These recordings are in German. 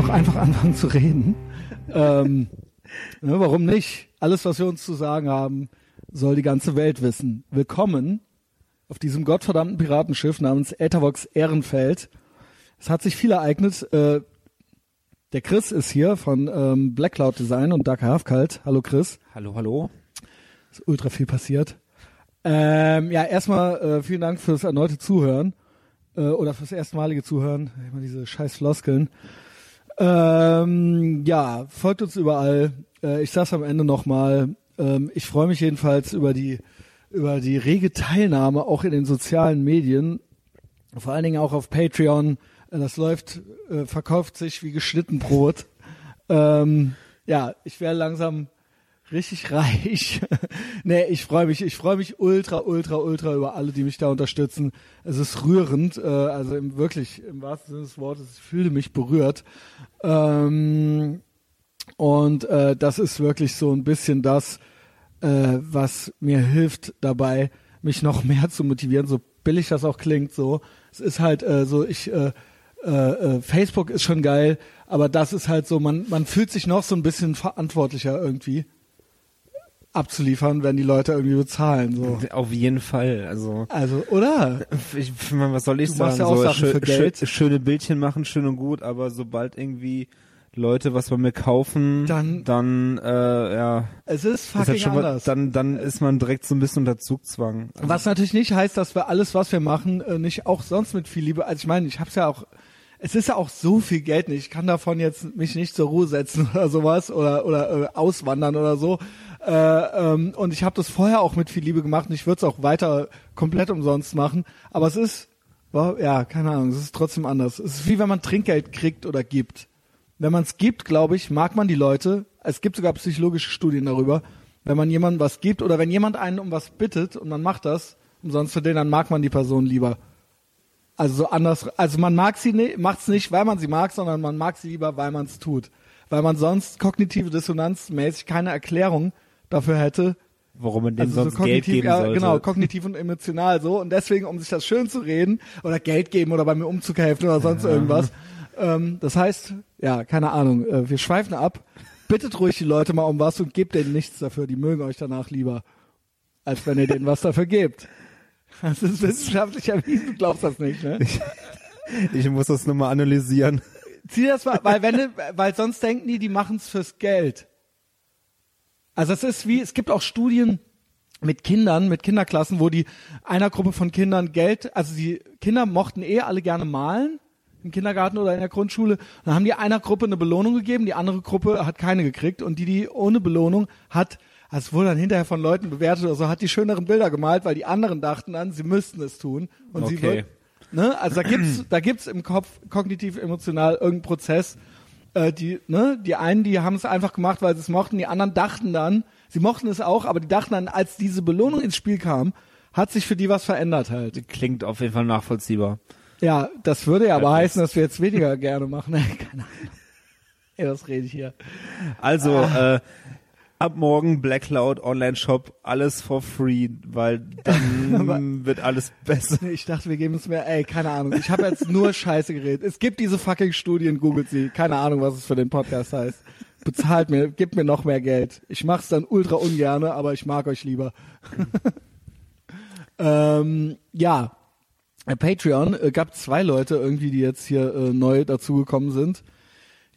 auch einfach anfangen zu reden. ähm, ne, warum nicht? Alles, was wir uns zu sagen haben, soll die ganze Welt wissen. Willkommen auf diesem gottverdammten Piratenschiff namens Ethervox Ehrenfeld. Es hat sich viel ereignet. Äh, der Chris ist hier von ähm, Black Cloud Design und Dark Halfkalt. Hallo Chris. Hallo, hallo. Ist ultra viel passiert. Ähm, ja, erstmal äh, vielen Dank fürs erneute Zuhören äh, oder fürs erstmalige Zuhören. Immer diese scheiß Floskeln. Ähm, ja, folgt uns überall. Äh, ich sag's am Ende nochmal. Ähm, ich freue mich jedenfalls über die über die rege Teilnahme auch in den sozialen Medien, vor allen Dingen auch auf Patreon. Äh, Das läuft, äh, verkauft sich wie geschnitten Brot. Ähm, ja, ich werde langsam richtig reich. nee, ich freue mich, ich freue mich ultra, ultra, ultra über alle, die mich da unterstützen. Es ist rührend, äh, also im, wirklich, im wahrsten Sinne des Wortes, ich fühle mich berührt. Ähm, und äh, das ist wirklich so ein bisschen das, äh, was mir hilft dabei, mich noch mehr zu motivieren, so billig das auch klingt, so. Es ist halt äh, so, ich, äh, äh, äh, Facebook ist schon geil, aber das ist halt so, man, man fühlt sich noch so ein bisschen verantwortlicher irgendwie abzuliefern, wenn die Leute irgendwie bezahlen, so. Auf jeden Fall. Also, Also, oder? ich, was soll ich Du sagen? ja auch so, für Geld. schöne Bildchen machen, schön und gut, aber sobald irgendwie Leute was bei mir kaufen, Dann- dann, äh, ja, Es ist ist fucking halt schon mal, anders. dann, dann ist man direkt so ein bisschen unter Zugzwang. Also, Was natürlich nicht heißt, dass wir alles, was wir machen, äh, nicht auch sonst mit viel Liebe. Also ich meine, ich hab's ja auch. Es ist ja auch so viel Geld nicht. Ich kann davon jetzt mich nicht zur Ruhe setzen oder sowas oder oder äh, auswandern oder so. Äh, ähm, und ich habe das vorher auch mit viel Liebe gemacht und ich würde es auch weiter komplett umsonst machen. Aber es ist, ja, keine Ahnung, es ist trotzdem anders. Es ist wie wenn man Trinkgeld kriegt oder gibt. Wenn man es gibt, glaube ich, mag man die Leute. Es gibt sogar psychologische Studien darüber. Wenn man jemandem was gibt oder wenn jemand einen um was bittet und man macht das umsonst für den, dann mag man die Person lieber. Also so anders, also man mag sie nicht, macht's nicht, weil man sie mag, sondern man mag sie lieber, weil man es tut. Weil man sonst kognitive Dissonanz mäßig keine Erklärung dafür hätte, warum man denen also sonst so Geld geben ja, sollte. genau, kognitiv und emotional so. Und deswegen, um sich das schön zu reden oder Geld geben oder bei mir Umzug helfen oder sonst irgendwas. Ähm, das heißt, ja, keine Ahnung, äh, wir schweifen ab. Bittet ruhig die Leute mal um was und gebt denen nichts dafür. Die mögen euch danach lieber, als wenn ihr denen was dafür gebt. Das ist wissenschaftlich erwiesen, du glaubst das nicht, ne? Ich muss das nochmal analysieren. Zieh das mal, weil wenn, weil sonst denken die, die machen's fürs Geld. Also es ist wie, es gibt auch Studien mit Kindern, mit Kinderklassen, wo die einer Gruppe von Kindern Geld, also die Kinder mochten eh alle gerne malen im Kindergarten oder in der Grundschule. Dann haben die einer Gruppe eine Belohnung gegeben, die andere Gruppe hat keine gekriegt und die, die ohne Belohnung hat, also es wurde dann hinterher von Leuten bewertet oder so, hat die schöneren Bilder gemalt, weil die anderen dachten dann, sie müssten es tun und sie Okay. wollten Ne? Also da gibt's, da gibt's im Kopf kognitiv emotional irgendeinen Prozess. Äh, die, ne, die einen, die haben es einfach gemacht, weil sie es mochten. Die anderen dachten dann, sie mochten es auch, aber die dachten dann, als diese Belohnung ins Spiel kam, hat sich für die was verändert halt. Klingt auf jeden Fall nachvollziehbar. Ja, das würde ja aber Halbwegs. heißen, dass wir jetzt weniger gerne machen. Keine Ahnung. Ey, was rede ich hier? Also, Ah. äh, ab morgen Black Cloud Online Shop, alles for free, weil dann wird alles besser. Ich dachte, wir geben es mehr. Ey, keine Ahnung. Ich habe jetzt nur Scheiße geredet. Es gibt diese fucking Studien, googelt sie. Keine Ahnung, was es für den Podcast heißt. Bezahlt mir, gebt mir noch mehr Geld. Ich mach's dann ultra ungerne, aber ich mag euch lieber. ähm, ja, Äh, Patreon äh, gab zwei Leute irgendwie, die jetzt hier äh, neu dazugekommen sind.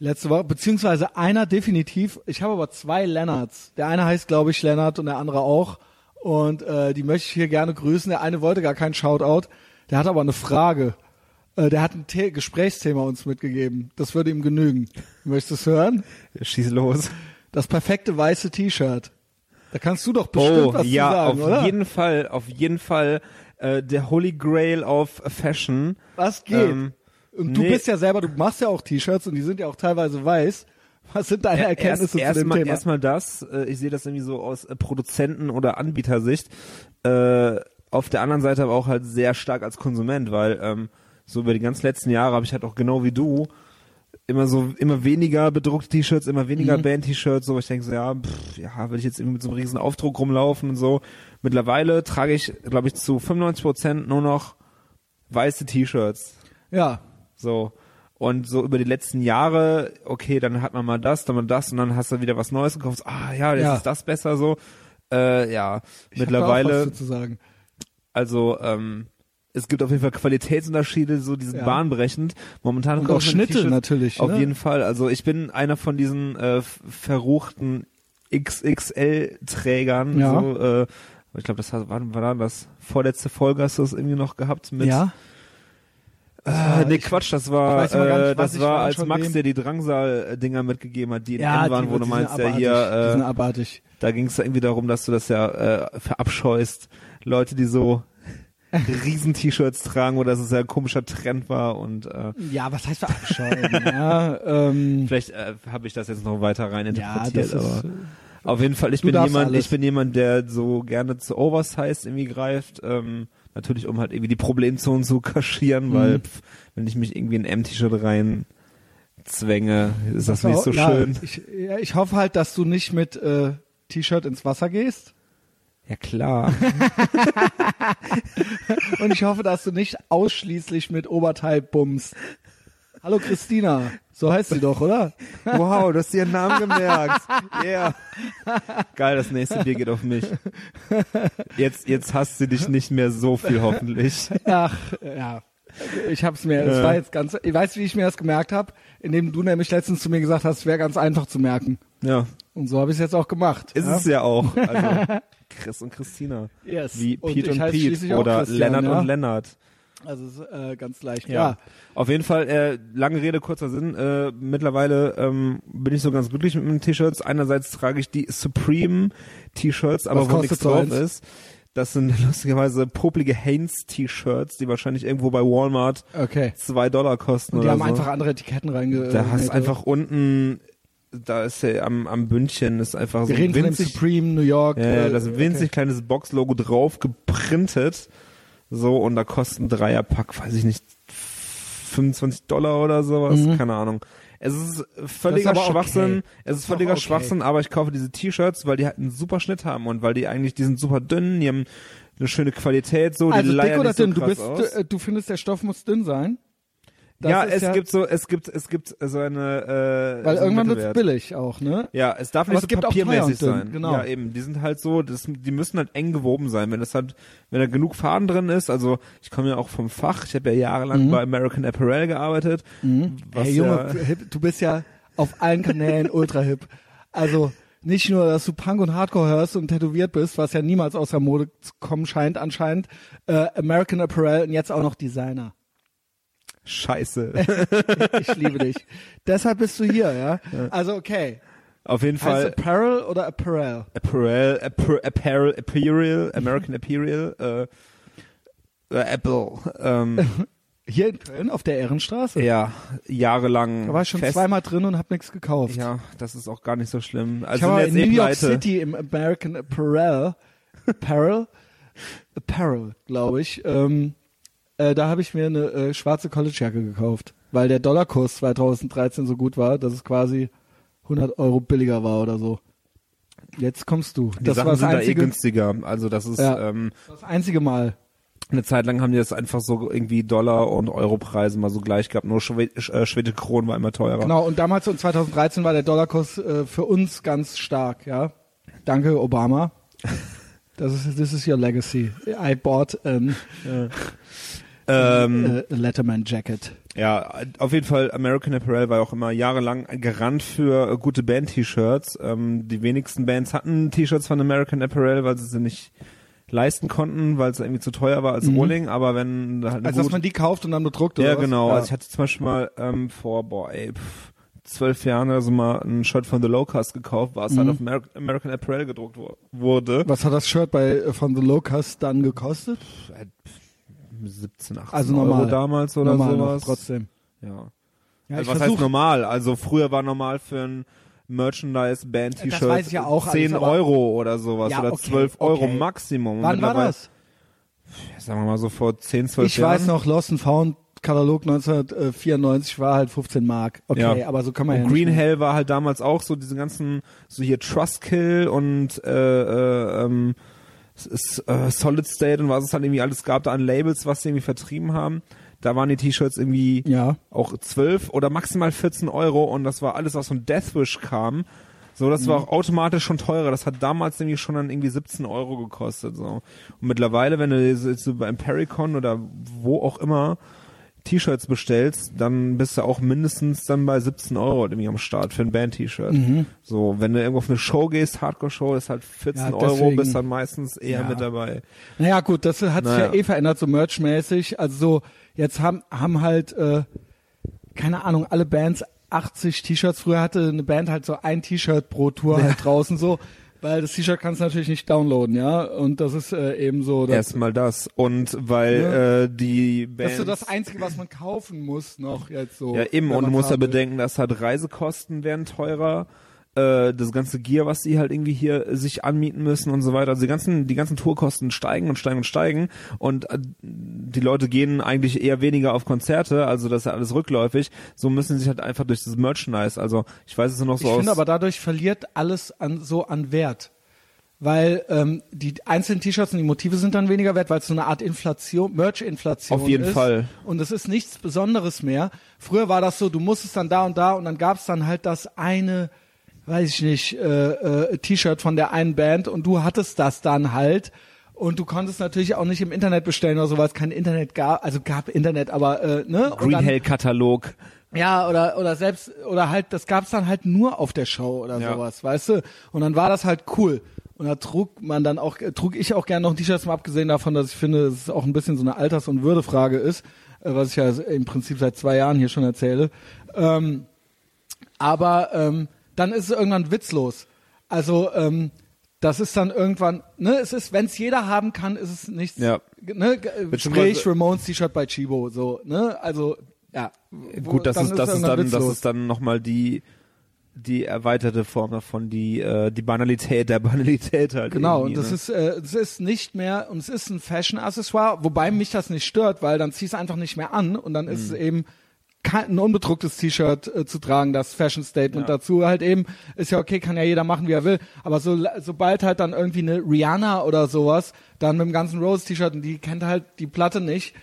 Letzte Woche, beziehungsweise einer definitiv. Ich habe aber zwei Lennarts. Der eine heißt, glaube ich, Lennart und der andere auch. Und äh, die möchte ich hier gerne grüßen. Der eine wollte gar keinen Shoutout. Der hat aber eine Frage. Äh, der hat ein The Gesprächsthema uns mitgegeben. Das würde ihm genügen. Möchtest du es hören? Schieß los. Das perfekte weiße T-Shirt. Da kannst du doch bestimmt Oh, was ja, zu sagen, auf oder? jeden Fall, auf jeden Fall äh, der Holy Grail of Fashion. Was geht? Ähm, und du nee. bist ja selber, du machst ja auch T-Shirts und die sind ja auch teilweise weiß. Was sind deine Erkenntnisse erst, zu dem erstmal, Thema? Erstmal das, äh, ich sehe das irgendwie so aus äh, Produzenten- oder Anbietersicht. Äh, auf der anderen Seite aber auch halt sehr stark als Konsument, weil ähm, so über die ganzen letzten Jahre habe ich halt auch genau wie du immer so immer weniger bedruckte T-Shirts, immer weniger Mhm. Band-T-Shirts, so ich denke so, ja, pff, ja, will ich jetzt irgendwie mit so einem riesen Aufdruck rumlaufen und so. Mittlerweile trage ich, glaube ich, zu 95 Prozent nur noch weiße T-Shirts. ja, So. Und so über die letzten Jahre, okay, dann hat man mal das, dann mal das und dann hast du wieder was Neues gekauft. Ah ja, jetzt Ja. ist das besser so. Äh, ja, Ich mittlerweile, also ähm, es gibt auf jeden Fall Qualitätsunterschiede, so die sind Ja. bahnbrechend. Momentan Und auch Schnitte natürlich. Auf ne? jeden Fall. Also ich bin einer von diesen äh, verruchten XXL-Trägern. Ja. So, äh, ich glaube, das war, war das? Vorletzte Folge hast du das irgendwie noch gehabt mit. Ja. Äh, nee, Quatsch, das war, nicht, äh, was das war, als Max dir die Drangsal-Dinger mitgegeben hat, die in Ja, N waren, die, wo du meinst, ja hier, die sind äh, abartig. da ging es irgendwie darum, dass du das ja äh, verabscheust. Leute, die so Riesen-T-Shirts tragen oder dass es ja ein komischer Trend war und äh, Ja, was heißt verabscheuen? ja, ähm, vielleicht äh, habe ich das jetzt noch weiter rein ja, interpretiert, das ist, aber auf jeden Fall, ich bin jemand, alles. ich bin jemand, der so gerne zu Oversize irgendwie greift, ähm, natürlich um halt irgendwie die Problemzonen zu kaschieren, Mhm. weil pff, wenn ich mich irgendwie in ein M-T-Shirt rein zwänge, ist das Pass nicht so ja, schön. Ich, ja, ich hoffe halt, dass du nicht mit äh, T-Shirt ins Wasser gehst. Ja klar. Und ich hoffe, dass du nicht ausschließlich mit Oberteil bummst. Hallo Christina, so heißt sie doch, oder? Wow, du hast ihren Namen gemerkt. Yeah. Geil, das nächste Bier geht auf mich. Jetzt, jetzt hasst sie dich nicht mehr so viel, hoffentlich. Ach, ja. Ich hab's mir, es war jetzt ganz, ich weiß, wie ich mir das gemerkt habe, indem du nämlich letztens zu mir gesagt hast, es wäre ganz einfach zu merken. Ja, Und so habe ich es jetzt auch gemacht. ist ja? es ja auch. Also, Chris und Christina. Yes. Wie Und Pete ich und heiße Pete schließlich auch oder Christian, Lennart ja? und Lennart. Also äh, ganz leicht. Ja. Ja. Auf jeden Fall, äh, lange Rede, kurzer Sinn. Äh, mittlerweile ähm, bin ich so ganz glücklich mit meinen T-Shirts. Einerseits trage ich die Supreme T-Shirts, aber Was wo nichts drauf eins? ist. Das sind lustigerweise poplige Hanes-T-Shirts, die wahrscheinlich irgendwo bei Walmart Okay. zwei Dollar kosten Und die haben so. einfach andere Etiketten reinge. da hast einfach unten, da ist ja am, am Bündchen ist einfach Wir so reden von dem winzig, Supreme New York. ja, äh, das winzig kleines Box-Logo drauf geprintet. So, und da kosten ein Dreierpack, weiß ich nicht, 25 Dollar oder sowas, Mhm. keine Ahnung. Es ist völliger okay. Schwachsinn, es ist Ist völliger okay. Schwachsinn, aber ich kaufe diese T-Shirts, weil die halt einen super Schnitt haben und weil die eigentlich, die sind super dünn, die haben eine schöne Qualität, so, die Also dick leiern oder nicht so dünn? Du bist, du, äh, du findest, der Stoff muss dünn sein. Ja, es gibt so, es gibt, es gibt so eine, äh, Weil so irgendwann wird's billig auch, ne? Ja, es darf Aber nicht es so teuer papiermäßig sein. genau. Ja, eben. Die sind halt so, das, die müssen halt eng gewoben sein. Wenn das halt, wenn da genug Faden drin ist, also ich komme ja auch vom Fach, ich habe ja jahrelang Mhm. bei American Apparel gearbeitet. Was hey Junge, ja, hip, du bist ja auf allen Kanälen ultra hip. Also nicht nur, dass du Punk und Hardcore hörst und tätowiert bist, was ja niemals aus der Mode zu kommen scheint anscheinend, äh, American Apparel und jetzt auch noch Designer. Scheiße. Ich liebe dich. Deshalb bist du hier, ja? Also okay. Auf jeden Heißt Fall Apparel oder Apparel? Apparel, Appar Apparel, Imperial, American Imperial, äh, äh, Apple. Ähm, Hier in Köln auf der Ehrenstraße. ja, jahrelang. Da war ich schon fest. zweimal drin und hab nichts gekauft. Ja, das ist auch gar nicht so schlimm. ich Also habe sind in New eh York pleite. City im American Apparel, Apparel, Apparel, glaube ich. Ähm, äh, da habe ich mir eine äh, schwarze Collegejacke gekauft, weil der Dollarkurs 2013 so gut war, dass es quasi 100 Euro billiger war oder so. Jetzt kommst du. Die das Sachen war das sind da eh einzige, günstiger. Also das ist Ja. ähm, das einzige Mal. eine Zeit lang haben die das einfach so irgendwie Dollar- und Europreise mal so gleich gehabt. Nur Schwe äh, schwedische Kronen war immer teurer. Genau. Und damals und 2013 war der Dollarkurs äh, für uns ganz stark. Ja. Danke Obama. Das ist this is your legacy. I bought an, Ähm, äh, a Letterman Jacket. ja, auf jeden Fall American Apparel war auch immer jahrelang Garant für äh, gute Band-T-Shirts. Ähm, die wenigsten Bands hatten T-Shirts von American Apparel, weil sie sie nicht leisten konnten, weil es irgendwie zu teuer war als Mhm. Rohling. Aber wenn halt Also dass man die kauft und dann bedruckt Ja, oder was? genau. Ja. Also ich hatte zum Beispiel mal ähm, vor, boah, ey, pff, zwölf Jahren oder so mal ein Shirt von The Locust gekauft, was Mhm. halt auf Amer American Apparel gedruckt wurde. was hat das Shirt bei äh, von The Locust dann gekostet? Pff, äh, pff, 17, 18 Also Euro normal. damals oder Normal noch, sowas. trotzdem. Ja. Ja, also ich was heißt versuch, normal? Also früher war normal für ein Merchandise Band T-Shirt Das weiß ich ja auch 10 alles, Euro oder sowas Ja, oder okay, 12 Euro okay. Maximum. Und wann war das? Sagen wir mal so vor 10, 12 Ich Jahren. weiß noch, Lost and Found Katalog 1994 war halt 15 Mark. Okay, Ja. aber so kann man ja Und Green nicht mehr. Hell war halt damals auch so diese ganzen, so hier Trustkill und äh, äh, ähm, äh, Solid State und was es halt irgendwie alles gab da an Labels, was sie irgendwie vertrieben haben. da waren die T-Shirts irgendwie Ja. auch 12 oder maximal 14 Euro und das war alles, was von Deathwish kam. So, das Mhm. war auch automatisch schon teurer. Das hat damals nämlich schon dann irgendwie 17 Euro gekostet. So. Und mittlerweile, wenn du jetzt so beim Pericon oder wo auch immer T-Shirts bestellst, dann bist du auch mindestens dann bei 17 Euro irgendwie am Start für ein Band-T-Shirt. So, wenn du irgendwo auf eine Show gehst, Hardcore-Show, ist halt 14 Mhm. Ja, Euro, bist dann meistens eher Ja. mit dabei. Naja, gut, das hat sich Naja. ja eh verändert, so merchmäßig. Also so, jetzt haben, haben halt, äh, keine Ahnung, alle Bands 80 T-Shirts. Früher hatte eine Band halt so ein T-Shirt pro Tour halt draußen so, weil das T-Shirt kannst du natürlich nicht downloaden, ja. Und das ist äh, eben so, das, Erstmal das. Und weil Ja. äh, die das Bands... ist so das Einzige, was man kaufen muss noch jetzt so. Ja, eben, und du musst ja bedenken, dass halt Reisekosten werden teurer, äh, das ganze Gear, was die halt irgendwie hier sich anmieten müssen und so weiter. Also die ganzen, die ganzen Tourkosten steigen und steigen und steigen und äh, die Leute gehen eigentlich eher weniger auf Konzerte, also das ist ja alles rückläufig. So müssen sie sich halt einfach durch das Merchandise, also ich weiß es nur noch so Ich aus. finde aber dadurch verliert alles an so an Wert. Weil ähm, die einzelnen T-Shirts und die Motive sind dann weniger wert, weil es so eine Art Inflation, Merch-Inflation ist. Auf jeden Fall. Und es ist nichts Besonderes mehr. Früher war das so, du musstest dann da und da und dann gab es dann halt das eine, weiß ich nicht, äh, äh, T-Shirt von der einen Band und du hattest das dann halt. Und du konntest natürlich auch nicht im Internet bestellen oder so, weil es kein Internet gab. Also gab Internet, aber äh, ne? Und Green dann- Hell Katalog. ja, oder, oder selbst, oder halt, das gab's dann halt nur auf der Show oder Ja. sowas, weißt du? Und dann war das halt cool. Und da trug man dann auch, äh, trug ich auch gerne noch ein T-Shirt, mal abgesehen davon, dass ich finde, dass es auch ein bisschen so eine Alters- und Würdefrage ist, äh, was ich ja im Prinzip seit zwei Jahren hier schon erzähle. Ähm, aber ähm, dann ist es irgendwann witzlos. Also, ähm, das ist dann irgendwann, ne, es ist, wenn es jeder haben kann, ist es nichts, Ja. ne, g- äh, sprich Ramones T-Shirt bei Chibo, so, ne, also, ja. Gut, das dann ist, das ist dann, das witzlos. ist dann nochmal die, die erweiterte Form davon, die, äh, die Banalität der Banalität halt. Genau, und das ne? ist, äh, es ist nicht mehr, und es ist ein Fashion-Accessoire, wobei mich das nicht stört, weil dann ziehst du einfach nicht mehr an und dann ist Mhm. es eben ein unbedrucktes T-Shirt äh, zu tragen, das Fashion-Statement Ja. dazu halt eben, ist ja okay, kann ja jeder machen, wie er will, aber so, sobald halt dann irgendwie eine Rihanna oder sowas, dann mit dem ganzen Rose-T-Shirt, und die kennt halt die Platte nicht,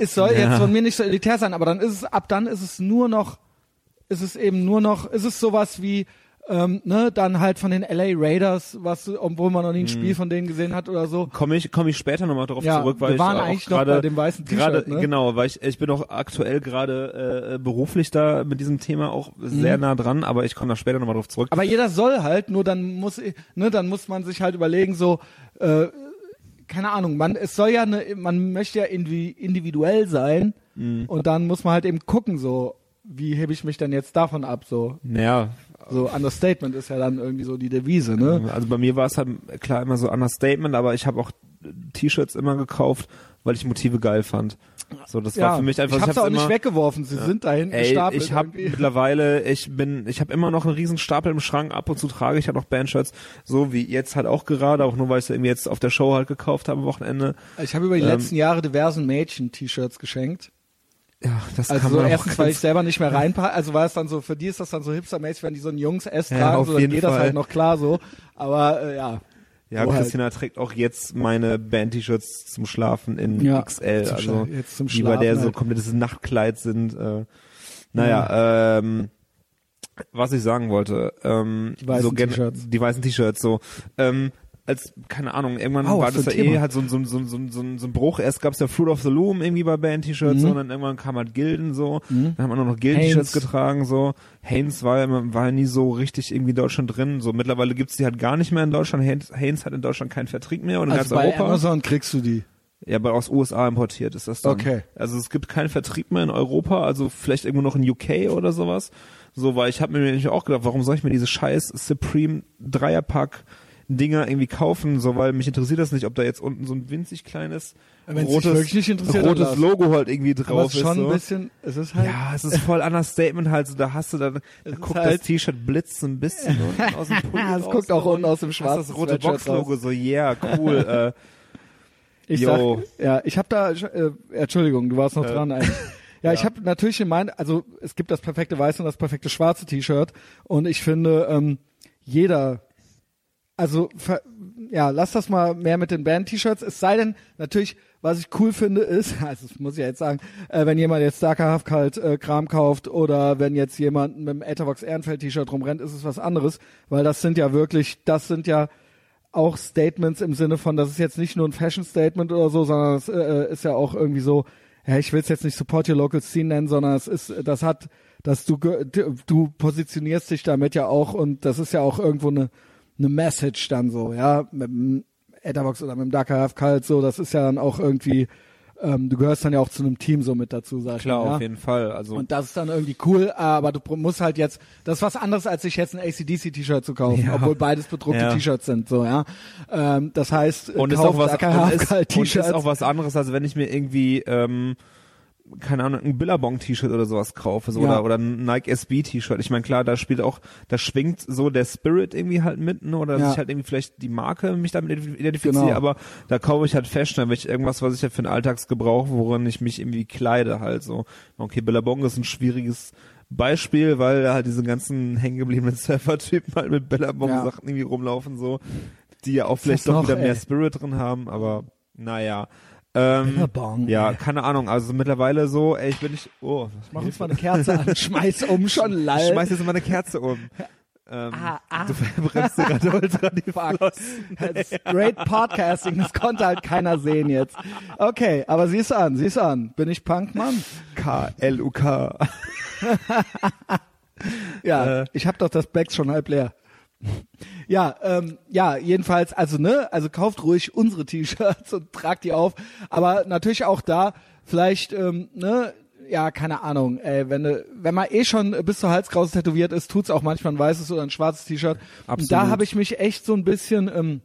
es soll Ja. jetzt von mir nicht so elitär sein, aber dann ist es, ab dann ist es nur noch, ist es eben nur noch, ist es sowas wie, ähm, ne, dann halt von den LA Raiders, was, obwohl man noch nie ein Mhm. Spiel von denen gesehen hat oder so. komme ich komme ich später nochmal drauf Ja, zurück, weil wir ich waren auch eigentlich noch gerade bei dem weißen T-Shirt, ne? genau, weil ich ich bin auch aktuell gerade äh, beruflich da mit diesem Thema auch sehr nah dran, aber ich komme da später nochmal drauf zurück. Mhm. Aber jeder soll halt, nur dann muss, ne, dann muss man sich halt überlegen, so, äh, keine Ahnung, man, es soll ja eine, man möchte ja indivi- individuell sein Mhm. und dann muss man halt eben gucken, so, wie hebe ich mich denn jetzt davon ab, so. ja, So, Understatement ist ja dann irgendwie so die Devise, ne? also bei mir war es halt klar immer so Understatement, aber ich habe auch T-Shirts immer gekauft, weil ich Motive geil fand. So, das war für mich einfach ich hab's hab's auch nicht immer, weggeworfen, sie sind da hinten Ey, gestapelt. ich habe mittlerweile, ich bin, ich habe immer noch einen riesen Stapel im Schrank. Ab und zu trage ich halt noch Bandshirts, so wie jetzt halt auch gerade, auch nur weil ich sie irgendwie jetzt auf der Show halt gekauft habe am Wochenende. Ich habe über die Ähm, letzten Jahre diversen Mädchen T-Shirts geschenkt. Ja, das Also kann so man auch erstens, weil ich selber nicht mehr reinpasse, also war es dann so, für die ist das dann so hipstermäßig, wenn die so einen Jungs-S Ja, tragen, so, dann geht das Fall. halt noch klar so. Aber äh, ja. Ja, So halt. Christina trägt auch jetzt meine Band-T-Shirts zum Schlafen in Ja, XL, zum also jetzt zum die bei der Schlafen so halt. komplettes Nachtkleid sind. Äh, naja, ähm, was ich sagen wollte, ähm, Die weißen so T-Shirts. die weißen T-Shirts, so, ähm, als, keine Ahnung, irgendwann Wow, war das ja eh halt so, ein- so, ein- so, ein- so, ein- so, ein- so ein Bruch. Erst gab's ja Fruit of the Loom irgendwie bei Band-T-Shirts, Mhm. und dann irgendwann kam halt Gilden so, Mhm. dann hat man nur noch Gilden-T-Shirts getragen, so. Haynes war, ja- war nie so richtig irgendwie in Deutschland drin, so. Mittlerweile gibt's die halt gar nicht mehr in Deutschland. Haynes, Haynes hat in Deutschland keinen Vertrieb mehr und in Also ganz bei Europa. Amazon kriegst du die. Ja, aber aus USA importiert ist das dann. Okay. Also es gibt keinen Vertrieb mehr in Europa, also vielleicht irgendwo noch in UK oder sowas. So, weil ich habe mir nämlich auch gedacht, warum soll ich mir diese scheiß Supreme Dreierpack Dinger irgendwie kaufen, so weil mich interessiert das nicht, ob da jetzt unten so ein winzig kleines rotes, rotes. Logo halt irgendwie Aber drauf es ist schon. So. ein bisschen, es ist halt, ja, es ist voll Understatement halt, so, da hast du dann, da guckt halt- das T-Shirt blitzt so ein bisschen unten aus dem Pulli Es guckt auch unten aus dem schwarzen das rote Box-Logo, so yeah, cool, äh, ich yo. sag, ja, ich habe da, äh, Entschuldigung, du warst noch Äh, dran eigentlich. Ja, ich habe natürlich gemeint, also es gibt das perfekte weiße und das perfekte schwarze T-Shirt und ich finde, ähm, jeder also ja, lass das mal mehr mit den Band-T-Shirts. Es sei denn, natürlich, was ich cool finde, ist, also das muss ich jetzt sagen, äh, wenn jemand jetzt Darker Halfkalt äh, Kram kauft oder wenn jetzt jemand mit dem Etherbox Ehrenfeld T-Shirt rumrennt, ist es was anderes, weil das sind ja wirklich, das sind ja auch Statements im Sinne von, das ist jetzt nicht nur ein Fashion-Statement oder so, sondern es äh, ist ja auch irgendwie so, ja, ich will es jetzt nicht Support Your Local Scene nennen, sondern es ist, das hat, dass du, du positionierst dich damit ja auch und das ist ja auch irgendwo eine, eine Message dann so, ja, mit dem Etherbox oder mit dem Darker Half Kalt so, das ist ja dann auch irgendwie, ähm, du gehörst dann ja auch zu einem Team so mit dazu, sag ich Klar, mal, ja? auf jeden Fall. Also Und das ist dann irgendwie cool, aber du musst halt jetzt, das ist was anderes, als sich jetzt ein ACDC-T-Shirt zu kaufen, Ja. obwohl beides bedruckte Ja. T-Shirts sind, so, ja. Ähm, das heißt, und ist kauf auch was und ist, und ist auch was anderes, als wenn ich mir irgendwie ähm, keine Ahnung, ein Billabong-T-Shirt oder sowas kaufe, so, Ja. oder, oder ein Nike SB-T-Shirt. Ich meine, klar, da spielt auch, da schwingt so der Spirit irgendwie halt mit, ne, oder dass Ja. ich halt irgendwie vielleicht die Marke mich damit identifiziere, Genau. aber da kaufe ich halt Fashion, da will ich irgendwas, was ich halt für den Alltagsgebrauch, woran ich mich irgendwie kleide halt so. Okay, Billabong ist ein schwieriges Beispiel, weil da halt diese ganzen hängengebliebenen Surfer-Typen halt mit Billabong-Sachen irgendwie rumlaufen, so, die ja auch vielleicht doch noch, wieder mehr ey? Spirit drin haben, aber naja. Ähm, ja, keine Ahnung, also mittlerweile so, ey, ich bin nicht, oh, Mach uns mal eine Kerze an, schmeiß um, schon lall. schmeiß jetzt mal eine Kerze um. Ähm, Ah, ah. Du verbrennst dir gerade ultra die Fuck. Flossen. Das ist great Podcasting, das konnte halt keiner sehen jetzt. Okay, aber siehst an, siehst an. Bin ich Punkmann? K-L-U-K. Ja, Äh. ich hab doch das Bags schon halb leer. Ja, ähm, ja, jedenfalls, also ne, also kauft ruhig unsere T-Shirts und tragt die auf, aber natürlich auch da vielleicht, ähm, ne, ja, keine Ahnung, ey, wenn du, wenn man eh schon bis zur Halskrause tätowiert ist, tut's auch manchmal ein weißes oder ein schwarzes T-Shirt. Und da habe ich mich echt so ein bisschen ähm,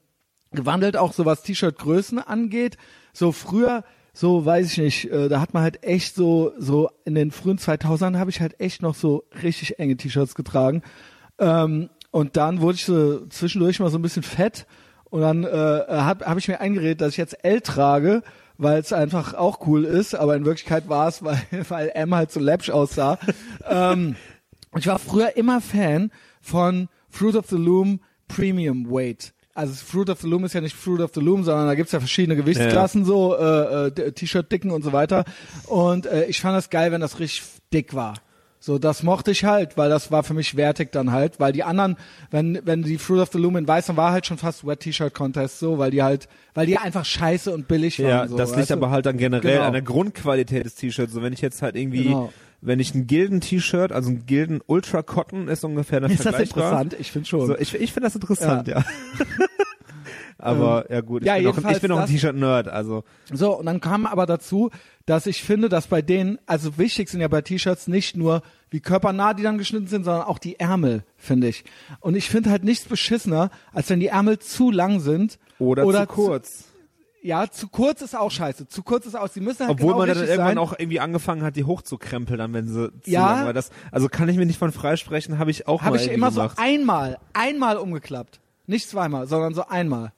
gewandelt, auch so was T-Shirt-Größen angeht. So früher, so weiß ich nicht, äh, da hat man halt echt so, so in den frühen 2000ern habe ich halt echt noch so richtig enge T-Shirts getragen. Ähm, und dann wurde ich so zwischendurch mal so ein bisschen fett und dann äh, habe hab ich mir eingeredet, dass ich jetzt L trage, weil es einfach auch cool ist, aber in Wirklichkeit war es, weil, weil M halt so läppsch aussah. ähm, ich war früher immer Fan von Fruit of the Loom Premium Weight. Also Fruit of the Loom ist ja nicht Fruit of the Loom, sondern da gibt's ja verschiedene Gewichtsklassen, so äh, äh, T-Shirt-Dicken und so weiter. Und äh, ich fand das geil, wenn das richtig dick war. So, das mochte ich halt, weil das war für mich wertig dann halt, weil die anderen, wenn, wenn die Fruit of the Loom in weiß, dann war halt schon fast Wet T-Shirt Contest so, weil die halt, weil die einfach scheiße und billig waren. Ja, so, das liegt du? aber halt dann generell Genau. an der Grundqualität des T-Shirts. So, wenn ich jetzt halt irgendwie, Genau. wenn ich ein Gilden-T-Shirt, also ein Gilden Ultra Cotton ist ungefähr dann Ist das interessant? Ich finde schon. So, ich ich finde das interessant, ja. aber ja gut, ich, ja, bin, auch, ich bin auch ein das- T-Shirt-Nerd, also So, und dann kam aber dazu, dass ich finde, dass bei denen, also wichtig sind ja bei T-Shirts nicht nur, wie körpernah die dann geschnitten sind, sondern auch die Ärmel, finde ich. Und ich finde halt nichts beschissener, als wenn die Ärmel zu lang sind. oder, zu kurz. ja, zu kurz ist auch scheiße. Zu kurz ist auch, sie müssen halt Obwohl genau man dann irgendwann sein. auch irgendwie angefangen hat, die hochzukrempeln, dann wenn sie zu Ja. lang war. Das, also kann ich mir nicht von freisprechen, habe ich auch Habe mal ich irgendwie immer gemacht. so einmal, einmal umgeklappt. Nicht zweimal, sondern so einmal.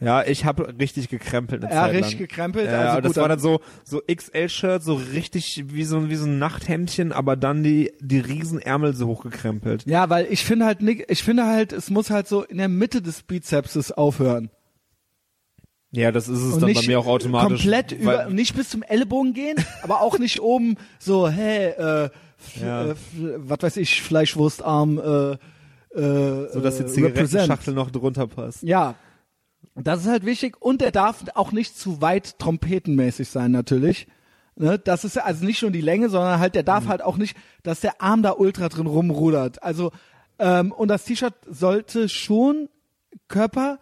Ja, ich habe richtig gekrempelt eine Ja, Zeit richtig lang. gekrempelt. Ja, also das gut, war dann so so XL-Shirt, so richtig wie so wie so ein Nachthemdchen, aber dann die die Riesenärmel so hochgekrempelt. Ja, weil ich finde halt nicht, ich finde halt, es muss halt so in der Mitte des Bizepses aufhören. Ja, das ist es und dann bei mir auch automatisch. komplett über, nicht bis zum Ellenbogen gehen, aber auch nicht oben so, hey, äh, Ja. äh, was weiß ich, Fleischwurstarm, äh, äh, so dass die äh, Zigarettenschachtel noch drunter passt. Ja. Das ist halt wichtig und der darf auch nicht zu weit trompetenmäßig sein natürlich. Ne, das ist ja also nicht nur die Länge, sondern halt der darf Mhm. halt auch nicht, dass der Arm da ultra drin rumrudert. Also ähm, und das T-Shirt sollte schon Körper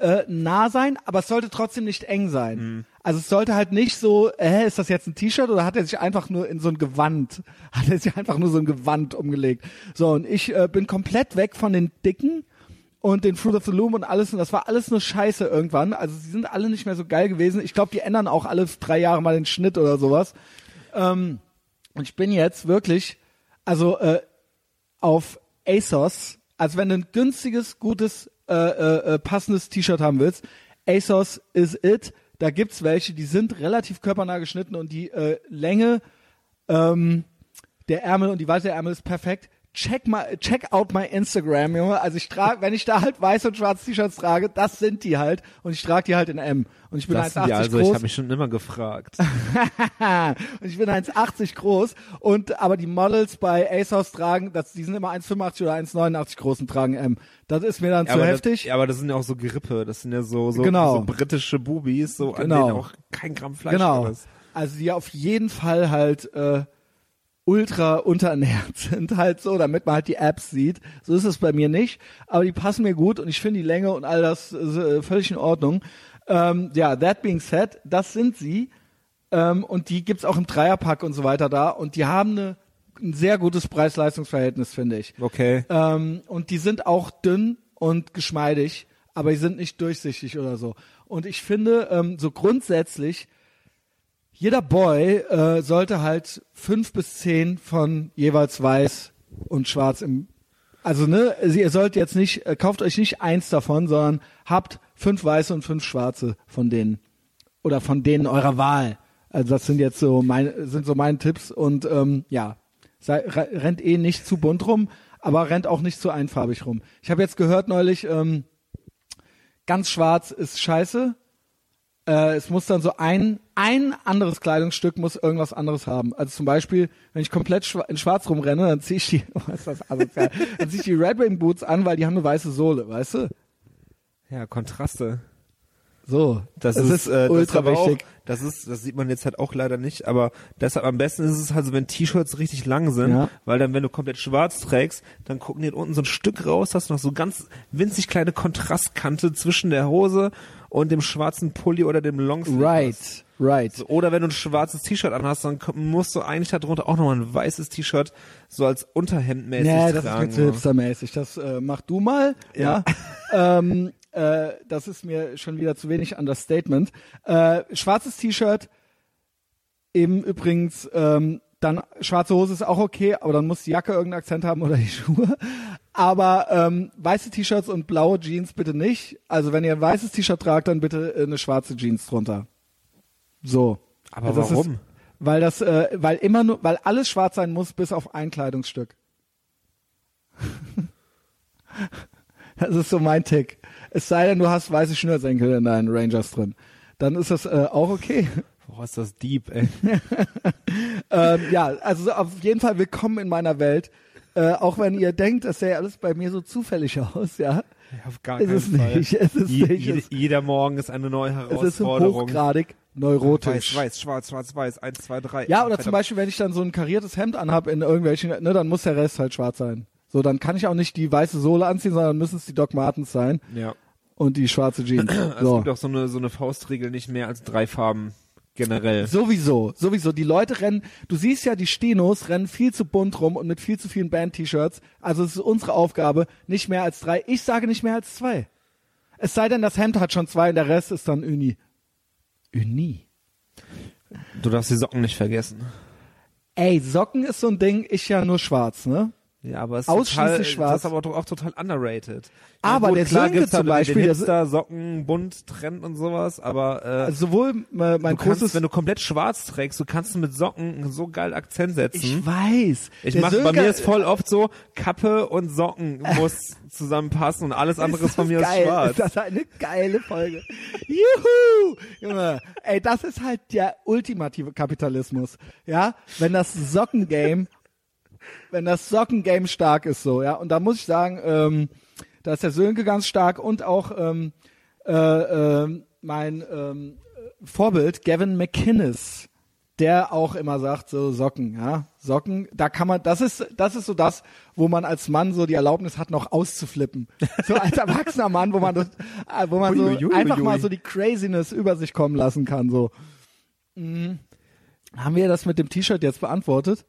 äh, nah sein, aber es sollte trotzdem nicht eng sein. Mhm. Also es sollte halt nicht so, äh, ist das jetzt ein T-Shirt oder hat er sich einfach nur in so ein Gewand, hat er sich einfach nur so ein Gewand umgelegt. So und ich äh, bin komplett weg von den dicken und den Fruit of the Loom und alles und das war alles nur Scheiße irgendwann. Also sie sind alle nicht mehr so geil gewesen. Ich glaube, die ändern auch alle drei Jahre mal den Schnitt oder sowas. Ähm, und ich bin jetzt wirklich, also äh, auf ASOS, also wenn du ein günstiges, gutes, äh, äh, äh, passendes T-Shirt haben willst, ASOS is it. Da gibt's welche, die sind relativ körpernah geschnitten und die äh, Länge ähm, der Ärmel und die Weite der Ärmel ist perfekt. Check my, check out my Instagram, Junge. Also ich trage, wenn ich da halt weiß und schwarze T-Shirts trage, das sind die halt. Und ich trage die halt in M. Und ich bin Das sind 1,80 die also, groß. ich habe mich schon immer gefragt. und ich bin 1,80 groß. Und aber die Models bei ASOS tragen, das, die sind immer 1,85 oder 1,89 groß und tragen M. Das ist mir dann zu aber heftig. Das, ja, aber das sind ja auch so Gerippe, das sind ja so so, Genau. so britische Bubis, so an Genau. denen auch kein Gramm Fleisch genau. ist. Also die auf jeden Fall halt äh, ultra unterernährt sind halt so, damit man halt die Apps sieht. So ist es bei mir nicht, aber die passen mir gut und ich finde die Länge und all das äh, völlig in Ordnung. Ähm, ja, that being said, das sind sie ähm, und die gibt's auch im Dreierpack und so weiter da und die haben eine, ein sehr gutes Preis-Leistungs-Verhältnis, finde ich. Okay. Ähm, und die sind auch dünn und geschmeidig, aber die sind nicht durchsichtig oder so. Und ich finde, ähm, so grundsätzlich, jeder Boy äh, sollte halt fünf bis zehn von jeweils weiß und schwarz im also ne, ihr sollt jetzt nicht, äh, kauft euch nicht eins davon, sondern habt fünf weiße und fünf schwarze von denen. Oder von denen eurer Wahl. Also das sind jetzt so meine, sind so meine Tipps und ähm, ja, sei, re- rennt eh nicht zu bunt rum, aber rennt auch nicht zu einfarbig rum. Ich habe jetzt gehört neulich, ähm, ganz schwarz ist scheiße. Äh, es muss dann so ein, ein anderes Kleidungsstück muss irgendwas anderes haben. Also zum Beispiel, wenn ich komplett schwa in schwarz rumrenne, dann ziehe ich die, was ist das asozial, dann ziehe ich die Red Wing Boots an, weil die haben eine weiße Sohle, weißt du? Ja, Kontraste. So, Das, das ist, äh, das ultra auch, wichtig. das ist, das sieht man jetzt halt auch leider nicht, aber deshalb am besten ist es halt so, wenn T-Shirts richtig lang sind, Ja. weil dann, wenn du komplett schwarz trägst, dann gucken die unten so ein Stück raus, hast noch so ganz winzig kleine Kontrastkante zwischen der Hose und dem schwarzen Pulli oder dem Longsleeve. Right, right. So, oder wenn du ein schwarzes T-Shirt anhast, dann musst du eigentlich darunter auch nochmal ein weißes T-Shirt so als Unterhemd mäßig Nee, das tragen. ist zu hipstermäßig. Das äh, mach du mal. Ja. ähm, äh, das ist mir schon wieder zu wenig Understatement. Äh, schwarzes T-Shirt, eben übrigens, ähm, dann schwarze Hose ist auch okay, aber dann muss die Jacke irgendeinen Akzent haben oder die Schuhe. Aber ähm, weiße T-Shirts und blaue Jeans bitte nicht. Also wenn ihr ein weißes T-Shirt tragt, dann bitte äh, eine schwarze Jeans drunter. So. Aber Also warum? Ist, weil das, äh, weil immer nur, weil alles schwarz sein muss, bis auf ein Kleidungsstück. das ist so mein Tick. Es sei denn, du hast weiße Schnürsenkel in deinen Rangers drin. Dann ist das äh, auch okay. Boah, ist das deep, ey. ähm, ja, also auf jeden Fall willkommen in meiner Welt. Äh, auch wenn ihr denkt, das sähe alles bei mir so zufällig aus, ja. Auf gar Ist keinen es Fall. nicht, ist es Je, nicht. jede, Es- jeder Morgen ist eine neue Es ist Herausforderung. hochgradig neurotisch. Weiß, weiß, schwarz, schwarz, weiß, eins, zwei, drei. Ja, oder zum. Beispiel, wenn ich dann so ein kariertes Hemd anhab in irgendwelchen, ne, dann muss der Rest halt schwarz sein. So, dann kann ich auch nicht die weiße Sohle anziehen, sondern müssen es die Doc Martens sein Ja. und die schwarze Jeans. Es So. gibt auch so eine, so eine Faustregel, nicht mehr als drei Farben generell. Sowieso, sowieso. Die Leute rennen, du siehst ja, die Stenos rennen viel zu bunt rum und mit viel zu vielen Band-T-Shirts. Also es ist unsere Aufgabe, nicht mehr als drei. Ich sage nicht mehr als zwei. Es sei denn, das Hemd hat schon zwei und der Rest ist dann Uni. Uni? Du darfst die Socken nicht vergessen. Ey, Socken ist so ein Ding, ich ja nur schwarz, ne? Ja, aber es ist Ausschließlich total, schwarz. Das ist aber doch auch total underrated. Aber gut, der klar Sönke zum Beispiel, den Hipster, Socken, bunt, Trend und sowas, aber äh, Also sowohl äh, mein du kannst, großes... wenn du komplett schwarz trägst, du kannst mit Socken so geil Akzent setzen. ich weiß. Ich mach, bei mir ist voll oft so, Kappe und Socken muss zusammenpassen und alles andere ist von mir geil? schwarz. Ist das eine geile Folge? Juhu! Junge, ey, das ist halt der ultimative Kapitalismus. Ja, wenn das Sockengame, wenn das Sockengame stark ist so, ja, und da muss ich sagen, ähm, da ist der Sönke ganz stark und auch ähm, äh, ähm, mein ähm, Vorbild Gavin McInnes, der auch immer sagt so Socken, ja, Socken, da kann man, das ist, das ist so das, wo man als Mann so die Erlaubnis hat, noch auszuflippen. So als erwachsener Mann, wo man das, äh, wo man so Ui, ui, ui, einfach ui. mal so die Craziness über sich kommen lassen kann, so. Mhm. Haben wir das mit dem T-Shirt jetzt beantwortet?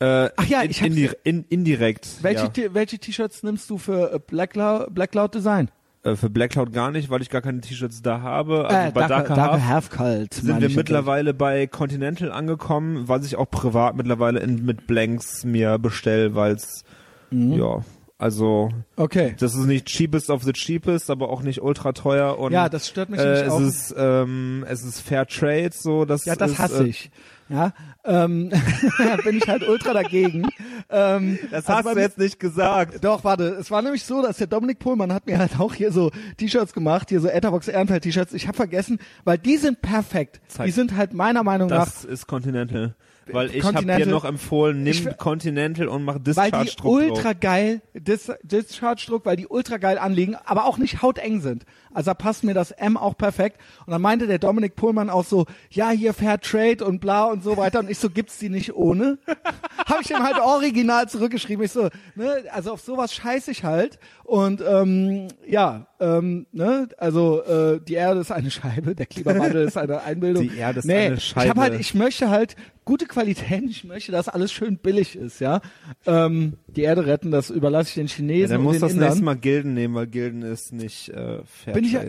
Äh, Ach ja, in, ich indi in, indirekt. Welche, ja. Welche T-Shirts nimmst du für äh, Black Cloud, Black Cloud Design? Äh, für Black Cloud gar nicht, weil ich gar keine T-Shirts da habe. Also äh, bei Darker, Darker, Half Cult. sind wir mittlerweile bei Continental angekommen, was ich auch privat mittlerweile in, mit Blanks mir bestell, weil's Mhm. ja, also Okay. das ist nicht cheapest of the cheapest, aber auch nicht ultra teuer und Ja, das stört mich äh, es auch. ist ähm, es ist Fair Trade, so das Ja, das ist, hasse äh, ich. Ja, ähm, bin ich halt ultra dagegen. Ähm, Das also hast du jetzt nicht gesagt. Doch, warte, es war nämlich so, dass der Dominik Pohlmann hat mir halt auch hier so T-Shirts gemacht, hier so Etherbox Ehrenfeld T-Shirts. Ich habe vergessen, weil die sind perfekt. Zeig. Die sind halt meiner Meinung nach Das ist Continental. Weil ich habe dir noch empfohlen, nimm Ich Continental und mach weil Discharge die ultra geil, Dis Discharge Druck, weil die ultra geil anliegen, aber auch nicht hauteng sind. Also da passt mir das M auch perfekt. Und dann meinte der Dominik Pohlmann auch so, ja, hier Fair Trade und bla und so weiter. Und ich so, gibt's die nicht ohne? Habe ich ihm halt original zurückgeschrieben. Ich so, ne, also auf sowas scheiß ich halt. Und ähm, ja, ähm, ne, also äh, die Erde ist eine Scheibe, der Klimawandel ist eine Einbildung. Die Erde ist nee, eine Ich, hab Scheibe. halt, ich möchte halt gute Qualität, ich möchte, dass alles schön billig ist, ja. Ähm, die Erde retten, das überlasse ich den Ja, Chinesen dann und muss das Indern. nächste Mal Gilden nehmen, weil Gilden ist nicht äh, Fairtrade. Bin ich ja-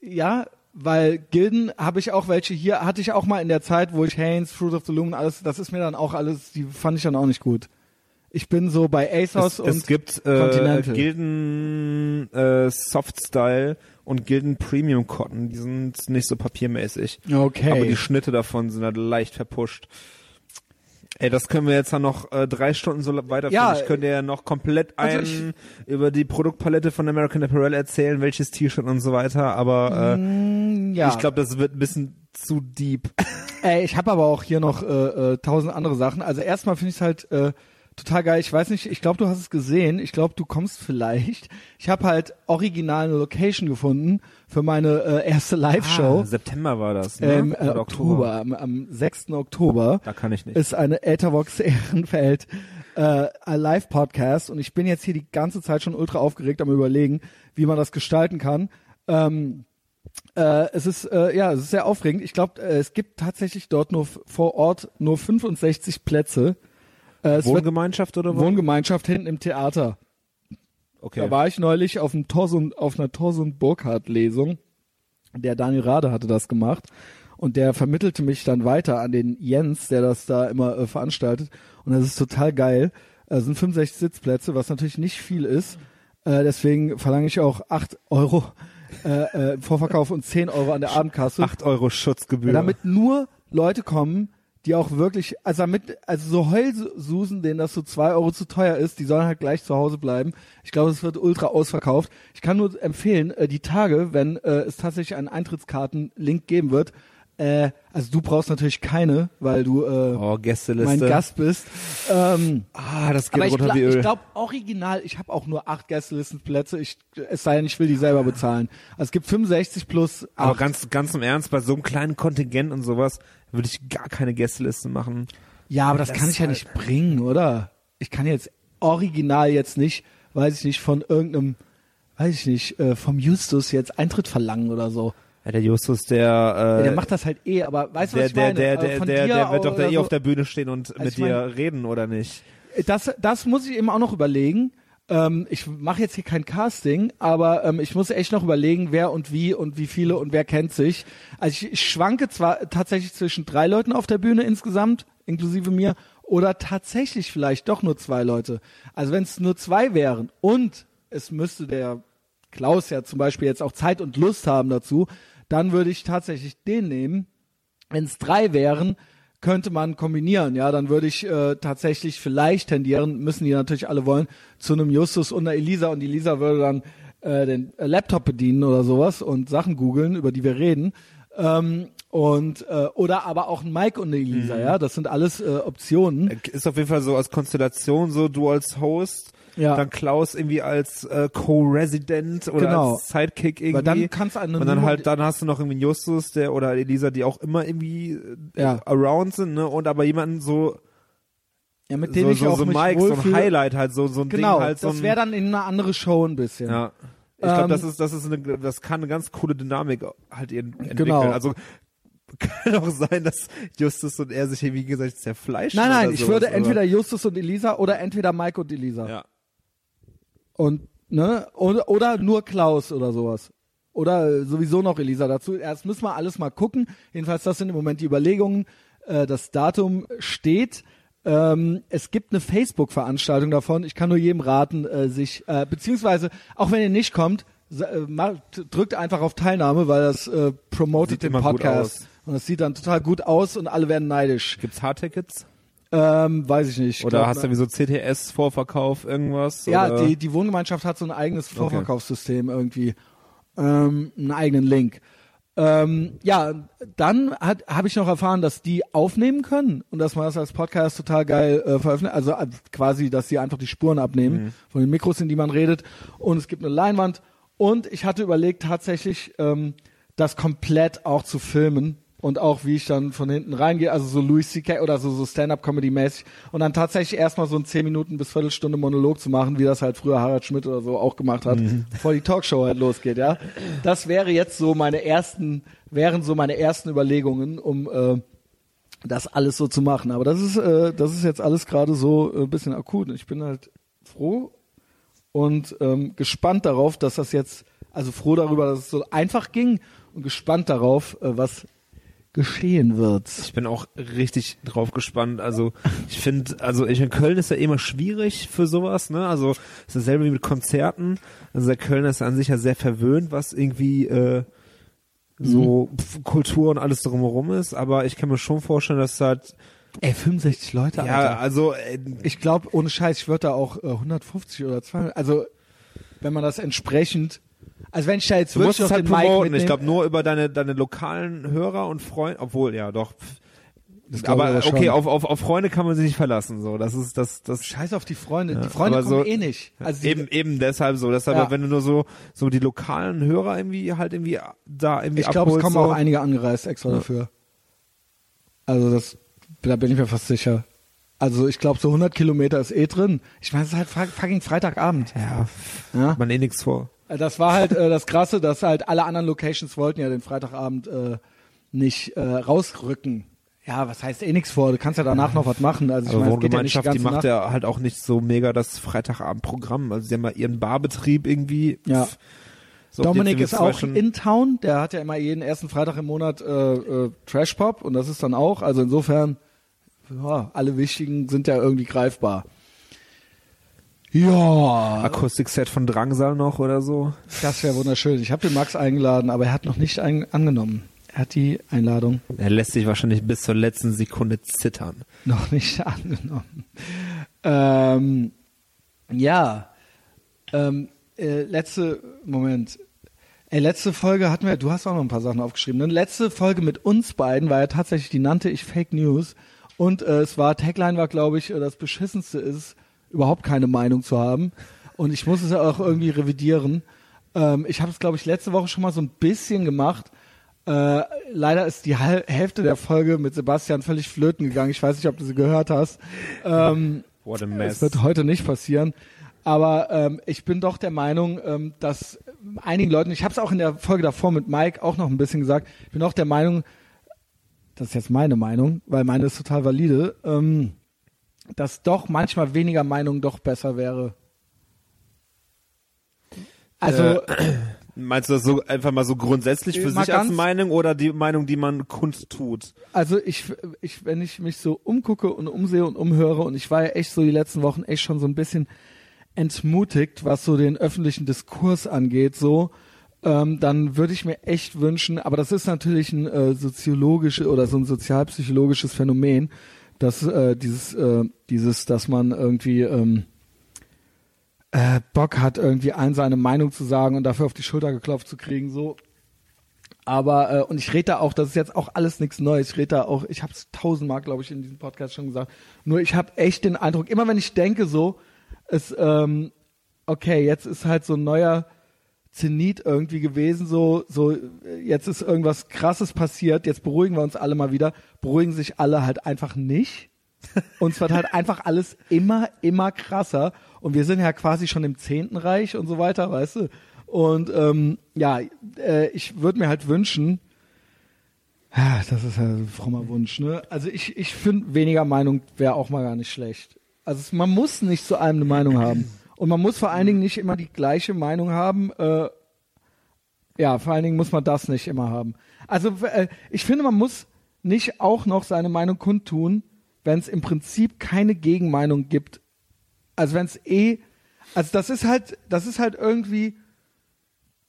Ja, weil Gilden habe ich auch welche hier, hatte ich auch mal in der Zeit, wo ich Haynes, Fruit of the Loom, alles, das ist mir dann auch alles, die fand ich dann auch nicht gut. Ich bin so bei ASOS es, und es gibt äh. Gilden äh, Soft Style und Gilden Premium Cotton, die sind nicht so papiermäßig. okay. Aber die Schnitte davon sind halt leicht verpusht. Ey, das können wir jetzt dann noch äh, drei Stunden so weiterführen. Ja, ich könnte ja noch komplett also ein über die Produktpalette von American Apparel erzählen, welches T-Shirt und so weiter, aber äh, Mm, ja. ich glaube, das wird ein bisschen zu deep. Ey, ich habe aber auch hier noch äh, äh, tausend andere Sachen. Also erstmal finde ich es halt äh, total geil. Ich weiß nicht, ich glaube, du hast es gesehen. Ich glaube, du kommst vielleicht. Ich habe halt original eine Location gefunden für meine äh, erste Live-Show. Ah, September war das, ne? ähm, äh, Oktober, am, am 6. Oktober Da kann ich nicht. ist eine Etherbox Ehrenfeld äh, Live-Podcast und ich bin jetzt hier die ganze Zeit schon ultra aufgeregt am überlegen, wie man das gestalten kann. Ähm, äh, es ist äh, ja, es ist sehr aufregend. Ich glaube, äh, es gibt tatsächlich dort nur vor Ort nur 65 Plätze. Äh, Wohngemeinschaft oder wo? Wohngemeinschaft hinten im Theater. okay. Da war ich neulich auf, einem Torsun, auf einer Torsun Burkhardt Lesung. Der Daniel Rade hatte das gemacht. Und der vermittelte mich dann weiter an den Jens, der das da immer äh, veranstaltet. Und das ist total geil. Äh, Es sind 65 Sitzplätze, was natürlich nicht viel ist. Äh, deswegen verlange ich auch 8 Euro äh, äh, im Vorverkauf und 10 Euro an der Abendkasse. 8 Euro Schutzgebühr. Damit nur Leute kommen, die auch wirklich, also damit, also so Heulsusen, denen das so zwei Euro zu teuer ist, die sollen halt gleich zu Hause bleiben. Ich glaube, es wird ultra ausverkauft. Ich kann nur empfehlen, äh, die Tage, wenn äh, es tatsächlich einen Eintrittskarten-Link geben wird, äh, also du brauchst natürlich keine, weil du äh, oh, mein Gast bist. Ähm, Ah, das geht aber ich runter glaube, wie Öl. ich glaub, original, ich habe auch nur acht Gästelistenplätze. Ich, es sei denn, ich will die selber bezahlen. Also es gibt 65 plus Aber acht. ganz, ganz im Ernst, bei so einem kleinen Kontingent und sowas würde ich gar keine Gästeliste machen. Ja, aber das, Das kann ich ja halt- nicht bringen, oder? Ich kann jetzt original jetzt nicht, weiß ich nicht, von irgendeinem, weiß ich nicht, äh, vom Justus jetzt Eintritt verlangen oder so. Ja, der Justus, der, äh, Ja, der macht das halt eh, aber weißt du, der, was ich der, meine? der, Äh, der, von der, der wird doch da eh so. auf der Bühne stehen und mit ich dir mein- reden, oder nicht? das, das muss ich eben auch noch überlegen. Ähm, ich mache jetzt hier kein Casting, aber ähm, ich muss echt noch überlegen, wer und wie und wie viele und wer kennt sich. Also ich, ich schwanke zwar tatsächlich zwischen drei Leuten auf der Bühne insgesamt, inklusive mir, oder tatsächlich vielleicht doch nur zwei Leute. Also wenn es nur zwei wären und es müsste der Klaus ja zum Beispiel jetzt auch Zeit und Lust haben dazu, dann würde ich tatsächlich den nehmen. Wenn es drei wären, könnte man kombinieren. Ja, dann würde ich äh, tatsächlich vielleicht tendieren, müssen die natürlich alle wollen, zu einem Justus und einer Elisa und die Elisa würde dann äh, den äh, Laptop bedienen oder sowas und Sachen googeln, über die wir reden. Ähm, und äh, oder aber auch ein Mike und eine Elisa, ja, das sind alles äh, Optionen. Ist auf jeden Fall so als Konstellation so, du als Host, Ja. dann Klaus irgendwie als äh, Co-Resident oder Genau. als Sidekick irgendwie. Weil dann kannst du und dann halt, dann hast du noch irgendwie Justus, der oder Elisa, die auch immer irgendwie äh, Ja. around sind, ne? Und aber jemanden so, Ja, mit denen so, ich so, auch so mich Mike, so ein wohlfühle. Highlight halt, so, so ein Genau, Ding halt, so das wäre dann in eine andere Show ein bisschen. Ja. Ich glaube, Ähm, das ist, das ist eine, das kann eine ganz coole Dynamik halt ent- entwickeln. Genau. Also kann auch sein, dass Justus und er sich, wie gesagt, zerfleischen. Nein, nein, ich würde entweder Justus und Elisa oder entweder Mike und Elisa. Ja. Und, ne, oder, oder nur Klaus oder sowas. Oder sowieso noch Elisa dazu. Erst müssen wir alles mal gucken. Jedenfalls, das sind im Moment die Überlegungen. Äh, das Datum steht. Ähm, es gibt eine Facebook-Veranstaltung davon. Ich kann nur jedem raten, äh, sich, äh, beziehungsweise, auch wenn ihr nicht kommt, äh, drückt einfach auf Teilnahme, weil das äh, promotet Sieht den Podcast. Und das sieht dann total gut aus und alle werden neidisch. Gibt's Hardtickets? Ähm, weiß ich nicht. Ich Oder glaub, hast du wie so CTS-Vorverkauf, irgendwas? Ja, oder? die, die Wohngemeinschaft hat so ein eigenes Vorverkaufssystem irgendwie. Ähm, einen eigenen Link. Ähm, ja, dann habe ich noch erfahren, dass die aufnehmen können und dass man das als Podcast total geil äh, veröffentlicht. Also äh, quasi, dass sie einfach die Spuren abnehmen Mhm. von den Mikros, in die man redet. Und es gibt eine Leinwand. Und ich hatte überlegt, tatsächlich ähm, das komplett auch zu filmen und auch wie ich dann von hinten reingehe, also so Louis C.K. oder so, so Stand-up-Comedy-mäßig und dann tatsächlich erstmal so ein 10 Minuten bis Viertelstunde Monolog zu machen, wie das halt früher Harald Schmidt oder so auch gemacht hat, bevor die Talkshow halt losgeht, ja. Das wäre jetzt so meine ersten, wären so meine ersten Überlegungen, um äh, das alles so zu machen. Aber das ist, äh, das ist jetzt alles gerade so äh, ein bisschen akut. Ich bin halt froh und ähm, gespannt darauf, dass das jetzt, also froh darüber, dass es so einfach ging und gespannt darauf, äh, was geschehen wird. Ich bin auch richtig drauf gespannt. Also ich finde, also ich in Köln ist ja immer schwierig für sowas, ne? Also es ist dasselbe wie mit Konzerten. Also der Kölner ist an sich ja sehr verwöhnt, was irgendwie äh, so pf, Kultur und alles drumherum ist. Aber ich kann mir schon vorstellen, dass halt Ey, 65 Leute, ja, Alter. also äh, Ich glaube, ohne Scheiß, ich würde da auch äh, 150 oder 200, also wenn man das entsprechend, also wenn ich da jetzt du musst wirklich es halt promoten. Ich glaube nur über deine deine lokalen Hörer und Freunde, obwohl ja doch. Aber okay, auf, auf, auf Freunde kann man sich nicht verlassen. So, das ist das das Scheiß auf die Freunde. Ja, die Freunde kommen so- eh nicht. Also die- eben eben deshalb so. Deshalb, Ja. wenn du nur so so die lokalen Hörer irgendwie halt irgendwie da irgendwie ich glaube, es kommen so. auch einige angereist extra Ja. dafür. Also das, da bin ich mir fast sicher. Also ich glaube, so 100 Kilometer ist eh drin. Ich meine, es ist halt fuck- fucking Freitagabend. Ja, Ja? man eh nichts vor. Das war halt äh, das Krasse, dass halt alle anderen Locations wollten ja den Freitagabend äh, nicht äh, rausrücken. Ja, was heißt eh nichts vor? Du kannst ja danach noch was machen. Also ich meine, geht ja nicht die die macht Nacht. ja halt auch nicht so mega das Freitagabendprogramm. Also sie haben ja ihren Barbetrieb irgendwie. Ja. So, Dominik ist auch Stunden- in Town. Der hat ja immer jeden ersten Freitag im Monat äh, äh, Trash Pop und das ist dann auch. Also insofern, ja, alle wichtigen sind ja irgendwie greifbar. Ja, Akustikset von Drangsal noch oder so. das wäre wunderschön. Ich habe den Max eingeladen, aber er hat noch nicht ein angenommen. Er hat die Einladung Er lässt sich wahrscheinlich bis zur letzten Sekunde zittern. noch nicht angenommen. Ähm, ja, ähm, äh, letzte Moment. Ey, letzte Folge hatten wir, du hast auch noch ein paar Sachen aufgeschrieben. Ne? Letzte Folge mit uns beiden war ja tatsächlich, die nannte ich Fake News. Und äh, es war, Tagline war, glaube ich, äh, das Beschissenste ist, überhaupt keine Meinung zu haben. Und ich muss es ja auch irgendwie revidieren. Ähm, ich habe es, glaube ich, letzte Woche schon mal so ein bisschen gemacht. Äh, leider ist die Hälfte der Folge mit Sebastian völlig flöten gegangen. Ich weiß nicht, ob du sie gehört hast. Ähm, What a es mess. wird heute nicht passieren. Aber ähm, ich bin doch der Meinung, ähm, dass einigen Leuten, ich habe es auch in der Folge davor mit Mike auch noch ein bisschen gesagt, ich bin auch der Meinung, das ist jetzt meine Meinung, weil meine ist total valide, ähm, dass doch manchmal weniger Meinung doch besser wäre. Also Äh, Meinst du das so einfach mal so grundsätzlich für sich als Meinung oder die Meinung, die man kundtut? Also ich, ich, wenn ich mich so umgucke und umsehe und umhöre und ich war ja echt so die letzten Wochen echt schon so ein bisschen entmutigt, was so den öffentlichen Diskurs angeht, so, ähm, dann würde ich mir echt wünschen, aber das ist natürlich ein äh, soziologisches oder so ein sozialpsychologisches Phänomen, dass äh, dieses, äh, dieses, dass man irgendwie ähm, äh, Bock hat, irgendwie allen seine Meinung zu sagen und dafür auf die Schulter geklopft zu kriegen, so. Aber, äh, und ich rede da auch, das ist jetzt auch alles nichts Neues, ich rede da auch, ich habe es tausendmal, glaube ich, in diesem Podcast schon gesagt, nur ich habe echt den Eindruck, immer wenn ich denke so, es, ähm, okay, jetzt ist halt so ein neuer Zenit irgendwie gewesen, so, so, jetzt ist irgendwas krasses passiert, jetzt beruhigen wir uns alle mal wieder, beruhigen sich alle halt einfach nicht. Und es wird halt einfach alles immer, immer krasser. Und wir sind ja quasi schon im zehnten Reich und so weiter, weißt du? Und ähm, ja, äh, ich würde mir halt wünschen, das ist ja ein frommer Wunsch, ne? Also ich, ich finde, weniger Meinung wäre auch mal gar nicht schlecht. Also man muss nicht zu allem eine Meinung haben. Und man muss vor allen Dingen nicht immer die gleiche Meinung haben. Äh, ja, vor allen Dingen muss man das nicht immer haben. Also äh, ich finde, man muss nicht auch noch seine Meinung kundtun, wenn es im Prinzip keine Gegenmeinung gibt. Also wenn es eh, also das ist halt, das ist halt irgendwie,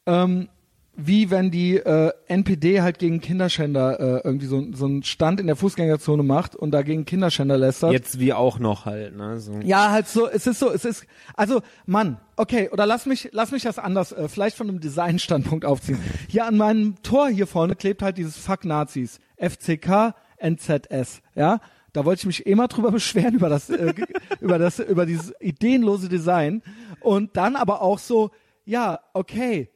ähm, wie wenn die äh, NPD halt gegen Kinderschänder äh, irgendwie so, so einen Stand in der Fußgängerzone macht und dagegen Kinderschänder lästert. Jetzt wie auch noch halt, ne? So. Ja, halt so, es ist so, es ist, also, Mann, okay, oder lass mich, lass mich das anders, äh, vielleicht von einem Designstandpunkt aufziehen. Hier an meinem Tor hier vorne klebt halt dieses Fuck Nazis. FCK, NZS, ja? Da wollte ich mich eh mal drüber beschweren, über das, äh, über das, über dieses ideenlose Design. Und dann aber auch so, ja, okay,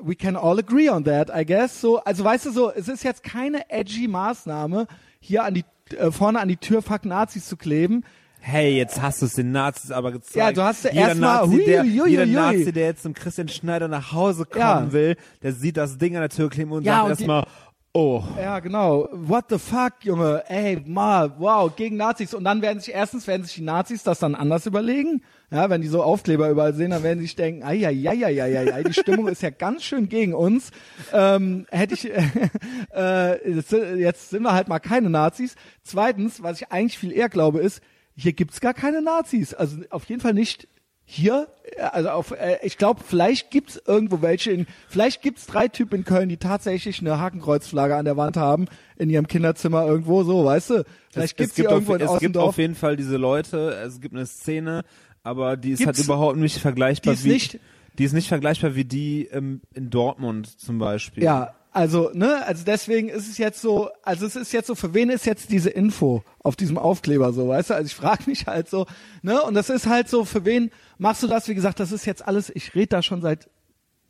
we can all agree on that, I guess. So, also weißt du so, es ist jetzt keine edgy Maßnahme, hier an die äh, vorne an die Tür Fuck Nazis zu kleben. Hey, jetzt hast du es den Nazis aber gezeigt. Ja, du hast ja jeder erstmal- Nazi, der, hui, hui, jeder hui. Nazi, der jetzt zum Christian Schneider nach Hause kommen Ja. will, der sieht das Ding an der Tür kleben und Ja, sagt erstmal, oh. Ja, genau. What the fuck, Junge? Ey, mal, wow, gegen Nazis. Und dann werden sich erstens werden sich die Nazis das dann anders überlegen. Ja, wenn die so Aufkleber überall sehen, dann werden sie sich denken, ai, ai, ai, ai, ai, ai, die Stimmung ist ja ganz schön gegen uns. Ähm, hätte ich, äh, jetzt, sind wir halt mal keine Nazis. Zweitens, was ich eigentlich viel eher glaube, ist, hier gibt's gar keine Nazis. Also auf jeden Fall nicht hier, also auf, äh, ich glaube, vielleicht gibt's irgendwo welche, in, vielleicht gibt's drei Typen in Köln, die tatsächlich eine Hakenkreuzflagge an der Wand haben, in ihrem Kinderzimmer irgendwo, so, weißt du? Vielleicht es, gibt's es gibt, irgendwo auf, in es gibt auf jeden Fall diese Leute, es gibt eine Szene, aber die ist Gibt's- halt überhaupt nicht vergleichbar Die ist wie, nicht- die ist nicht vergleichbar wie die ähm, in Dortmund zum Beispiel. Ja, also, ne, also deswegen ist es jetzt so, also es ist jetzt so, für wen ist jetzt diese Info auf diesem Aufkleber so, weißt du? Also ich frage mich halt so, ne, und das ist halt so, für wen machst du das? Wie gesagt, das ist jetzt alles, ich rede da schon seit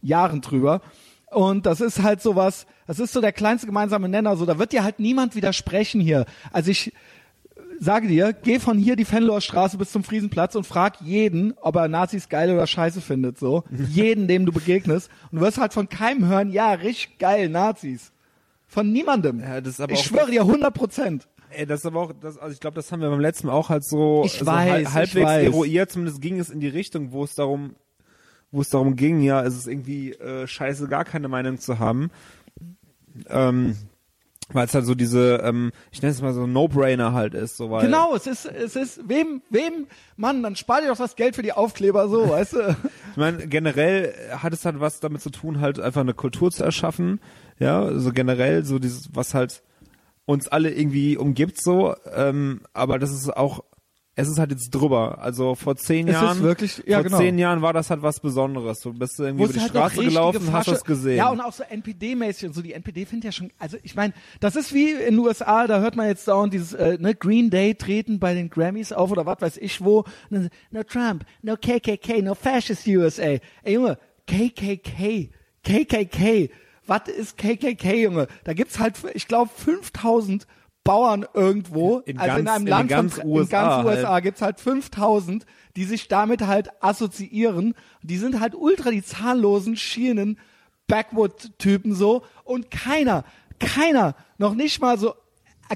Jahren drüber. Und das ist halt so was, das ist so der kleinste gemeinsame Nenner, so, da wird dir halt niemand widersprechen hier. Also ich sage dir, geh von hier die Fenloher Straße bis zum Friesenplatz und frag jeden, ob er Nazis geil oder scheiße findet, so. jeden, dem du begegnest. Und du wirst halt von keinem hören, ja, richtig geil, Nazis. Von niemandem. Ja, das ist aber ich auch- schwöre dir 100 Prozent. Ey, das ist aber auch, das, also ich glaube, das haben wir beim letzten Mal auch halt so, Ich so weiß, hal- ich halbwegs weiß. eruiert, zumindest ging es in die Richtung, wo es darum, wo es darum ging, ja, es ist irgendwie äh, scheiße, gar keine Meinung zu haben. Ähm, weil es halt so diese, ähm, ich nenne es mal so No-Brainer halt ist, so weil Genau, es ist, es ist, wem, wem, Mann, dann spar dir doch das Geld für die Aufkleber so, weißt du? Ich meine, generell hat es halt was damit zu tun, halt einfach eine Kultur zu erschaffen. Ja, also generell so dieses, was halt uns alle irgendwie umgibt so. Ähm, aber das ist auch, es ist halt jetzt drüber. Also vor zehn Es ist Jahren, wirklich- ja, vor genau. zehn Jahren war das halt was Besonderes. Du bist irgendwie Wo über die halt Straße gelaufen, hast Fasche- das gesehen. Ja, und auch so NPD-mäßig und so. Die NPD findet ja schon, also ich meine, das ist wie in den USA, da hört man jetzt dauernd dieses, äh, ne, Green Day treten bei den Grammys auf oder was weiß ich wo. Ne, No Trump, no KKK, no Fascist USA. Ey Junge, KKK, KKK, was ist KKK, Junge? Da gibt's halt, ich glaube, 5000 Bauern irgendwo, In also in ganz- einem in Land ganz von, in USA ganz halt. USA gibt's halt 5000, die sich damit halt assoziieren. Die sind halt ultra die zahnlosen, schienen Backwood-Typen so. Und keiner, keiner, noch nicht mal so,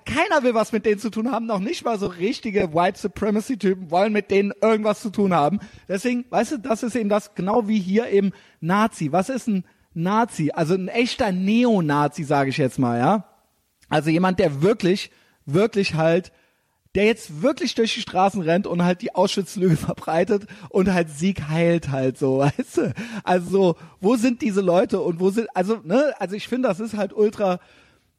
keiner will was mit denen zu tun haben, noch nicht mal so richtige White Supremacy-Typen wollen mit denen irgendwas zu tun haben. Deswegen, weißt du, das ist eben das, genau wie hier eben Nazi. Was ist ein Nazi? Also ein echter Neonazi, sage ich jetzt mal, ja? Also jemand, der wirklich, wirklich halt, der jetzt wirklich durch die Straßen rennt und halt die Auschwitz-Lüge verbreitet und halt Sieg heilt halt so, weißt du? Also so, wo sind diese Leute und wo sind, also, ne, also ich finde, das ist halt ultra,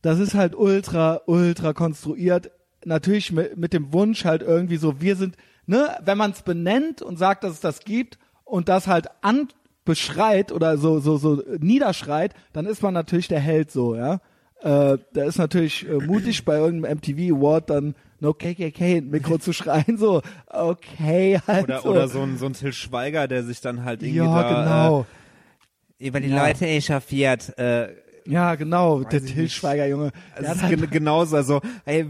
das ist halt ultra, ultra konstruiert. Natürlich mit, mit dem Wunsch halt irgendwie so, wir sind, ne, wenn man es benennt und sagt, dass es das gibt und das halt an beschreit oder so, so, so niederschreit, dann ist man natürlich der Held so, ja. Äh, da ist natürlich äh, mutig bei irgendeinem MTV Award dann No KKK ins Mikro zu schreien, so, okay, halt oder, so. oder so ein, so ein Till Schweiger, der sich dann halt irgendwie ja, da, genau. äh, über die Ja. Leute echauffiert. Äh, ja, genau, der ich Til nicht. Schweiger, Junge. Es Der ist halt, gen genauso, also, ey,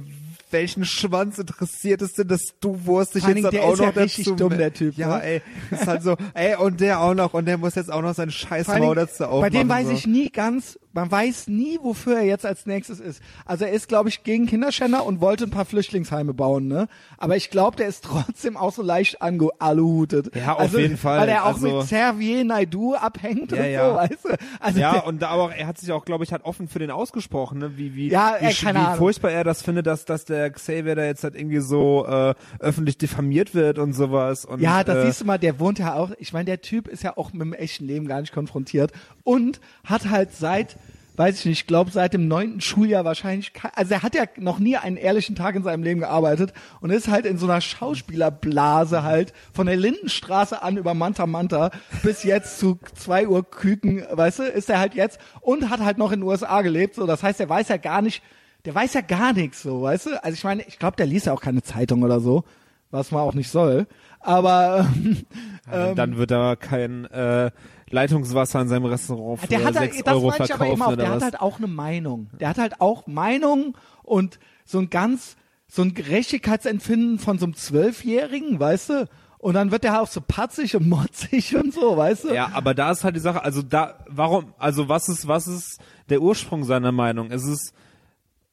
welchen Schwanz interessiert es denn, dass du Wurst dich jetzt dann der auch ist ja noch richtig dazu... dumm, der Typ, Ja, ne? ey, ist halt so, ey, und der auch noch, und der muss jetzt auch noch sein scheiß dazu aufmachen. bei dem weiß so. ich nie ganz, man weiß nie, wofür er jetzt als nächstes ist. Also er ist, glaube ich, gegen Kinderschänder und wollte ein paar Flüchtlingsheime bauen, ne? Aber ich glaube, der ist trotzdem auch so leicht angealuhutet. Ja, auf also, jeden Fall. Weil er auch Also- mit Xavier Naidu abhängt Ja, und ja. so, weißt du? Also Ja, der, und da aber er hat sich auch, glaube ich, hat offen für den ausgesprochen, ne? wie wie Ja, wie, äh, wie furchtbar er das findet, dass dass der Xavier da jetzt halt irgendwie so äh, öffentlich diffamiert wird und sowas. Und, Ja, das äh, siehst du mal, der wohnt ja auch, ich meine, der Typ ist ja auch mit dem echten Leben gar nicht konfrontiert und hat halt seit, weiß ich nicht, ich glaube seit dem neunten Schuljahr wahrscheinlich, also er hat ja noch nie einen ehrlichen Tag in seinem Leben gearbeitet und ist halt in so einer Schauspielerblase halt von der Lindenstraße an über Manta Manta bis jetzt zu zwei Uhr Küken, weißt du, ist er halt jetzt und hat halt noch in den USA gelebt, so, das heißt, er weiß ja gar nicht, der weiß ja gar nichts so, weißt du? Also ich meine, ich glaube, der liest ja auch keine Zeitung oder so, was man auch nicht soll. Aber ähm, ja, dann wird da kein äh, Leitungswasser in seinem Restaurant für der hat halt, 6 das Euro meine ich aber verkaufen immer der hat halt auch eine Meinung. Der hat halt auch Meinung und so ein ganz, so ein Gerechtigkeitsempfinden von so einem Zwölfjährigen, weißt du? Und dann wird der auch so patzig und motzig und so, weißt du? Ja, aber da ist halt die Sache, also da, warum, also was ist, was ist der Ursprung seiner Meinung? Ist es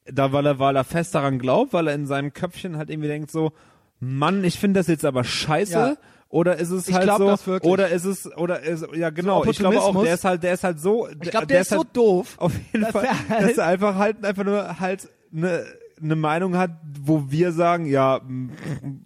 da, weil er, weil er fest daran glaubt, weil er in seinem Köpfchen halt irgendwie denkt so, Mann, ich finde das jetzt aber scheiße. Ja. Oder ist es Ich halt glaub so, das wirklich. oder ist es, oder ist, ja genau, ich glaube auch, der ist halt, der ist halt so, ich glaube, der, ist so halt, doof. auf jeden dass Fall, er halt- dass er einfach halt, einfach nur halt eine, eine Meinung hat, wo wir sagen, ja,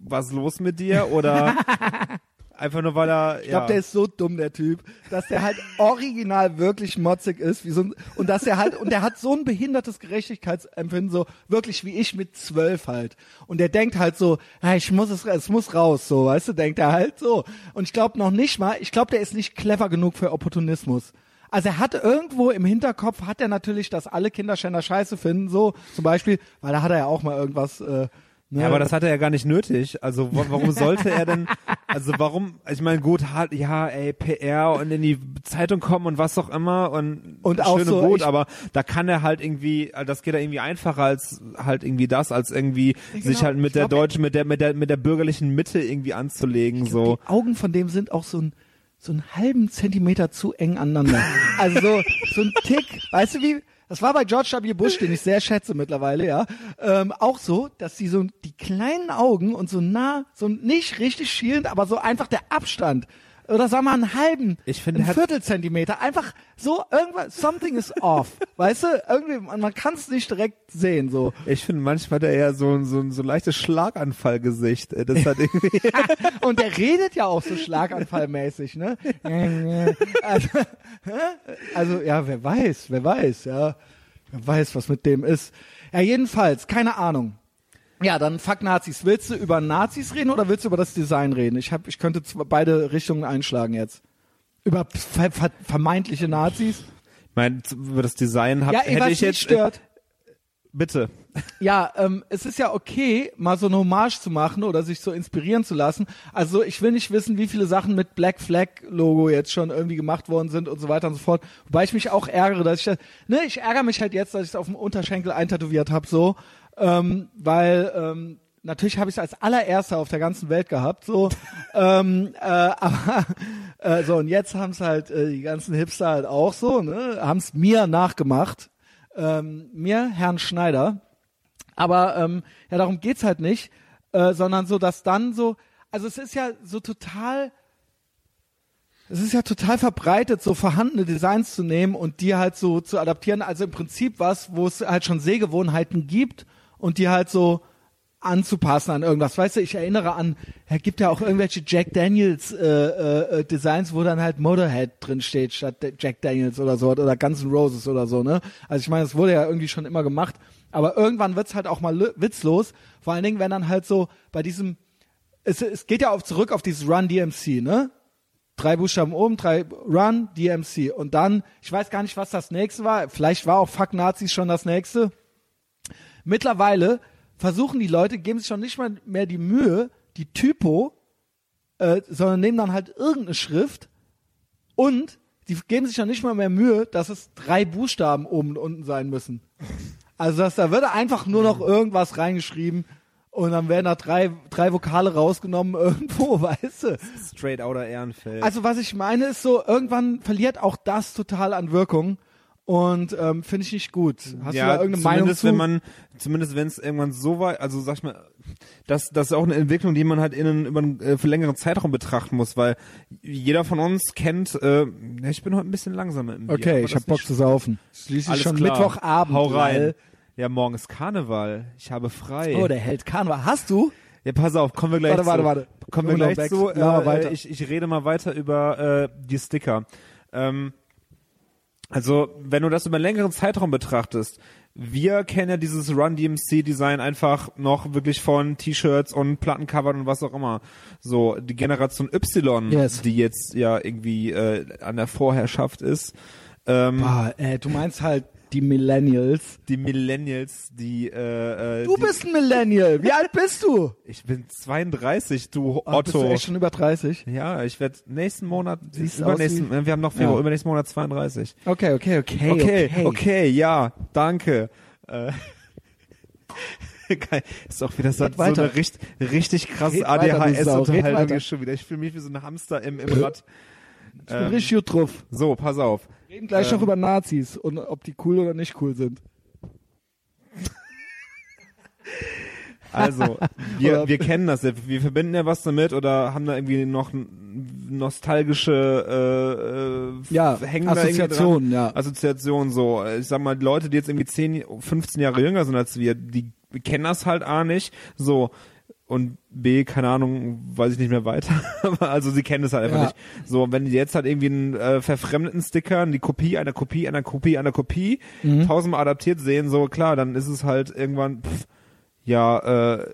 was ist los mit dir? Oder einfach nur, weil er, Ich glaube, der ist so dumm, der Typ, dass der halt original wirklich motzig ist, wie so ein, und dass er halt, und der hat so ein behindertes Gerechtigkeitsempfinden, so wirklich wie ich mit zwölf halt. Und der denkt halt so, ja, ich muss es, es muss raus, so, weißt du, denkt er halt so. Und ich glaube noch nicht mal, ich glaube, der ist nicht clever genug für Opportunismus. Also er hat irgendwo im Hinterkopf, hat er natürlich, dass alle Kinderschänder scheiße finden, so, zum Beispiel, weil da hat er ja auch mal irgendwas, äh, ne, Ja, aber das hat er ja gar nicht nötig. Also wa- warum sollte er denn, also warum, ich meine, gut, halt, ja, ey, PR und in die Zeitung kommen und was auch immer und, Und auch schön so, und gut, aber da kann er halt irgendwie, das geht er irgendwie einfacher als halt irgendwie das, als irgendwie Genau, sich halt mit ich der glaub, deutschen, mit der, mit der, mit der bürgerlichen Mitte irgendwie anzulegen, so. Die Augen von dem sind auch so ein so einen halben Zentimeter zu eng aneinander. Also so, so ein Tick, weißt du wie? Das war bei George W. Bush, den ich sehr schätze mittlerweile, ja. Ähm, auch so, dass die so die kleinen Augen und so nah, so nicht richtig schielend, aber so einfach der Abstand. Oder sagen wir mal einen halben, Ich finde, ein hat- Viertelzentimeter. Einfach so irgendwas, something is off. weißt du? Irgendwie, man, man kann es nicht direkt sehen, so. Ich finde manchmal hat er eher so, ein- so, ein- so ein leichtes Schlaganfallgesicht. äh, Das hat irgendwie, Und der redet ja auch so schlaganfallmäßig, ne? also, also, ja, wer weiß, wer weiß, ja. Wer weiß, was mit dem ist. Ja, jedenfalls, keine Ahnung. Ja, dann fuck Nazis. Willst du über Nazis reden oder willst du über das Design reden? Ich hab, ich könnte beide Richtungen einschlagen jetzt. Über ver ver vermeintliche Nazis? ich meine, über das Design hab, Ja, ey, hätte ich jetzt, stört. bitte. Ja, ähm, es ist ja okay, mal so eine Hommage zu machen oder sich so inspirieren zu lassen. Also ich will nicht wissen, wie viele Sachen mit Black Flag Logo jetzt schon irgendwie gemacht worden sind und so weiter und so fort. Wobei ich mich auch ärgere, dass ich das, ne, ich ärgere mich halt jetzt, dass ich es auf dem Unterschenkel eintätowiert habe, so, ähm, weil ähm, natürlich habe ich es als allererster auf der ganzen Welt gehabt, so, ähm, äh, aber äh, so und jetzt haben es halt äh, die ganzen Hipster halt auch so, ne, haben es mir nachgemacht, ähm, mir Herrn Schneider. Aber ähm, ja, darum geht's halt nicht, äh, sondern so, dass dann so, also es ist ja so total, es ist ja total verbreitet, so vorhandene Designs zu nehmen und die halt so zu adaptieren. Also im Prinzip was, wo es halt schon Sehgewohnheiten gibt und die halt so anzupassen an irgendwas. Weißt du, ich erinnere an, er gibt ja auch irgendwelche Jack Daniels äh, äh, Designs, wo dann halt Motorhead drin steht statt Jack Daniels oder so oder Guns N' Roses oder so, ne? Also ich meine, es wurde ja irgendwie schon immer gemacht, aber irgendwann wird's halt auch mal witzlos, vor allen Dingen, wenn dann halt so bei diesem es, es geht ja auch zurück auf dieses Run DMC, ne? Drei Buchstaben oben, drei Run DMC und dann, ich weiß gar nicht, was das nächste war, vielleicht war auch Fuck Nazis schon das nächste. Mittlerweile versuchen die Leute, geben sich schon nicht mal mehr die Mühe, die Typo, äh, sondern nehmen dann halt irgendeine Schrift und die geben sich schon nicht mal mehr Mühe, dass es drei Buchstaben oben und unten sein müssen. Also dass da wird einfach nur noch irgendwas reingeschrieben und dann werden da drei, drei Vokale rausgenommen irgendwo, weißt du. Straight outer Ehrenfeld. Also was ich meine ist so, irgendwann verliert auch das total an Wirkung und ähm, finde ich nicht gut. Hast ja, du da irgendeine Meinung zumindest zu? wenn man, zumindest wenn es irgendwann so weit, also sag ich mal, das, das ist auch eine Entwicklung, die man halt in einen, über einen äh, für längeren Zeitraum betrachten muss, weil jeder von uns kennt, äh, ich bin heute ein bisschen langsamer im Bier, okay, ich habe Bock zu saufen. Schließlich Alles schon klar. Mittwochabend. Hau rein. Ja, morgen ist Karneval. Ich habe frei. Oh, der Held Karneval. Hast du? Ja, pass auf, kommen wir gleich Warte, zu. warte, warte. Kommen wir gleich Back- zu. Äh, weiter. Ich, ich rede mal weiter über äh, die Sticker. Ähm, also, wenn du das über einen längeren Zeitraum betrachtest, wir kennen ja dieses Run DMC Design einfach noch wirklich von T-Shirts und Plattencovern und was auch immer. So, die Generation Y, Yes. die jetzt ja irgendwie äh, an der Vorherrschaft ist, ähm, Boah, äh, du meinst halt die Millennials. die Millennials, die äh, äh, Du die, bist ein Millennial. Wie alt bist du? ich bin 32, du Ach, bist du Otto. echt schon über 30? Ja, ich werde nächsten Monat, Siehst übernächsten, äh, wir haben noch Februar, Ja. übernächsten Monat 32. Okay, okay, okay, Okay, okay. okay, ja, danke. Äh, Geil. Ist auch wieder so, so eine richtig, richtig krasse ADHS-Unterhaltung ist schon wieder. Ich fühle mich wie so ein Hamster im, im Rad. Ich bin Ähm, richtig gut drauf. So, pass auf. Wir reden gleich ähm, noch über Nazis und ob die cool oder nicht cool sind. Also, wir, wir kennen das, wir verbinden ja was damit oder haben da irgendwie noch nostalgische äh, äh, Ja, hängen Assoziationen, ja. Assoziationen so. Ich sag mal, die Leute, die jetzt irgendwie 10, 15 Jahre jünger sind als wir, die kennen das halt A nicht. So. Und B, keine Ahnung, weiß ich nicht mehr weiter. Aber also sie kennen es halt einfach Ja. nicht. So, wenn die jetzt halt irgendwie einen äh, verfremdeten Sticker, die Kopie einer Kopie einer Kopie einer Kopie, Mhm. tausendmal adaptiert sehen, so klar, dann ist es halt irgendwann, pff, ja, äh,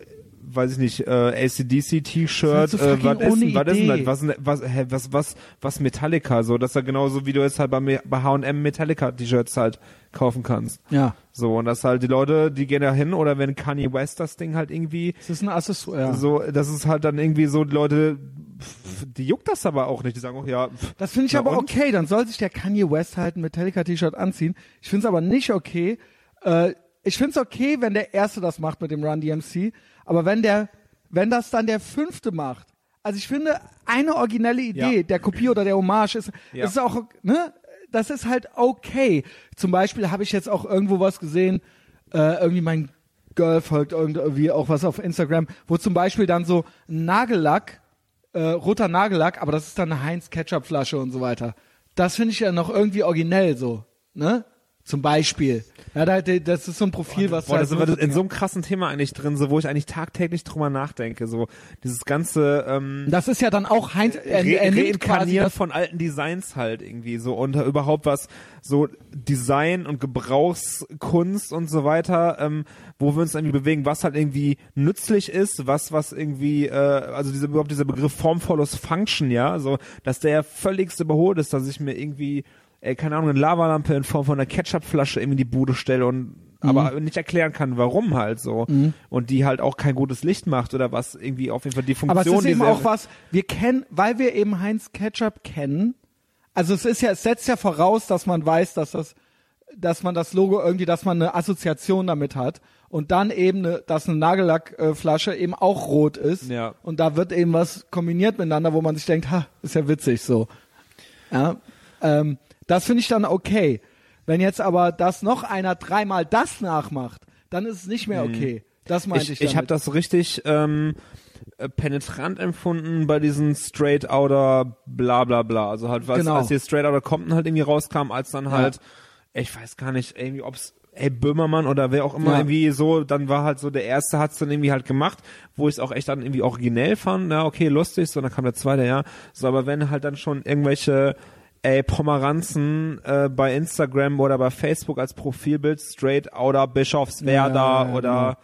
weiß ich nicht, äh, ACDC T-Shirt, Das ist äh, so was ist was ist denn das? Was, was, hä, was, was, was Metallica, so, dass er genauso wie du jetzt halt bei, bei H&M Metallica T-Shirts halt kaufen kannst. Ja. So, und das halt die Leute, die gehen da hin, oder wenn Kanye West das Ding halt irgendwie, Es ist ein Accessoire. Ja. so, das ist halt dann irgendwie so, die Leute, pff, die juckt das aber auch nicht, die sagen auch, ja, pff, Das finde ich aber und? okay. Dann soll sich der Kanye West halt ein Metallica-T-Shirt anziehen. Ich finde es aber nicht okay. Äh, ich finde es okay, wenn der Erste das macht mit dem Run DMC. Aber wenn der, wenn das dann der Fünfte macht. Also ich finde, eine originelle Idee Ja. der Kopie oder der Hommage ist, Ja. ist auch, ne? Das ist halt okay. Zum Beispiel habe ich jetzt auch irgendwo was gesehen, äh, irgendwie mein Girl folgt irgendwie auch was auf Instagram, wo zum Beispiel dann so Nagellack, äh, roter Nagellack, aber das ist dann eine Heinz Ketchup Flasche und so weiter. Das finde ich ja noch irgendwie originell so, ne? Zum Beispiel. Ja, da, das ist so ein Profil, was Boah, halt das sind wir in so einem krassen Thema eigentlich drin, so wo ich eigentlich tagtäglich drüber nachdenke, so dieses ganze ähm, das ist ja dann auch Heinz, er, Re er das, von alten Designs halt irgendwie so und überhaupt was so Design und Gebrauchskunst und so weiter, ähm, wo wir uns irgendwie bewegen, was halt irgendwie nützlich ist, was was irgendwie, äh, also dieser überhaupt dieser Begriff Form follows Function, ja, so dass der völligst überholt ist, dass ich mir irgendwie ey, keine Ahnung, eine Lavalampe in Form von einer Ketchupflasche in die Bude stelle und aber nicht erklären kann, warum halt so. Und die halt auch kein gutes Licht macht oder was irgendwie auf jeden Fall die Funktion aber es ist eben auch was, wir kennen, weil wir eben Heinz Ketchup kennen, also es ist ja, es setzt ja voraus, dass man weiß, dass das, dass man das Logo irgendwie, dass man eine Assoziation damit hat und dann eben, eine, dass eine Nagellackflasche eben auch rot ist Ja. und da wird eben was kombiniert miteinander, wo man sich denkt, ha, ist ja witzig so. Ja, ähm, das finde ich dann okay. Wenn jetzt aber das noch einer dreimal das nachmacht, dann ist es nicht mehr okay. Das meinte ich, Mhm. ich, ich habe das richtig ähm, äh, penetrant empfunden bei diesen Straight Outer bla bla bla. Also halt, was, Genau. als die Straight Outer Compton halt irgendwie rauskam, als dann halt, ich weiß gar nicht, irgendwie ob's ey, Böhmermann oder wer auch immer Ja. irgendwie so, dann war halt so, der erste hat's dann irgendwie halt gemacht, wo ich es auch echt dann irgendwie originell fand, ja, okay, lustig, so, dann kam der zweite, ja, so, aber wenn halt dann schon irgendwelche ey, Pomeranzen äh, bei Instagram oder bei Facebook als Profilbild Straight Outer Bischofswerda Ja, ja, ja, oder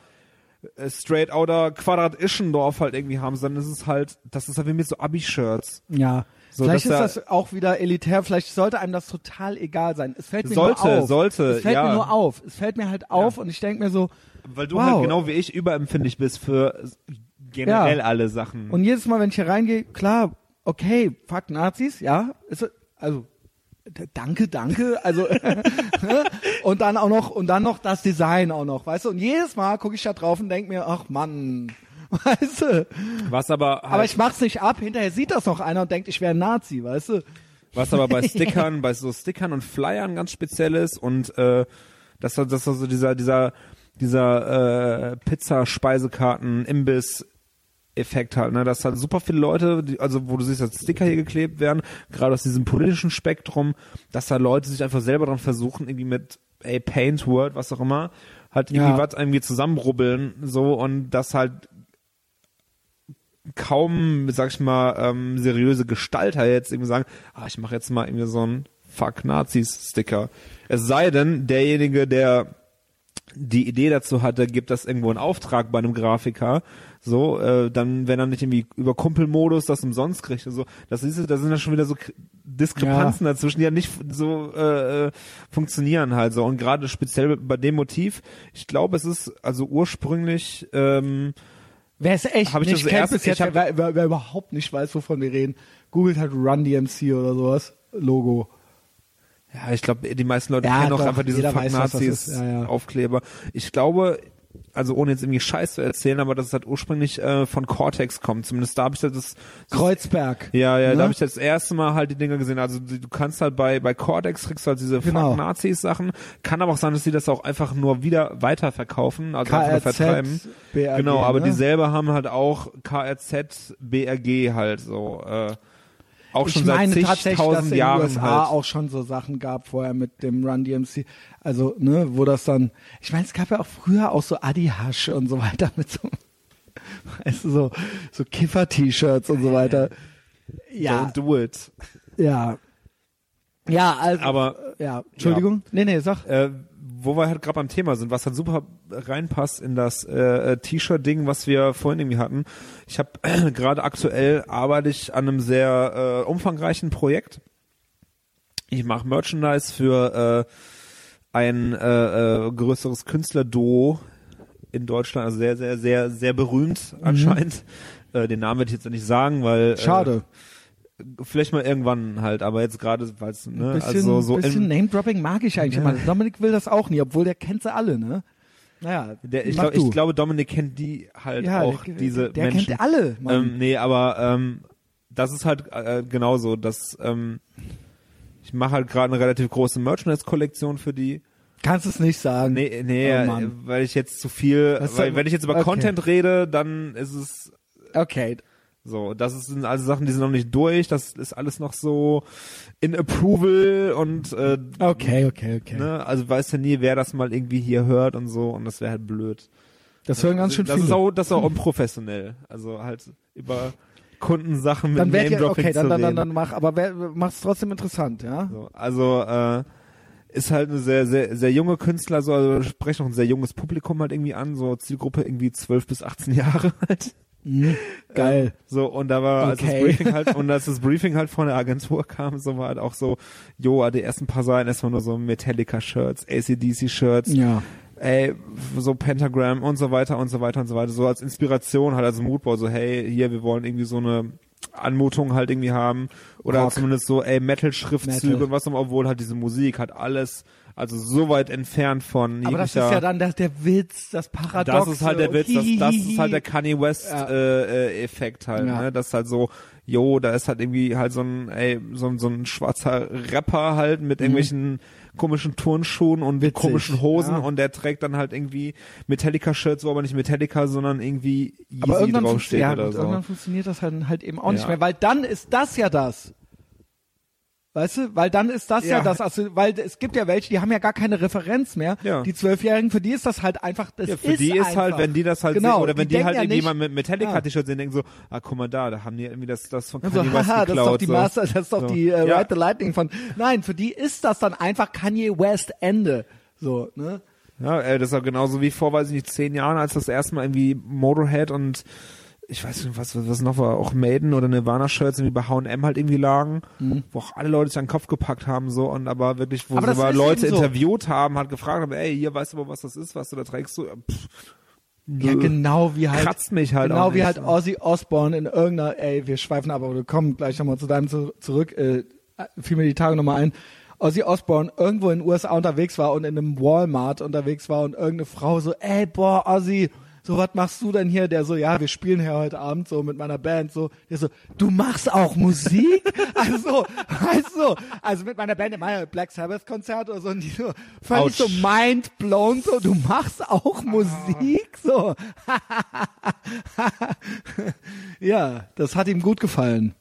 äh, Straight Outer Quadrat Ischendorf halt irgendwie haben, sondern es ist halt, das ist halt wie mit so Abi-Shirts. Ja. So, vielleicht ist dass das auch wieder elitär, vielleicht sollte einem das total egal sein. Es fällt mir Sollte, nur auf. sollte, Es fällt ja. mir nur auf. Es fällt mir halt auf und ich denke mir so, Weil du Wow. halt genau wie ich überempfindlich bist für generell alle Sachen. und jedes Mal, wenn ich hier reingehe, klar, okay, fuck Nazis, ja, ist, also, danke, danke, also, ne? und dann auch noch, und dann noch das Design auch noch, weißt du, und jedes Mal gucke ich da drauf und denke mir, ach Mann, weißt du, Was aber halt, aber ich mach's nicht ab, hinterher sieht das noch einer und denkt, ich wäre ein Nazi, weißt du, Was aber bei Stickern, bei so Stickern und Flyern ganz speziell ist und äh, das das das so dieser dieser dieser äh, Pizza Speisekarten Imbiss Effekt halt, ne, dass halt super viele Leute, die, also wo du siehst, dass Sticker hier geklebt werden, gerade aus diesem politischen Spektrum, dass da Leute sich einfach selber dran versuchen, irgendwie mit ey, Paint, Word, was auch immer, halt irgendwie Ja. was irgendwie zusammenrubbeln, so und das halt kaum, sag ich mal, ähm, seriöse Gestalter jetzt irgendwie sagen, ah, ich mache jetzt mal irgendwie so einen Fuck Nazis Sticker. Es sei denn, derjenige, der die Idee dazu hatte, gibt das irgendwo in Auftrag bei einem Grafiker, so, äh, dann, wenn er nicht irgendwie über Kumpelmodus das umsonst kriegt und so, das ist, da sind ja schon wieder so Diskrepanzen dazwischen, die ja nicht so äh, äh, funktionieren halt so. Und gerade speziell bei dem Motiv, ich glaube, es ist also ursprünglich ähm, Wer es echt Hab ich nicht das kennt bis jetzt, hab- wer, wer, wer überhaupt nicht weiß, wovon wir reden, googelt halt Run DMC oder sowas, Logo. Ja, ich glaube, die meisten Leute Ja, kennen auch doch, einfach diese Fuck weiß, Nazis ist. Ja, ja. Aufkleber. Ich glaube, also ohne jetzt irgendwie Scheiß zu erzählen, aber das hat ursprünglich äh, von Cortex kommt. Zumindest da habe ich das, das Kreuzberg. ja, ja, Ne? da habe ich das erste Mal halt die Dinger gesehen. Also du kannst halt bei bei Cortex kriegst du halt diese Genau. Nazis Sachen. Kann aber auch sein, dass die das auch einfach nur wieder weiterverkaufen, also einfach nur KRZ, vertreiben. BRG, genau, aber ne? die selber haben halt auch KRZ, BRG halt so. Äh, auch ich schon seit meine tatsächlich, dass in Jahren USA halt. auch schon so Sachen gab vorher mit dem Run DMC. Also, ne, wo das dann, ich meine, es gab ja auch früher auch so Adi Hasch und so weiter mit so, weißt du, so, so Kiffer-T-Shirts und so weiter. Ja, Don't do it. ja. Ja, also, Aber ja, Entschuldigung. Nee, nee, sag. äh, wo wir halt gerade beim Thema sind, was halt super reinpasst in das äh, äh, T-Shirt-Ding, was wir vorhin irgendwie hatten. Ich habe gerade aktuell arbeite ich an einem sehr äh, umfangreichen Projekt. Ich mache Merchandise für äh, ein äh, äh, größeres Künstlerduo in Deutschland, also sehr, sehr, sehr, sehr berühmt anscheinend. Äh, den Namen werde ich jetzt nicht sagen, weil Mhm. Schade. Äh, vielleicht mal irgendwann halt, aber jetzt gerade, weil es ne, Ein bisschen, also so bisschen in, Name-Dropping mag ich eigentlich immer. Dominik will das auch nie, obwohl der kennt sie alle, ne? Naja, Der, ich, glaub, ich glaube, Dominik kennt die halt ja, auch, der, diese der Menschen. kennt alle, Mann. ähm, nee, aber ähm, das ist halt äh, genauso, dass ähm, ich mache halt gerade eine relativ große Merchandise-Kollektion für die. Kannst es nicht sagen. Nee, nee, Oh, äh, weil ich jetzt zu viel, weil wenn ich jetzt über okay. Content rede, dann ist es Okay. So, das sind also Sachen, die sind noch nicht durch, das ist alles noch so in Approval und äh, Okay, okay, okay. ne, also weiß ja nie, wer das mal irgendwie hier hört und so und das wäre halt blöd. Das hören ganz schön das viele. Ist auch, das ist auch unprofessionell. Also halt über Kundensachen mit dann werd ihr, Name-Dropping okay, dann, zu dann, dann, reden. dann mach, aber mach's trotzdem interessant, ja? So, also äh, ist halt eine sehr, sehr, sehr junge Künstler, so also sprechen auch ein sehr junges Publikum halt irgendwie an, so Zielgruppe irgendwie 12 bis 18 Jahre halt. Mhm. Geil. So, und da war, als das. Briefing halt, und als das Briefing halt von der Agentur kam, so war halt auch so, jo, die ersten paar Seiten erstmal nur so Metallica-Shirts, ACDC-Shirts, Ja. ey, so Pentagram und so weiter und so weiter und so weiter, so als Inspiration halt, als Moodboard, so hey, hier, wir wollen irgendwie so eine Anmutung halt irgendwie haben oder Rock. zumindest so, ey, Metal-Schriftzüge Metal. und was auch immer, obwohl halt diese Musik hat alles, also so weit entfernt von Aber das ist ja dann der, der Witz, das Paradox. das ist halt der Witz, das, das ist halt der Kanye West Ja. äh, äh, Effekt halt, Ja. ne? Das ist halt so, jo, da ist halt irgendwie halt so ein, ey, so, ein- so ein schwarzer Rapper halt mit irgendwelchen komischen Turnschuhen und. Witzig, komischen Hosen ja. und der trägt dann halt irgendwie Metallica-Shirts, wo aber nicht Metallica, sondern irgendwie Yeezy aber irgendwann, draufsteht ja, oder so. irgendwann funktioniert das halt, halt eben auch nicht Ja. mehr, weil dann ist das ja das. Weißt du, weil dann ist das ja, Ja. das, also, weil es gibt ja welche, die haben ja gar keine Referenz mehr. Ja. Die Zwölfjährigen, für die ist das halt einfach, das Ja, für ist die ist einfach. halt, wenn die das halt Genau, sehen, oder wenn die die, halt ja mal mit Metallica Ja. T-Shirt sehen, denken so, ah, guck mal da, da haben die irgendwie das, das von Kanye so, West haha, das ist geklaut. doch die so. Master, das ist doch So. die äh, Ja. Ride the Lightning von. Nein, für die ist das dann einfach Kanye West Ende. So, ne? Ja, äh, das ist auch genauso wie vor, weiß ich nicht, zehn Jahren, als das erste Mal irgendwie Motorhead und ich weiß nicht, was, was noch war, auch Maiden oder Nirvana-Shirts irgendwie bei H&M halt irgendwie lagen, wo auch alle Leute sich an den Kopf gepackt haben, so, und aber wirklich, wo Mhm. Aber ist Leute so. interviewt haben, halt gefragt haben, ey, hier, weißt du mal, was das ist, was du da trägst, so, ja, pff, Ja, genau wie halt. Kratzt mich halt Genau wie nicht, halt. Ozzy Osbourne in irgendeiner, ey, wir schweifen ab, aber wir kommen gleich nochmal zu deinem zu, zurück, äh, fiel mir die Tage nochmal ein. Ozzy Osbourne irgendwo in den USA unterwegs war und in einem Walmart unterwegs war und irgendeine Frau so, ey, boah, Ozzy, so was machst du denn hier? Der so, ja, wir spielen hier heute Abend so mit meiner Band, so, der so, du machst auch Musik? also, weißt du, also mit meiner Band, in meiner Black Sabbath Konzert oder so, und die so, völlig Ouch. so mind blown, so, du machst auch Musik, so. ja, das hat ihm gut gefallen.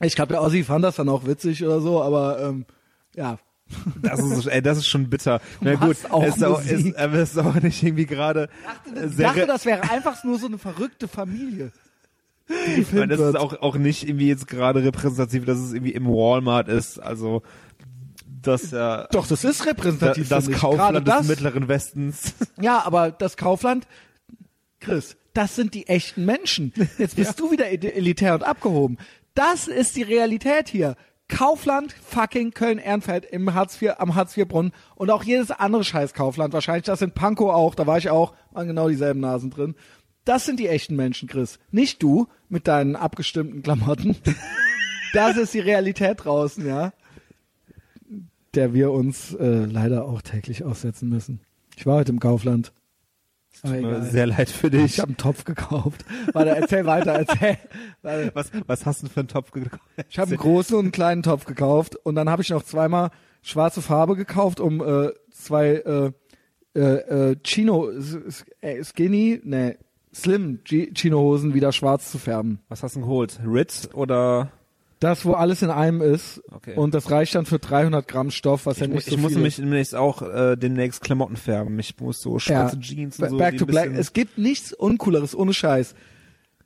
Ich glaube, der Ossi fand das dann auch witzig oder so, aber ähm, ja. Das ist, ey, das ist schon bitter. Na gut, es ist auch, ist, aber es ist auch nicht irgendwie gerade äh, Ich dachte, das wäre einfach nur so eine verrückte Familie. Ich meine, das ist auch, auch nicht irgendwie jetzt gerade repräsentativ, dass es irgendwie im Walmart ist. Also das ja Doch, das ist da, repräsentativ. das ich. Gerade Kaufland des das, Mittleren Westens. Ja, aber das Kaufland, Chris, das sind die echten Menschen. Jetzt bist du wieder ed- elitär und abgehoben. Das ist die Realität hier. Kaufland, fucking Köln-Ehrenfeld im Hartz IV, am Hartz IV Brunnen und auch jedes andere scheiß Kaufland. Wahrscheinlich das in Pankow auch, da war ich auch, waren genau dieselben Nasen drin. Das sind die echten Menschen, Chris. Nicht du mit deinen abgestimmten Klamotten. Das ist die Realität draußen, ja. Der wir uns äh, leider auch täglich aussetzen müssen. Ich war heute im Kaufland. Tut mir egal. Sehr leid für dich. Ich habe einen Topf gekauft. Warte, erzähl weiter, erzähl. Warte. was, was hast du für einen Topf gekauft? Ich habe einen großen und einen kleinen Topf gekauft und dann habe ich noch zweimal schwarze Farbe gekauft, um äh, zwei äh, äh, äh, Chino äh, Skinny, ne Slim Chino Hosen wieder schwarz zu färben. Was hast du denn geholt? Ritz oder? Das, wo alles in einem ist Okay. und das reicht dann für 300 Gramm Stoff, was ja Ich, mu- nicht so ich muss viel nämlich demnächst auch äh, demnächst Klamotten färben. Ich muss so schwarze Jeans und so. Back to Black. Es gibt nichts Uncooleres, ohne Scheiß.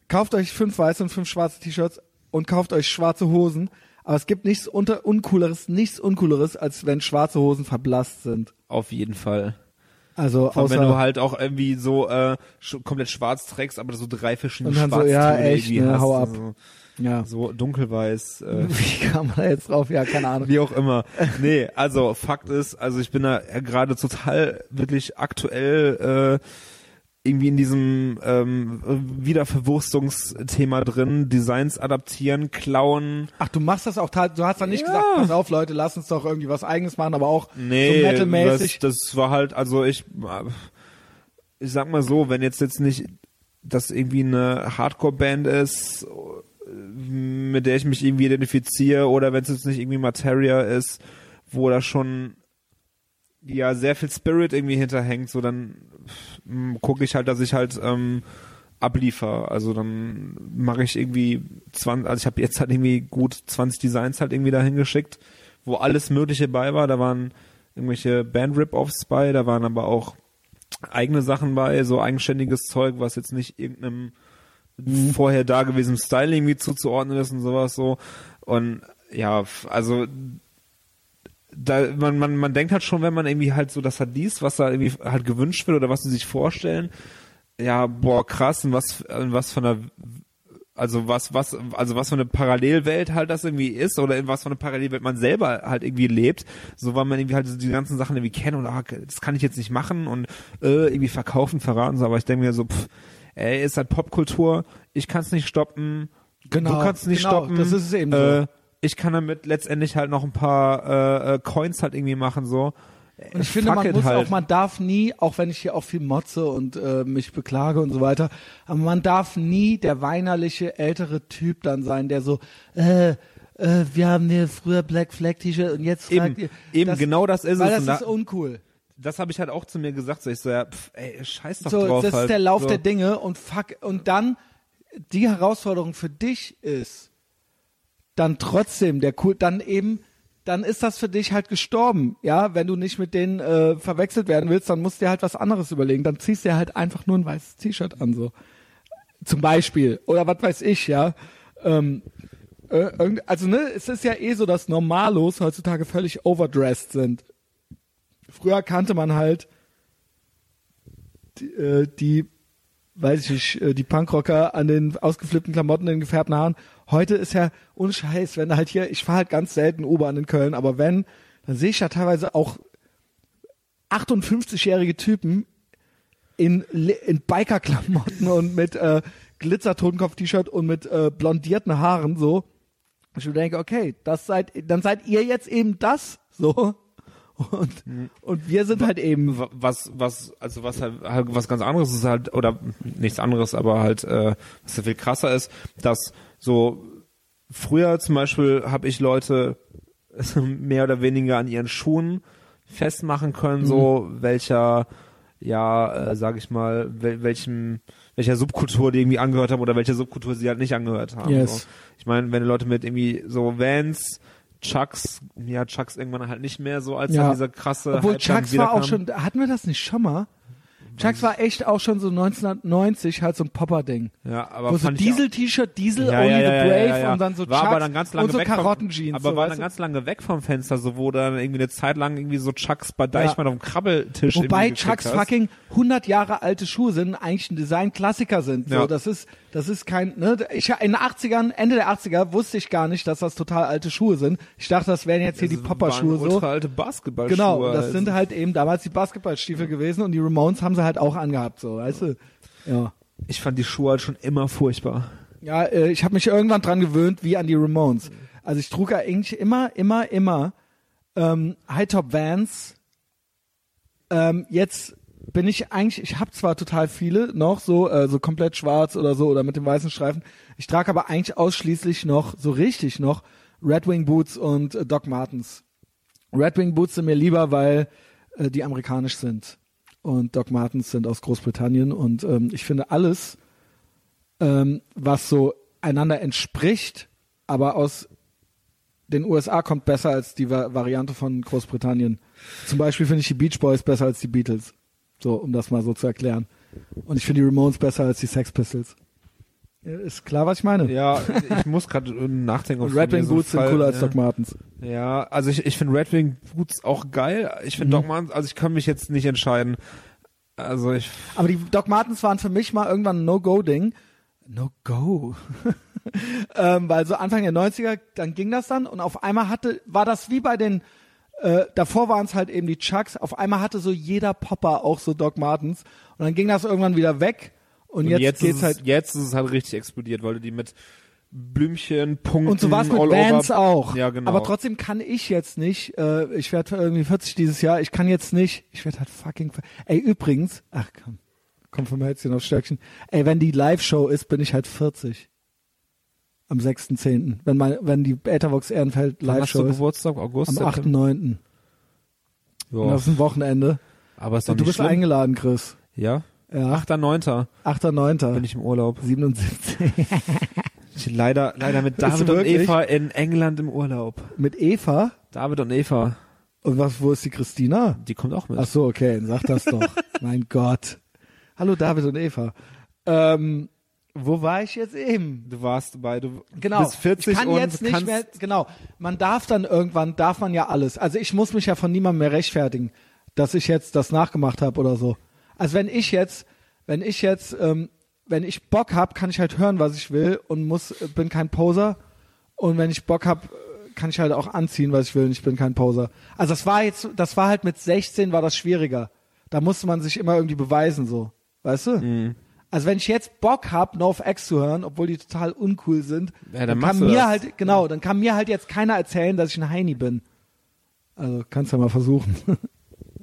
Kauft euch fünf weiße und fünf schwarze T-Shirts und kauft euch schwarze Hosen. Aber es gibt nichts unter Uncooleres, nichts Uncooleres, als wenn schwarze Hosen verblasst sind. Auf jeden Fall. Also Vor allem, außer wenn du halt auch irgendwie so äh, sch komplett schwarz trägst, aber so drei verschiedene Und dann so, ja, echt, ne, hast. hau ab. So, ja. so dunkelweiß. Äh, Wie kam man da jetzt drauf? Ja, keine Ahnung. wie auch immer. Nee, also Fakt ist, also ich bin da gerade total wirklich aktuell äh, irgendwie in diesem ähm, Wiederverwurstungsthema drin, Designs adaptieren, klauen. Ach, du machst das auch, du hast dann nicht Ja. gesagt, pass auf Leute, lass uns doch irgendwie was eigenes machen, aber auch Nee, so metalmäßig. das, das war halt, also ich, ich sag mal so, wenn jetzt jetzt nicht das irgendwie eine Hardcore-Band ist, mit der ich mich irgendwie identifiziere, oder wenn es jetzt nicht irgendwie Materia ist, wo da schon ja sehr viel Spirit irgendwie hinterhängt, so dann gucke ich halt, dass ich halt ähm, abliefer. Also dann mache ich irgendwie 20, also ich habe jetzt halt irgendwie gut 20 Designs halt irgendwie dahin geschickt, wo alles Mögliche bei war. Da waren irgendwelche Band-Rip-Offs bei, da waren aber auch eigene Sachen bei, so eigenständiges Zeug, was jetzt nicht irgendeinem vorher dagewesenen Style irgendwie zuzuordnen ist und sowas so. Und ja, also da, man, man, man denkt halt schon, wenn man irgendwie halt so das halt liest, was da irgendwie halt gewünscht wird oder was sie sich vorstellen, ja, boah, krass, und was, was von einer, also was, was, also was für eine Parallelwelt halt das irgendwie ist oder in was für eine Parallelwelt man selber halt irgendwie lebt, so weil man irgendwie halt die ganzen Sachen irgendwie kennt und ah, das kann ich jetzt nicht machen und äh, irgendwie verkaufen, verraten, so, aber ich denke mir so, pff, ey, ist halt Popkultur, ich kann es nicht stoppen, Genau, du kannst nicht genau, stoppen, das ist es eben so. äh, ich kann damit letztendlich halt noch ein paar äh, äh, Coins halt irgendwie machen, so. Und ich finde, man muss halt. auch, man darf nie, auch wenn ich hier auch viel motze und äh, mich beklage und so weiter, aber man darf nie der weinerliche ältere Typ dann sein, der so, äh, äh, wir haben hier früher Black Flag T-Shirt und jetzt Eben, fragt ihr, eben, genau das ist weil es. das Und da- ist uncool. Das habe ich halt auch zu mir gesagt, so ich so, ja, pff, ey, scheiß doch So, drauf das halt. ist der Lauf so. der Dinge und fuck, und dann die Herausforderung für dich ist, dann trotzdem der cool, dann eben, dann ist das für dich halt gestorben, ja, wenn du nicht mit denen äh, verwechselt werden willst, dann musst du dir halt was anderes überlegen, dann ziehst du dir halt einfach nur ein weißes T-Shirt an, so. Zum Beispiel, oder was weiß ich, ja. Ähm, äh, also ne, es ist ja eh so, dass Normalos heutzutage völlig overdressed sind. Früher kannte man halt die, äh, die weiß ich nicht, äh, die Punkrocker an den ausgeflippten Klamotten, den gefärbten Haaren. Heute ist ja unscheiß, wenn halt hier, ich fahre halt ganz selten U-Bahn in Köln, aber wenn, dann sehe ich ja teilweise auch 58-jährige Typen in, in Biker-Klamotten und mit äh, Glitzer-Totenkopf-T-Shirt und mit äh, blondierten Haaren so. Ich denke, okay, das seid, dann seid ihr jetzt eben das so. Und, und wir sind halt eben. Wa- was was also was halt, halt was ganz anderes ist halt oder nichts anderes aber halt äh, was ja viel krasser ist dass so früher zum Beispiel habe ich Leute mehr oder weniger an ihren Schuhen festmachen können so welcher ja äh, sag ich mal wel, welchem welcher Subkultur die irgendwie angehört haben oder welche Subkultur sie halt nicht angehört haben Yes. so. ich meine wenn Leute mit irgendwie so Vans Chucks, ja, Chucks irgendwann halt nicht mehr so, als Ja. dann dieser krasse Obwohl Hype Chucks war auch schon, hatten wir das nicht schon mal? Chucks war echt auch schon so 1990 halt so ein Popper-Ding. Ja, aber Wo so Diesel-T-Shirt, Diesel, ja, Only ja, the Brave ja, und dann so war Chucks aber dann ganz lange und so Karottenjeans. aber so, war dann ganz lange weg vom Fenster, so wo dann irgendwie eine Zeit lang irgendwie so Chucks bei Deichmann auf dem Krabbeltisch Wobei Chucks hast. fucking 100 Jahre alte Schuhe sind, eigentlich ein Design-Klassiker sind. So, das ist, das ist kein, ne, ich, in den 80ern, Ende der 80er wusste ich gar nicht, dass das total alte Schuhe sind. Ich dachte, das wären jetzt hier die Das Popper-Schuhe waren so. ultra alte Basketballschuhe. Genau, das also. sind halt eben damals die Basketballstiefel gewesen und die Ramones haben sie halt auch angehabt, so, weißt du? Ja. Ich fand die Schuhe halt schon immer furchtbar. Ja, äh, ich habe mich irgendwann dran gewöhnt, wie an die Ramones. Also ich trug ja eigentlich immer, immer, immer ähm, High-Top Vans. Ähm, jetzt bin ich eigentlich, ich habe zwar total viele noch, so äh, so komplett schwarz oder so oder mit dem weißen Streifen. Ich trage aber eigentlich ausschließlich noch, so richtig noch, Red Wing Boots und äh, Doc Martens. Red Wing Boots sind mir lieber, weil äh, die amerikanisch sind. Und Doc Martens sind aus Großbritannien. Und ähm, ich finde alles, ähm, was so einander entspricht, aber aus den USA kommt besser als die Va Variante von Großbritannien. Zum Beispiel finde ich die Beach Boys besser als die Beatles. So, um das mal so zu erklären. Und ich finde die Ramones besser als die Sex Pistols. Ja, Ist klar, was ich meine? Ja, ich muss gerade nachdenken. Und es Red Wing Boots sind cooler als ja. Doc Martens. Ja, also ich, ich finde Red Wing Boots auch geil. Ich finde Mhm. Doc Martens, also ich kann mich jetzt nicht entscheiden. Also ich, Aber die Doc Martens waren für mich mal irgendwann ein No-Go-Ding. No-Go. ähm, weil so Anfang der 90er, dann ging das dann und auf einmal hatte, war das wie bei den, äh, davor waren es halt eben die Chucks, auf einmal hatte so jeder Popper auch so Doc Martens und dann ging das irgendwann wieder weg und, und jetzt, jetzt, geht's ist halt es, jetzt ist es halt richtig explodiert, weil du die mit Blümchen, Punkten, Und so war es mit Vans over, auch. Ja, genau. Aber trotzdem kann ich jetzt nicht, äh, ich werde irgendwie 40 dieses Jahr, ich kann jetzt nicht, ich werde halt fucking, ey übrigens, ach komm, komm von mir Herzchen auf Stöckchen, ey wenn die Live-Show ist, bin ich halt 40. Am 6.10. Wenn mein, wenn die Ethervox Ehrenfeld Live-Show ist. Geburtstag? August? Am September? 8.9. Und Ja. das ist ein Wochenende. Aber ist doch Und du bist schlimm. eingeladen, Chris. Ja? Ja. 8.9. 8.9. bin ich im Urlaub. 77. Ich leider, leider mit David und? Eva in England im Urlaub. Mit Eva. David und Eva, Und was, wo ist die Christina? die kommt auch mit. Ach so, okay, dann sag das doch. mein Gott. Hallo David und Eva. Ähm, wo war ich jetzt eben? Du warst bei, du Genau. bist 40 ich kann und jetzt nicht mehr, genau. Man darf dann irgendwann, darf man ja alles. Also ich muss mich ja von niemandem mehr rechtfertigen, dass ich jetzt das nachgemacht habe oder so. Also wenn ich jetzt, wenn ich jetzt, ähm, wenn ich Bock hab, kann ich halt hören, was ich will und muss, äh, bin kein Poser. Und wenn ich Bock hab, äh, kann ich halt auch anziehen, was ich will und ich bin kein Poser. Also das war jetzt, das war halt mit 16 war das schwieriger. Da musste man sich immer irgendwie beweisen, so. Weißt du? Mhm. Also wenn ich jetzt Bock hab, NoFX zu hören, obwohl die total uncool sind, Ja, dann dann, kann du mir das. halt, genau, dann kann mir halt jetzt keiner erzählen, dass ich ein Heini bin. Also kannst ja mal versuchen.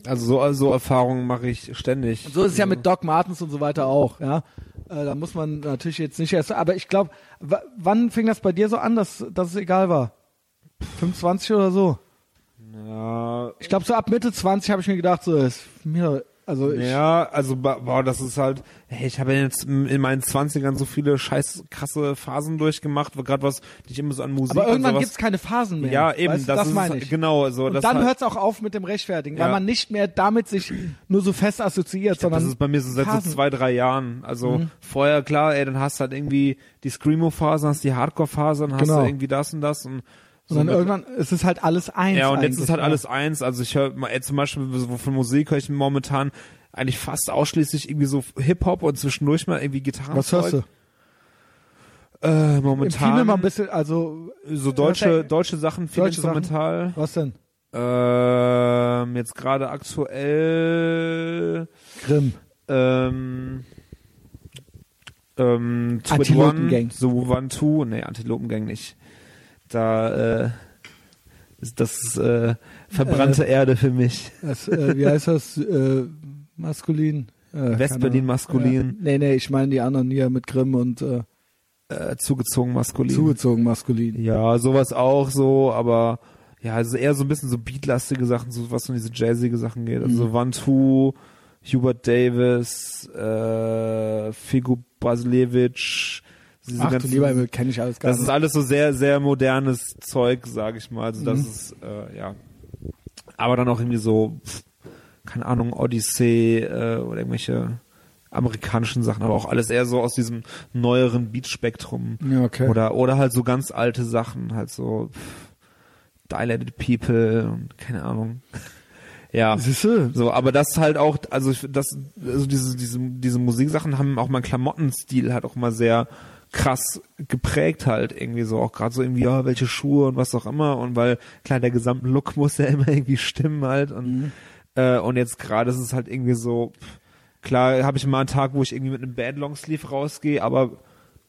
also so, so Erfahrungen mache ich ständig. so ist es ja mit Doc Martens und so weiter auch, ja. Äh, da muss man natürlich jetzt nicht erst, aber ich glaube, wann fing das bei dir so an, dass, dass es egal war? 25 oder so? Ja, Ich glaube, so ab Mitte 20 habe ich mir gedacht, so ist mir, also ich, ja, also boah, das ist halt, hey, ich habe ja jetzt in meinen 20ern so viele scheiß krasse Phasen durchgemacht, gerade was nicht immer so an Musik aber irgendwann gibt's keine Phasen mehr. Ja, eben, weißt, das, das ist meine ich. genau so. Und das dann halt, hört's auch auf mit dem Rechtfertigen, Ja. weil man nicht mehr damit sich nur so fest assoziiert, sondern das ist bei mir so seit so Phasen. zwei, drei Jahren. Also Mhm. vorher, klar, ey, dann hast du halt irgendwie die Screamo-Phase, hast die Hardcore-Phase, dann hast Genau. du irgendwie das und das und Und so irgendwann ist es halt alles eins. Ja, und jetzt ist halt ja. alles eins. Also ich höre mal, zum Beispiel so von Musik höre ich momentan eigentlich fast ausschließlich irgendwie so Hip-Hop und zwischendurch mal irgendwie Gitarren. Was hörst du? Äh, momentan mal ein bisschen, also, so deutsche, deutsche Sachen, viel Deutsche Sachen? instrumental. was denn? Ähm, jetzt gerade aktuell Grimm. ähm, ähm, Twin Antilopen One, Gang. so One Two, nee, Antilopengang nicht. Da äh, ist das ist, äh, verbrannte Erde für mich. Das, äh, wie heißt das? Äh, maskulin. Äh, Westberlin maskulin. Ja, nee, nee, ich meine die anderen hier mit Grimm und äh, Äh, zugezogen maskulin. zugezogen maskulin. Ja, sowas auch so, aber ja, also eher so ein bisschen so beatlastige Sachen, so was so diese jazzige Sachen geht. Also Mhm. Vantu, Hubert Davis, äh, Figu Basilevich, diese Ach du ganzen- lieber Himmel, kenne ich alles gar Das ist nicht. alles so sehr, sehr modernes Zeug, sag ich mal. Also das Mhm. ist, äh, ja. Aber dann auch irgendwie so, keine Ahnung, Odyssey äh, oder irgendwelche amerikanischen Sachen, aber auch alles eher so aus diesem neueren Beat-Spektrum. Ja, okay. Oder, oder halt so ganz alte Sachen, halt so pff, Dilated People und keine Ahnung. Ja. Siehste? So, aber das halt auch, also ich- das, also diese, diese, diese Musiksachen haben auch meinen Klamottenstil halt auch mal sehr krass geprägt halt irgendwie so, auch gerade so irgendwie, ja, welche Schuhe und was auch immer und weil, klar, der gesamte Look muss ja immer irgendwie stimmen halt und, äh, und jetzt gerade ist es halt irgendwie so, klar, habe ich mal einen Tag, wo ich irgendwie mit einem Bad Longsleeve rausgehe, aber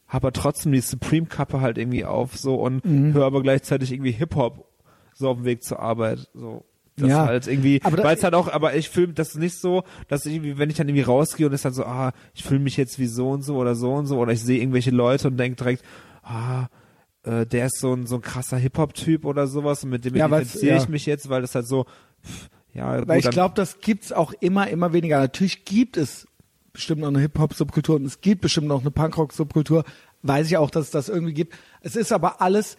habe aber trotzdem die Supreme Kappe halt irgendwie auf so und höre aber gleichzeitig irgendwie Hip-Hop so auf dem Weg zur Arbeit, so. Das Ja. halt irgendwie, weil es halt auch, aber ich fühle das nicht so, dass ich irgendwie, wenn ich dann irgendwie rausgehe und ist dann so, ah, ich fühle mich jetzt wie so und so oder so und so oder ich sehe irgendwelche Leute und denke direkt, ah, äh, der ist so ein so ein krasser Hip-Hop-Typ oder sowas und mit dem Ja, identifiziere ich ja. mich jetzt, weil das halt so, pff, ja, gut, Weil ich glaube, das gibt's auch immer, immer weniger. Natürlich gibt es bestimmt noch eine Hip-Hop-Subkultur und es gibt bestimmt noch eine Punkrock-Subkultur. Weiß ich auch, dass es das irgendwie gibt. Es ist aber alles,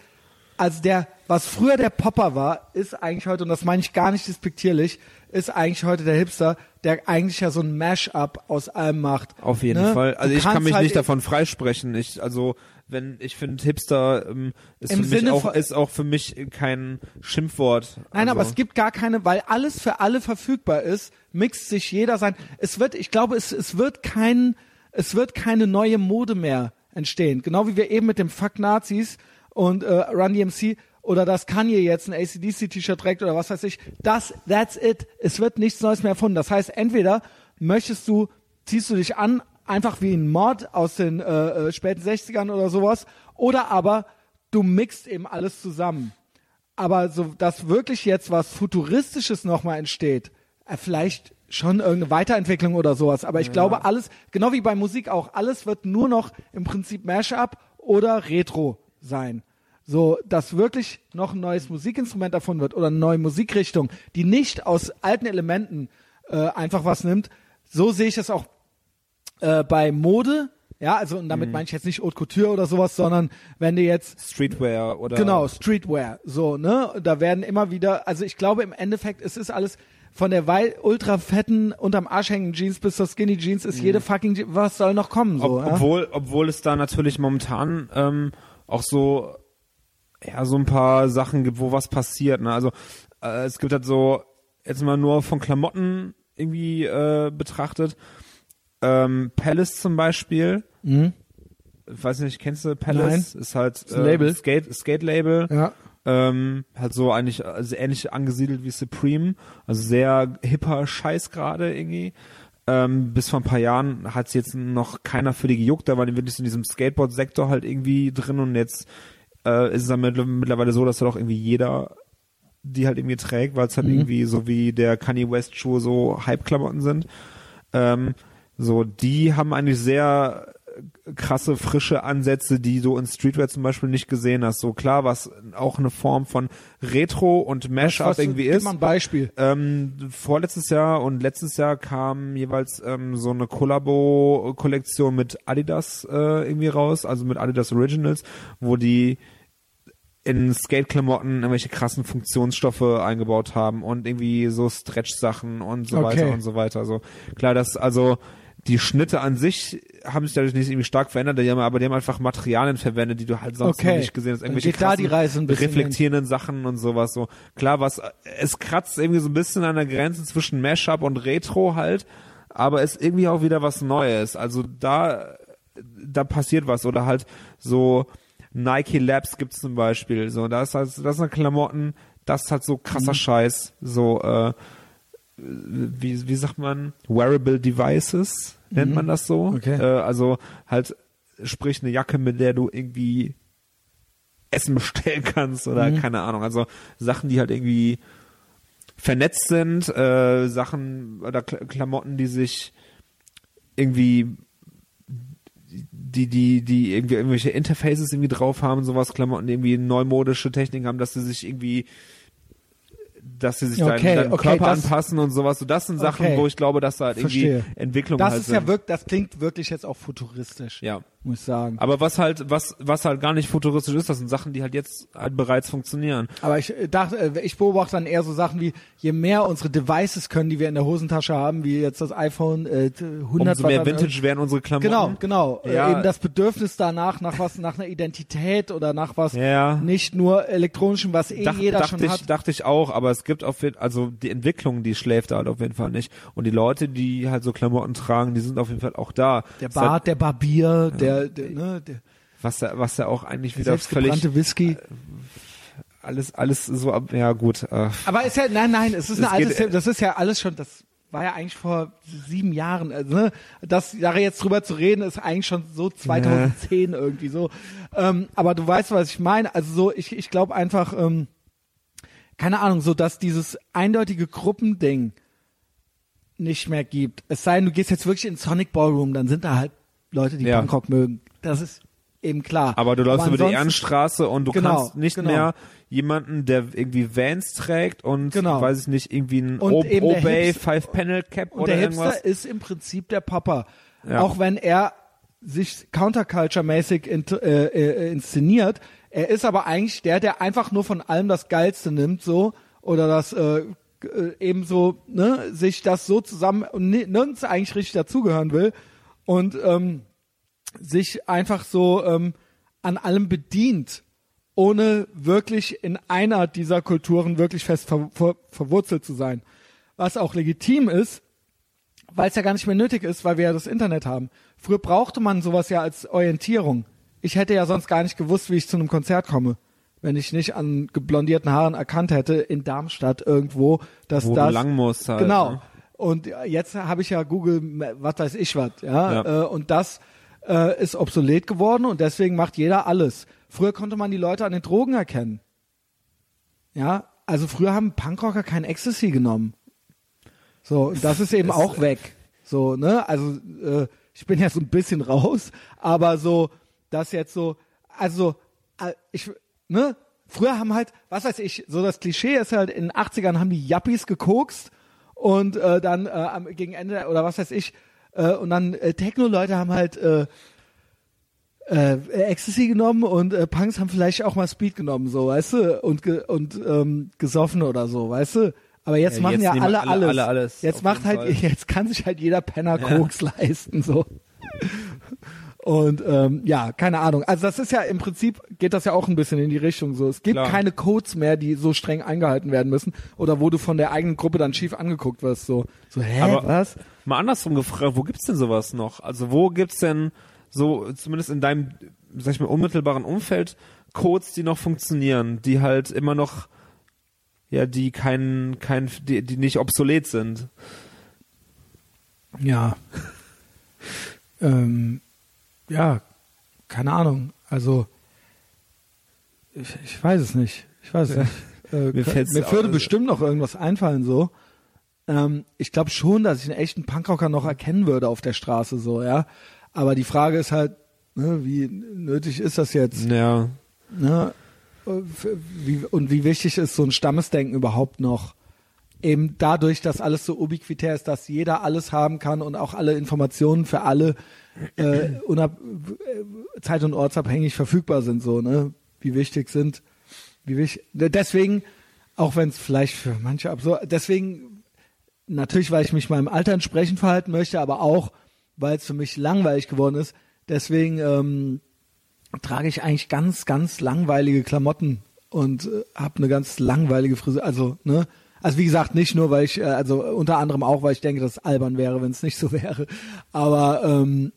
also der, was früher der Popper war, ist eigentlich heute, und das meine ich gar nicht despektierlich, ist eigentlich heute der Hipster, der eigentlich ja so ein Mash-up aus allem macht. Auf jeden Ne? Fall. Also Du ich kann mich halt nicht davon freisprechen. Ich, also wenn ich finde Hipster ähm, ist Im für mich Sinne auch von- ist auch für mich kein Schimpfwort. Nein, also, aber es gibt gar keine, weil alles für alle verfügbar ist, mixt sich jeder sein. Es wird, ich glaube, es, es wird kein, es wird keine neue Mode mehr entstehen. Genau wie wir eben mit dem Fuck Nazis und äh, Run DMC oder dass Kanye jetzt ein ACDC-T-Shirt trägt oder was weiß ich. Das, that's it. Es wird nichts Neues mehr erfunden. Das heißt, entweder möchtest du, ziehst du dich an, einfach wie ein Mod aus den äh, äh, späten 60ern oder sowas, oder aber du mixt eben alles zusammen aber so, dass wirklich jetzt was Futuristisches nochmal entsteht, äh, vielleicht schon irgendeine Weiterentwicklung oder sowas, aber ich glaube alles, genau wie bei Musik auch, alles wird nur noch im Prinzip Mashup oder Retro sein. So, dass wirklich noch ein neues Musikinstrument erfunden wird oder eine neue Musikrichtung, die nicht aus alten Elementen äh, einfach was nimmt. So sehe ich es auch äh, bei Mode. Ja, also und damit meine ich jetzt nicht Haute Couture oder sowas, sondern wenn du jetzt Streetwear oder Genau, Streetwear. So, ne? Da werden immer wieder, also ich glaube im Endeffekt, es ist alles von der wei- ultra fetten, unterm Arsch hängenden Jeans bis zur Skinny Jeans ist jede fucking, Je was soll noch kommen, so, Ob, ja? obwohl, obwohl es da natürlich momentan ähm, auch so ja so ein paar Sachen gibt, wo was passiert. Ne? Also äh, es gibt halt so jetzt mal nur von Klamotten irgendwie äh, betrachtet. Ähm, Palace zum Beispiel. Mhm. Ich weiß nicht, kennst du Palace? Ist halt ein Label. Skate Skate Label. Ja. Ähm, halt so eigentlich also ähnlich angesiedelt wie Supreme, also sehr hipper Scheiß gerade irgendwie. Ähm, bis vor ein paar Jahren hat es jetzt noch keiner für die gejuckt, da waren die wirklich in diesem Skateboard-Sektor halt irgendwie drin und jetzt äh, ist es dann mittl- mittlerweile so, dass halt auch irgendwie jeder die halt irgendwie trägt, weil es halt irgendwie so wie der Kanye West Schuhe so Hype-Klamotten sind. Ähm, so, die haben eigentlich sehr krasse, frische Ansätze, die du in Streetwear zum Beispiel nicht gesehen hast. So klar, was auch eine Form von Retro und Mashup Was- irgendwie gib ist. mal ein Beispiel. Ähm, vorletztes Jahr und letztes Jahr kam jeweils ähm, so eine Kollabo-Kollektion mit Adidas äh, irgendwie raus, also mit Adidas Originals, wo die in Skate-Klamotten irgendwelche krassen Funktionsstoffe eingebaut haben und irgendwie so Stretch-Sachen und so Okay. weiter und so weiter. Also klar, das also die Schnitte an sich haben sich dadurch nicht irgendwie stark verändert, die haben, aber die haben einfach Materialien verwendet, die du halt sonst Okay. nicht gesehen hast. Irgendwelche da die Reise ein bisschen reflektierenden Sachen und sowas. So klar, was es kratzt irgendwie so ein bisschen an der Grenze zwischen Mashup und Retro halt, aber ist irgendwie auch wieder was Neues. Also da da passiert was oder halt so Nike Labs gibt's zum Beispiel. So, da ist halt, das sind Klamotten, das ist halt so krasser Mhm. Scheiß, so äh, wie, wie sagt man, wearable devices, nennt man das so. Mhm. Okay. Äh, also halt, sprich eine Jacke, mit der du irgendwie Essen bestellen kannst oder Mhm. keine Ahnung. Also Sachen, die halt irgendwie vernetzt sind, äh, Sachen oder Kl Klamotten, die sich irgendwie die, die, die irgendwie irgendwelche Interfaces irgendwie drauf haben, sowas, Klamotten, die irgendwie neumodische Techniken haben, dass sie sich irgendwie dass sie sich Okay, deinen, deinen okay, Körper das- anpassen und sowas. So, das sind Sachen, Okay. wo ich glaube, dass da halt irgendwie Entwicklung Das halt ist ja sind. wirklich, das klingt wirklich jetzt auch futuristisch, ja. Muss ich sagen. Aber was halt, was, was halt gar nicht futuristisch ist, das sind Sachen, die halt jetzt halt bereits funktionieren. Aber ich äh, dachte, äh, ich beobachte dann eher so Sachen wie, je mehr unsere Devices können, die wir in der Hosentasche haben, wie jetzt das iPhone äh, 100 Umso mehr Vintage werden unsere Klamotten. Genau, genau. Äh, Ja. Eben das Bedürfnis danach, nach was, nach einer Identität oder nach was Ja. nicht nur elektronischem, was eh Dach, jeder dachte schon ich, hat. dachte ich auch, aber es gibt auf jeden also die Entwicklung, die schläft da halt auf jeden Fall nicht. Und die Leute, die halt so Klamotten tragen, die sind auf jeden Fall auch da. Der halt, Bart, der Barbier, der, der, ne, der was ja, was ja auch eigentlich wieder völlig Whisky. alles, alles so ab, ja gut. Äh, Aber ist ja, nein, nein, es ist Es eine alte, geht- das ist ja alles schon, das war ja eigentlich vor sieben Jahren, also, ne, das, da jetzt drüber zu reden, ist eigentlich schon so 2010 irgendwie so. Ähm, aber du weißt, was ich meine, also so, ich, ich glaube einfach, ähm, keine Ahnung, so, dass dieses eindeutige Gruppending nicht mehr gibt. Es sei denn, du gehst jetzt wirklich in Sonic Ballroom, dann sind da halt Leute, die Ja. Punkrock mögen. Das ist eben klar. aber du läufst über die Ehrenstraße und du Genau, kannst nicht genau. mehr jemanden, der irgendwie Vans trägt und Genau. weiß ich nicht, irgendwie ein Obey Five Panel Cap Und oder der irgendwas. Hipster ist im Prinzip der Papa. Ja. Auch wenn er sich counterculture-mäßig in, äh, äh, inszeniert. Er ist aber eigentlich der, der einfach nur von allem das Geilste nimmt, so, oder das äh, äh, eben so, ne, sich das so zusammen und ni- nirgends eigentlich richtig dazugehören will und ähm, sich einfach so ähm, an allem bedient, ohne wirklich in einer dieser Kulturen wirklich fest ver ver verwurzelt zu sein. Was auch legitim ist, weil es ja gar nicht mehr nötig ist, weil wir ja das Internet haben. Früher brauchte man sowas ja als Orientierung. Ich hätte ja sonst gar nicht gewusst, wie ich zu einem Konzert komme, wenn ich nicht an geblondierten Haaren erkannt hätte in Darmstadt irgendwo, dass Wo du das lang musst halt, Genau. ne? Und jetzt habe ich ja Google, was weiß ich was, ja, Ja. Äh, und das äh, ist obsolet geworden und deswegen macht jeder alles. Früher konnte man die Leute an den Drogen erkennen. Ja, also früher haben Punkrocker kein Ecstasy genommen. So, und das ist eben auch weg. So, ne? Also äh, ich bin ja so ein bisschen raus, aber so, das jetzt so, also äh, ich, ne? Früher haben halt, was weiß ich, so das Klischee ist halt, in den 80ern haben die Yuppies gekokst und äh, dann äh, am, gegen Ende, oder was weiß ich, äh, und dann äh, Techno-Leute haben halt äh, äh, Ecstasy genommen und äh, Punks haben vielleicht auch mal Speed genommen, so, weißt du, und ge und ähm, gesoffen oder so, weißt du. Aber jetzt Ja, machen jetzt ja alle, alle- alles. alle alles, Jetzt macht halt, Fall. jetzt kann sich halt jeder Penner Koks leisten, so. Und ähm, ja, keine Ahnung. Also das ist ja im Prinzip geht das ja auch ein bisschen in die Richtung so. Es gibt Klar. keine Codes mehr, die so streng eingehalten werden müssen oder wo du von der eigenen Gruppe dann schief angeguckt wirst. So, so hä, Aber- was? Mal andersrum gefragt, wo gibt's denn sowas noch? Also wo gibt's denn so, zumindest in deinem, sag ich mal, unmittelbaren Umfeld, Codes, die noch funktionieren, die halt immer noch, ja, die kein, kein, die, die nicht obsolet sind. Ja. ähm, ja, keine Ahnung. Also ich, ich weiß es nicht. Ich weiß es nicht. Äh, Mir mir würde bestimmt noch irgendwas einfallen so. Ähm, ich glaube schon, dass ich einen echten Punkrocker noch erkennen würde auf der Straße so, ja. Aber die Frage ist halt, ne, wie nötig ist das jetzt? Ja. Ne? Wie, und wie wichtig ist so ein Stammesdenken überhaupt noch? Eben dadurch, dass alles so ubiquitär ist, dass jeder alles haben kann und auch alle Informationen für alle äh, unab äh, zeit- und ortsabhängig verfügbar sind, so, ne? Wie wichtig sind, wie wichtig, deswegen, auch wenn es vielleicht für manche absurd, deswegen, natürlich, weil ich mich meinem Alter entsprechend verhalten möchte, aber auch, weil es für mich langweilig geworden ist, deswegen, ähm, trage ich eigentlich ganz, ganz langweilige Klamotten und äh, habe eine ganz langweilige Frisur. Also, ne? Also wie gesagt, nicht nur, weil ich, äh, also unter anderem auch, weil ich denke, dass es albern wäre, wenn es nicht so wäre. Aber ähm,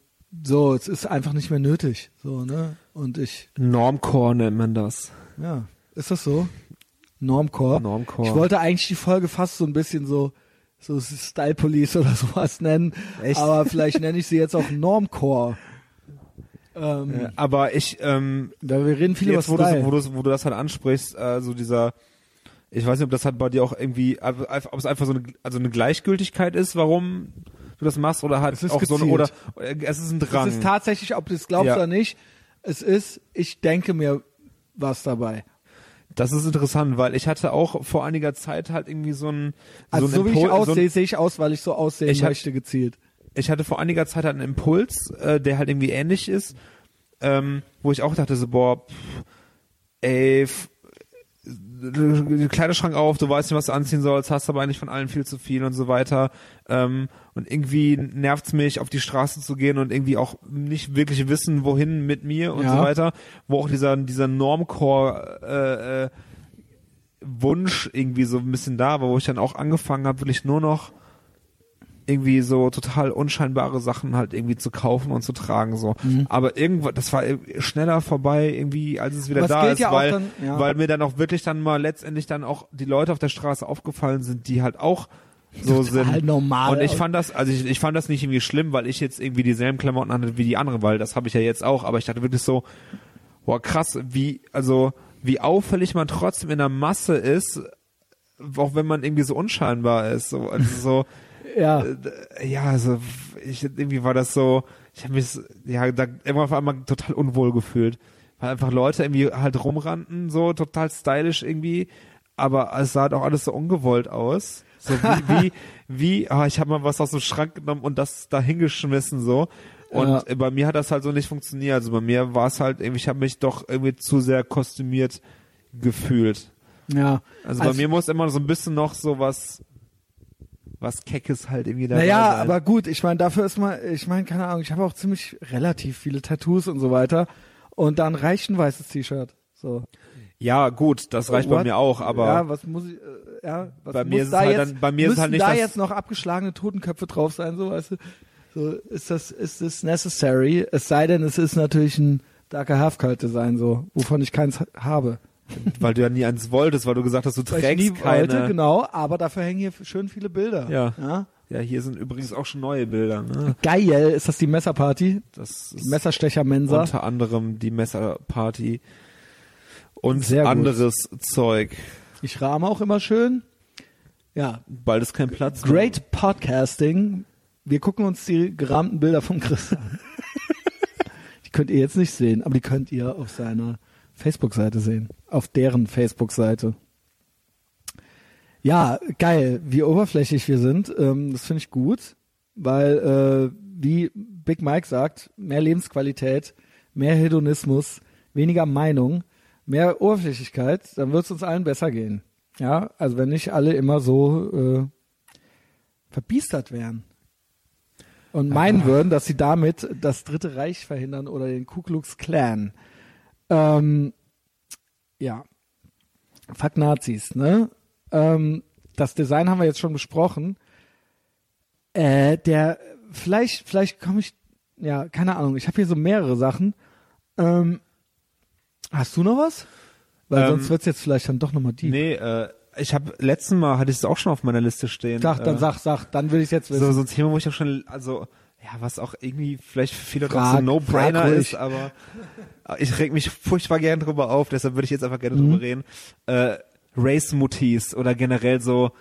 so, es ist einfach nicht mehr nötig. So, ne? Und ich, Normcore nennt man das. ja, ist das so? Normcore. Normcore. Ich wollte eigentlich die Folge fast so ein bisschen so so Style Police oder sowas nennen, Echt? aber vielleicht nenne ich sie jetzt auch Normcore. Ähm, Äh, aber ich, ähm, da wir reden viel jetzt, wo über du, Style. wo, du, wo du das halt ansprichst, äh, so dieser, ich weiß nicht, ob das halt bei dir auch irgendwie, ob es einfach so eine, also eine Gleichgültigkeit ist, warum du das machst, oder halt Es ist auch so eine, gezielt. oder es ist ein Drang. Es ist tatsächlich, ob du es glaubst Ja. oder nicht, es ist, ich denke mir was dabei. Das ist interessant, weil ich hatte auch vor einiger Zeit halt irgendwie so ein, Also so, so, wie ich so aussehe, ein, sehe ich aus, weil ich so aussehen Ich möchte, gezielt. ich hatte vor einiger Zeit halt einen Impuls, äh, der halt irgendwie ähnlich ist, ähm, wo ich auch dachte so, boah, pff, ey, Kleiderschrank auf, du weißt nicht, was du anziehen sollst, hast aber eigentlich von allen viel zu viel und so weiter. Ähm, und irgendwie nervt's mich, auf die Straße zu gehen und irgendwie auch nicht wirklich wissen, wohin mit mir und Ja. so weiter. Wo auch dieser, dieser Normcore äh, äh, Wunsch irgendwie so ein bisschen da war, wo ich dann auch angefangen habe, wirklich nur noch irgendwie so total unscheinbare Sachen halt irgendwie zu kaufen und zu tragen so. Mhm. Aber irgendwann, das war schneller vorbei irgendwie, als es wieder da ist, ja weil, dann- ja. weil mir dann auch wirklich dann mal letztendlich dann auch die Leute auf der Straße aufgefallen sind, die halt auch so sind. normal. Und ich fand das, also ich, ich fand das nicht irgendwie schlimm, weil ich jetzt irgendwie dieselben Klamotten hatte wie die anderen, weil das habe ich ja jetzt auch, aber ich dachte wirklich so, boah krass, wie, also wie auffällig man trotzdem in der Masse ist, auch wenn man irgendwie so unscheinbar ist. So, also so, ja. äh, ja, also ich irgendwie war das so, ich habe mich ja da immer auf einmal total unwohl gefühlt, weil einfach Leute irgendwie halt rumrannten, so total stylisch irgendwie, aber es sah halt auch alles so ungewollt aus. So wie, wie, wie ah, ich habe mal was aus dem Schrank genommen und das da hingeschmissen so. Und Ja. bei mir hat das halt so nicht funktioniert. Also bei mir war es halt irgendwie, ich habe mich doch irgendwie zu sehr kostümiert gefühlt. ja. Also, bei Also- mir muss immer so ein bisschen noch so was, was Keckes halt irgendwie dabei Naja, aber gut, ich meine, dafür ist mal, ich meine, keine Ahnung, ich habe auch ziemlich relativ viele Tattoos und so weiter. Und dann reicht ein weißes T-Shirt. So. Ja, gut, das reicht bei What? mir auch, aber ja, was muss ich, äh, ja, was Bei muss mir ist da halt jetzt, dann- bei mir ist halt nicht da jetzt noch abgeschlagene Totenköpfe drauf sein, so, weißt du? So, ist das, ist das necessary? Es sei denn, es ist natürlich ein Darker Half-Cult Design, so, wovon ich keins ha- habe. Weil du ja nie eins wolltest, weil du gesagt hast, du Weil ich trägst nie keine. wollte, genau, aber dafür hängen hier schön viele Bilder. Ja. ja. Ja, hier sind übrigens auch schon neue Bilder. Ne? Geil, ist das die Messerparty? Das ist Messerstecher-Mensa? unter anderem die Messerparty und Sehr gut. anderes Zeug. Ich rahme auch immer schön. Ja, Bald ist kein Platz. mehr. great Podcasting. Wir gucken uns die gerahmten Bilder von Chris an. die könnt ihr jetzt nicht sehen, aber die könnt ihr auf seiner Facebook-Seite sehen. Auf deren Facebook-Seite. Ja, geil, wie oberflächlich wir sind. Ähm, das finde ich gut, weil, äh, wie Big Mike sagt, mehr Lebensqualität, mehr Hedonismus, weniger Meinung, mehr Oberflächlichkeit, dann wird es uns allen besser gehen. Ja, also wenn nicht alle immer so äh, verbiestert wären und meinen würden, dass sie damit das Dritte Reich verhindern oder den Ku Klux Klan. Ähm, ja, fuck Nazis, ne? Ähm, das Design haben wir jetzt schon besprochen. Äh, der, vielleicht, vielleicht komme ich, ja, keine Ahnung. Ich habe hier so mehrere Sachen. Ähm, hast du noch was? Weil Ähm, sonst wird's jetzt vielleicht dann doch nochmal die. Nee, äh, ich habe letzten Mal hatte ich es auch schon auf meiner Liste stehen. Sag, dann äh, sag, sag, dann will ich jetzt wissen. so, so ein Thema, wo ich auch schon, also ja, was auch irgendwie vielleicht für viele Frag- so ein No-Brainer ist, aber ich reg mich furchtbar gern drüber auf, deshalb würde ich jetzt einfach gerne Mhm. drüber reden. Äh, Race-Mutis oder generell so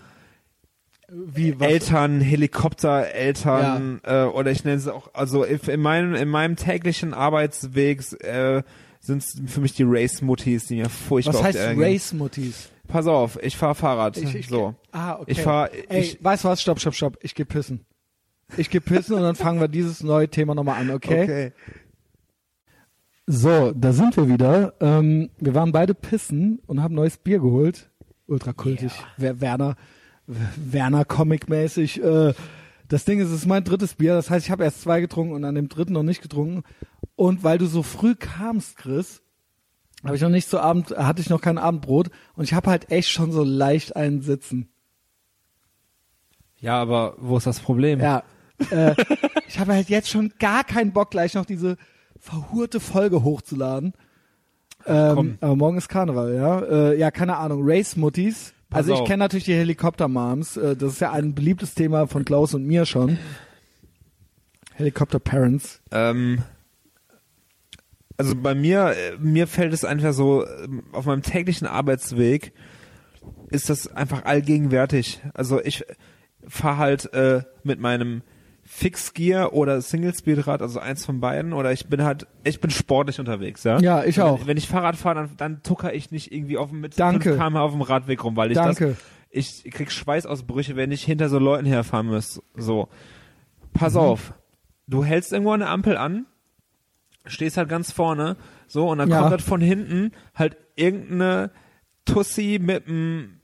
Wie, was? Eltern, Helikoptereltern äh, oder ich nenne es auch, also in meinem in meinem täglichen Arbeitsweg äh, sind für mich die Race-Mutis, die mir furchtbar Was heißt. Race-Mutis? Pass auf, ich fahre Fahrrad. Ich, ich, so. Ah, okay. Ich fahr- Ey, ich- weißt du was? Stopp, stopp, stopp. Ich geh pissen. Ich geh pissen und dann fangen wir dieses neue Thema nochmal an, okay? okay. So, da sind wir wieder. Ähm, wir waren beide pissen und haben neues Bier geholt. Ultra kultig. Wer- Werner, Werner Comic-mäßig. Äh, das Ding ist, es ist mein drittes Bier. Das heißt, ich habe erst zwei getrunken und an dem dritten noch nicht getrunken. Und weil du so früh kamst, Chris, habe ich noch nicht zu Abend, hatte ich noch kein Abendbrot und ich habe halt echt schon so leicht einen Sitzen. Ja, aber wo ist das Problem? Ja. Äh, ich habe halt jetzt schon gar keinen Bock, gleich noch diese verhurte Folge hochzuladen. Ähm, aber morgen ist Karneval, ja. Äh, ja, keine Ahnung. Race Muttis. Pass Also ich kenne natürlich die Helikopter Moms. Äh, das ist ja ein beliebtes Thema von Klaus und mir schon. Helikopter Parents. Ähm, also bei mir, äh, mir fällt es einfach so, ähm, auf meinem täglichen Arbeitsweg ist das einfach allgegenwärtig. Also ich fahre halt äh, mit meinem Fixgear oder Single Speedrad, also eins von beiden, oder ich bin halt, ich bin sportlich unterwegs, ja. Ja, ich wenn, auch. Wenn ich Fahrrad fahre, dann, dann tucker ich nicht irgendwie auf dem mit Danke. 5 km auf dem Radweg rum, weil ich Danke. das, ich krieg Schweißausbrüche, wenn ich hinter so Leuten herfahren muss. So, pass Mhm. auf, du hältst irgendwo eine Ampel an, stehst halt ganz vorne, so und dann Ja. kommt halt von hinten halt irgendeine Tussi mit einem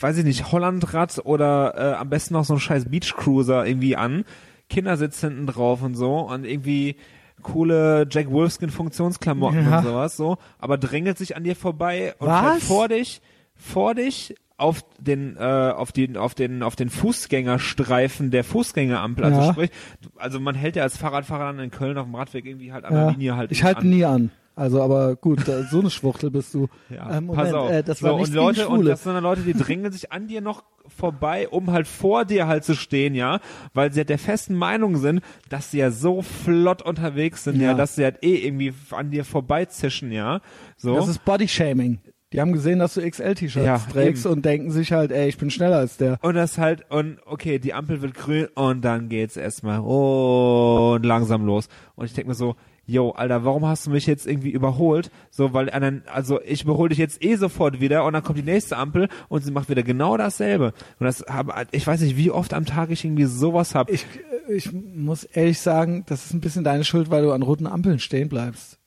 weiß ich nicht, Hollandrad oder äh, am besten noch so ein scheiß Beachcruiser irgendwie an. Kindersitz hinten drauf und so und irgendwie coole Jack Wolfskin Funktionsklamotten Ja. und sowas so, aber drängelt sich an dir vorbei und Was? fährt vor dich, vor dich auf den äh, auf den auf den auf den Fußgängerstreifen der Fußgängerampel also Ja. sprich also man hält ja als Fahrradfahrer dann in Köln auf dem Radweg irgendwie halt an Ja. der Linie halt ich halte nie an. Also, aber gut, so eine Schwuchtel bist du. Ja, Ähm, pass auf. Äh, das so, war und nicht Leute, und das sind dann Leute, die drängen sich an dir noch vorbei, um halt vor dir halt zu stehen, ja, weil sie halt der festen Meinung sind, dass sie ja so flott unterwegs sind, ja, Ja. dass sie halt eh irgendwie an dir vorbeizischen, ja, so. Das ist Bodyshaming. Die haben gesehen, dass du XL-T-Shirts Ja, trägst eben. und denken sich halt, ey, ich bin schneller als der. und das halt, und okay, die Ampel wird grün und dann geht's erstmal und langsam los. Und ich denke mir so, yo, Alter, warum hast du mich jetzt irgendwie überholt? So, weil einen, also ich überhole dich jetzt eh sofort wieder und dann kommt die nächste Ampel und sie macht wieder genau dasselbe. Und das habe, ich weiß nicht, wie oft am Tag ich irgendwie sowas hab. Ich, ich muss ehrlich sagen, das ist ein bisschen deine Schuld, weil du an roten Ampeln stehen bleibst.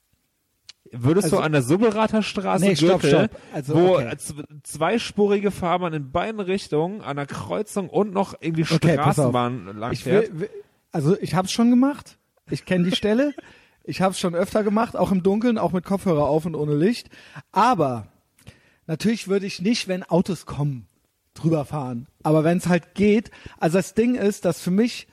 Würdest also- du an der Subberater Straße Nee, stopp, Gürtel, stopp. Also, wo okay. zweispurige Fahrbahn in beiden Richtungen an der Kreuzung und noch irgendwie Okay. Straßenbahn lang Ich will, will, also ich habe es schon gemacht. Ich kenne die Stelle. Ich habe es schon öfter gemacht, auch im Dunkeln, auch mit Kopfhörer auf und ohne Licht. Aber natürlich würde ich nicht, wenn Autos kommen, drüber fahren. Aber wenn es halt geht, also das Ding ist, dass für mich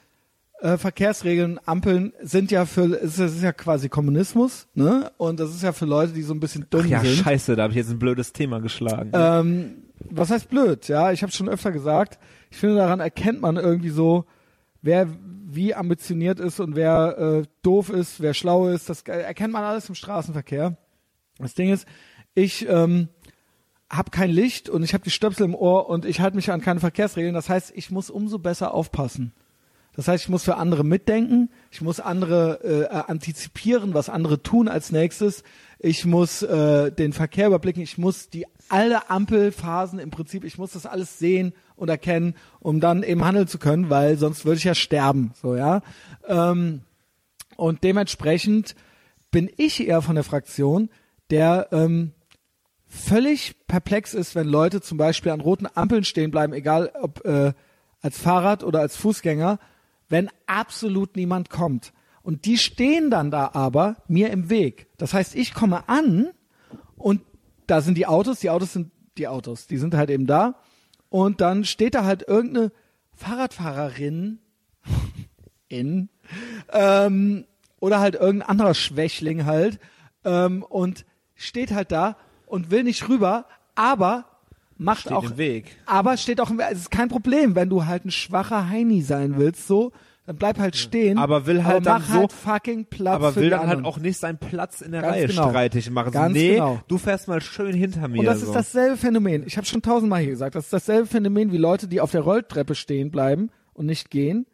äh, Verkehrsregeln, Ampeln sind ja für, es ist, ist ja quasi Kommunismus, ne? Und das ist ja für Leute, die so ein bisschen dumm Ach ja, sind. scheiße, da habe ich jetzt ein blödes Thema geschlagen. Ähm, was heißt blöd? Ja, ich habe schon öfter gesagt. Ich finde, daran erkennt man irgendwie so, wer wie ambitioniert ist und wer äh, doof ist, wer schlau ist. Das erkennt man alles im Straßenverkehr. Das Ding ist, ich ähm, habe kein Licht und ich habe die Stöpsel im Ohr und ich halte mich an keine Verkehrsregeln. Das heißt, ich muss umso besser aufpassen. Das heißt, ich muss für andere mitdenken, ich muss andere äh, äh, antizipieren, was andere tun als nächstes. Ich muss äh, den Verkehr überblicken, ich muss die alle Ampelphasen im Prinzip, ich muss das alles sehen und erkennen, um dann eben handeln zu können, weil sonst würde ich ja sterben, so ja. Ähm, und dementsprechend bin ich eher von der Fraktion, der ähm, völlig perplex ist, wenn Leute zum Beispiel an roten Ampeln stehen bleiben, egal ob äh, als Fahrrad oder als Fußgänger, wenn absolut niemand kommt. Und die stehen dann da aber mir im Weg. Das heißt, ich komme an und da sind die Autos, die Autos sind die Autos, die sind halt eben da. Und dann steht da halt irgendeine Fahrradfahrerin in ähm, oder halt irgendein anderer Schwächling halt ähm, und steht halt da und will nicht rüber, aber macht Steht auch im Weg. aber steht auch im Weg. Es ist kein Problem, wenn du halt ein schwacher Heini sein willst, so, dann bleib halt stehen. Aber will halt aber dann mach so- halt fucking Platz aber will dann anderen. halt auch nicht seinen Platz in der Ganz Reihe genau. streitig machen. Ganz so, nee, genau. du fährst mal schön hinter mir. Und das so. ist dasselbe Phänomen. Ich habe schon tausendmal hier gesagt, das ist dasselbe Phänomen wie Leute, die auf der Rolltreppe stehen bleiben und nicht gehen.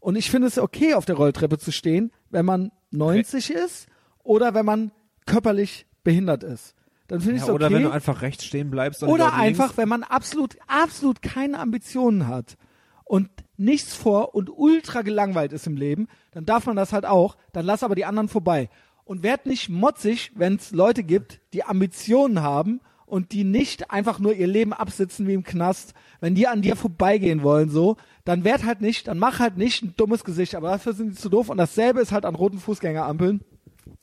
Und ich finde es okay, auf der Rolltreppe zu stehen, wenn man 90 ist oder wenn man körperlich behindert ist. Dann finde ich ja, es okay. Oder wenn du einfach rechts stehen bleibst. und Oder dort links- einfach, wenn man absolut, absolut keine Ambitionen hat und nichts vor und ultra gelangweilt ist im Leben, dann darf man das halt auch, dann lass aber die anderen vorbei. Und werd nicht motzig, wenn es Leute gibt, die Ambitionen haben und die nicht einfach nur ihr Leben absitzen wie im Knast, wenn die an dir vorbeigehen wollen, so, dann werd halt nicht, dann mach halt nicht ein dummes Gesicht, aber dafür sind die zu doof und dasselbe ist halt an roten Fußgängerampeln.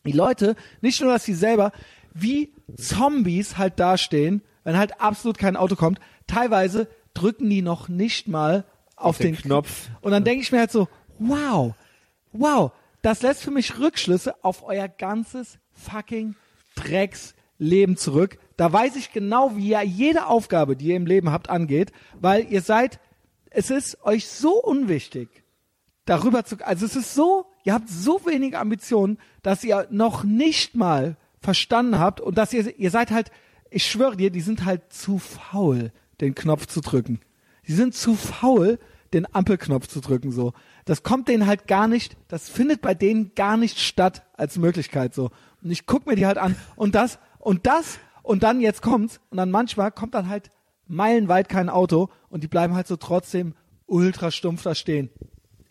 Die Leute, nicht nur, dass sie selber wie Zombies halt dastehen, wenn halt absolut kein Auto kommt, teilweise drücken die noch nicht mal auf den den, Knopf. Und dann denke ich mir halt so, wow, wow, das lässt für mich Rückschlüsse auf euer ganzes fucking Drecksleben zurück. Da weiß ich genau, wie ja jede Aufgabe, die ihr im Leben habt, angeht, weil ihr seid, es ist euch so unwichtig, darüber zu, also es ist so ihr habt so wenige Ambitionen, dass ihr noch nicht mal verstanden habt und dass ihr, ihr seid halt, ich schwöre dir, die sind halt zu faul, den Knopf zu drücken. Die sind zu faul, den Ampelknopf zu drücken, so. Das kommt denen halt gar nicht, das findet bei denen gar nicht statt als Möglichkeit, so. Und ich guck mir die halt an und das, und das, und dann jetzt kommt's, und dann manchmal kommt dann halt meilenweit kein Auto und die bleiben halt so trotzdem ultra stumpf da stehen.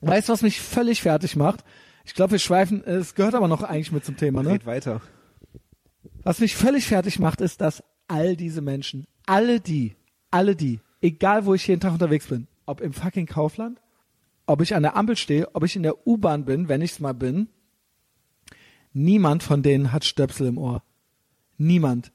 Weißt du, was mich völlig fertig macht? Ich glaube, wir schweifen, es gehört aber noch eigentlich mit zum Thema, ne? Geht weiter. Was mich völlig fertig macht, ist, dass all diese Menschen, alle die, alle die, egal wo ich jeden Tag unterwegs bin, ob im fucking Kaufland, ob ich an der Ampel stehe, ob ich in der U-Bahn bin, wenn ich es mal bin, niemand von denen hat Stöpsel im Ohr. Niemand.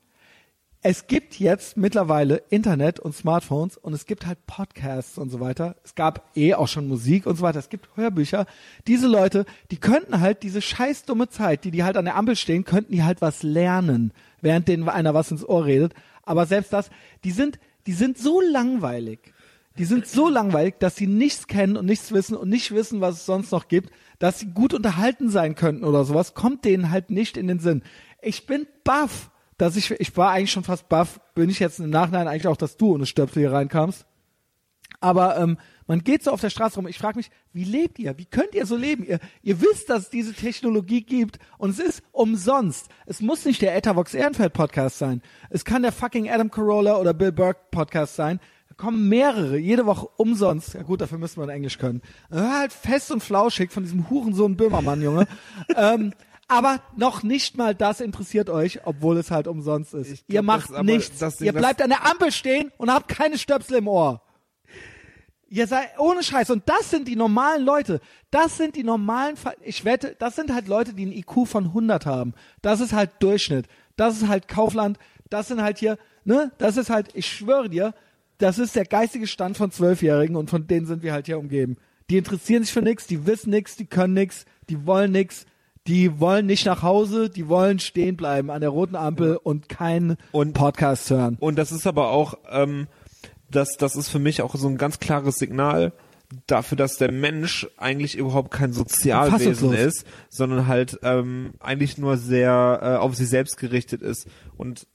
Es gibt jetzt mittlerweile Internet und Smartphones und es gibt halt Podcasts und so weiter. Es gab eh auch schon Musik und so weiter. Es gibt Hörbücher. Diese Leute, die könnten halt diese scheiß dumme Zeit, die die halt an der Ampel stehen, könnten die halt was lernen, während denen einer was ins Ohr redet. Aber selbst das, die sind, die sind so langweilig. Die sind so langweilig, dass sie nichts kennen und nichts wissen und nicht wissen, was es sonst noch gibt, dass sie gut unterhalten sein könnten oder sowas, kommt denen halt nicht in den Sinn. Ich bin baff dass ich, ich war eigentlich schon fast baff, bin ich jetzt im Nachhinein eigentlich auch, dass du ohne Stöpsel hier reinkamst. Aber ähm, man geht so auf der Straße rum. Ich frage mich, wie lebt ihr? Wie könnt ihr so leben? Ihr, ihr wisst, dass es diese Technologie gibt und es ist umsonst. Es muss nicht der Etavox Ehrenfeld Podcast sein. Es kann der fucking Adam Carolla oder Bill Burke Podcast sein. Da kommen mehrere, jede Woche umsonst. Ja gut, dafür müssen wir Englisch können. Hör halt fest und flauschig von diesem Hurensohn Böhmermann, Junge. ähm, aber noch nicht mal das interessiert euch, obwohl es halt umsonst ist. Glaub, ihr macht nichts. ihr bleibt an der Ampel stehen und habt keine Stöpsel im Ohr. Ihr seid ohne Scheiß. Und das sind die normalen Leute. Das sind die normalen, Ver ich wette, das sind halt Leute, die einen IQ von 100 haben. Das ist halt Durchschnitt. Das ist halt Kaufland. Das sind halt hier, ne? Das ist halt, ich schwöre dir, das ist der geistige Stand von Zwölfjährigen und von denen sind wir halt hier umgeben. Die interessieren sich für nichts, die wissen nichts, die können nichts, die wollen nichts, die wollen nicht nach Hause, die wollen stehen bleiben an der roten Ampel und keinen Und- Podcast hören. Und das ist aber auch, ähm, das, das ist für mich auch so ein ganz klares Signal dafür, dass der Mensch eigentlich überhaupt kein Sozialwesen ist, sondern halt ähm, eigentlich nur sehr äh, auf sich selbst gerichtet ist und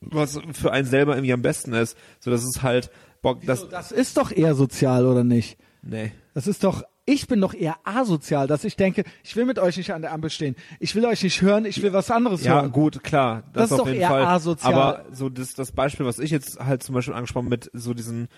was für einen selber irgendwie am besten ist. So, das ist halt Bock, das, Das ist doch eher sozial, oder nicht? nee. Das ist doch, ich bin doch eher asozial, dass ich denke, ich will mit euch nicht an der Ampel stehen. Ich will euch nicht hören, ich will was anderes Ja, hören. gut, klar. Das, Das ist auf doch jeden eher Fall. asozial. Aber so das, das Beispiel, was ich jetzt halt zum Beispiel angesprochen mit so diesen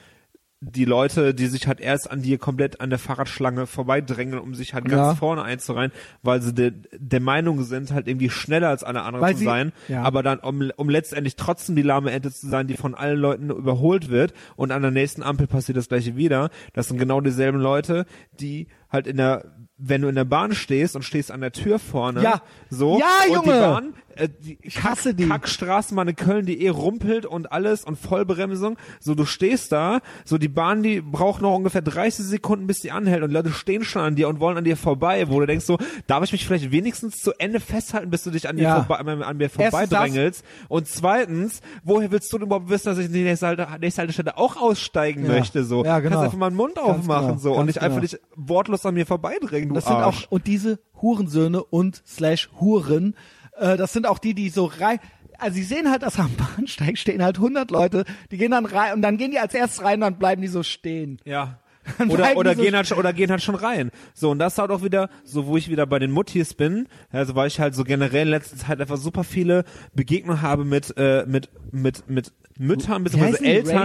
die Leute, die sich halt erst an dir komplett an der Fahrradschlange vorbeidrängeln, um sich halt ganz Ja. vorne einzureihen, weil sie de, der Meinung sind, halt irgendwie schneller als alle anderen Weil zu sie- sein, ja. aber dann, um, um letztendlich trotzdem die lahme Ente zu sein, die von allen Leuten überholt wird und an der nächsten Ampel passiert das gleiche wieder. Das sind genau dieselben Leute, die halt in der wenn du in der Bahn stehst und stehst an der Tür vorne, Ja. so, Ja, und die Junge. Bahn, äh, die Ich hasse die. Kackstraßenbahn in Köln, die eh rumpelt und alles und Vollbremsung. So, du stehst da, so die Bahn, die braucht noch ungefähr 30 Sekunden, bis die anhält und Leute stehen schon an dir und wollen an dir vorbei, wo du denkst so, darf ich mich vielleicht wenigstens zu Ende festhalten, bis du dich an, dir Ja. vorbei, an, an mir vorbeidrängelst? Und zweitens, woher willst du denn überhaupt wissen, dass ich in die nächste, Halte, nächste Haltestelle auch aussteigen Ja. möchte? So, Ja, genau. kannst einfach mal den Mund aufmachen genau, so und nicht einfach genau. dich wortlos an mir vorbeidrängen, du Das sind Arsch. auch, und diese Hurensöhne und slash Huren, äh, das sind auch die, die so rein, also sie sehen halt, dass am Bahnsteig stehen halt 100 Leute, die gehen dann rein und dann gehen die als erstes rein und dann bleiben die so stehen. Ja. Dann Oder, oder, so gehen halt, schon- oder gehen halt schon rein. So, und das halt auch wieder, so wo ich wieder bei den Muttis bin, also weil ich halt so generell in letzter Zeit einfach super viele Begegnungen habe mit, äh, mit, mit, mit Müttern Wie bzw. heißen die? Eltern.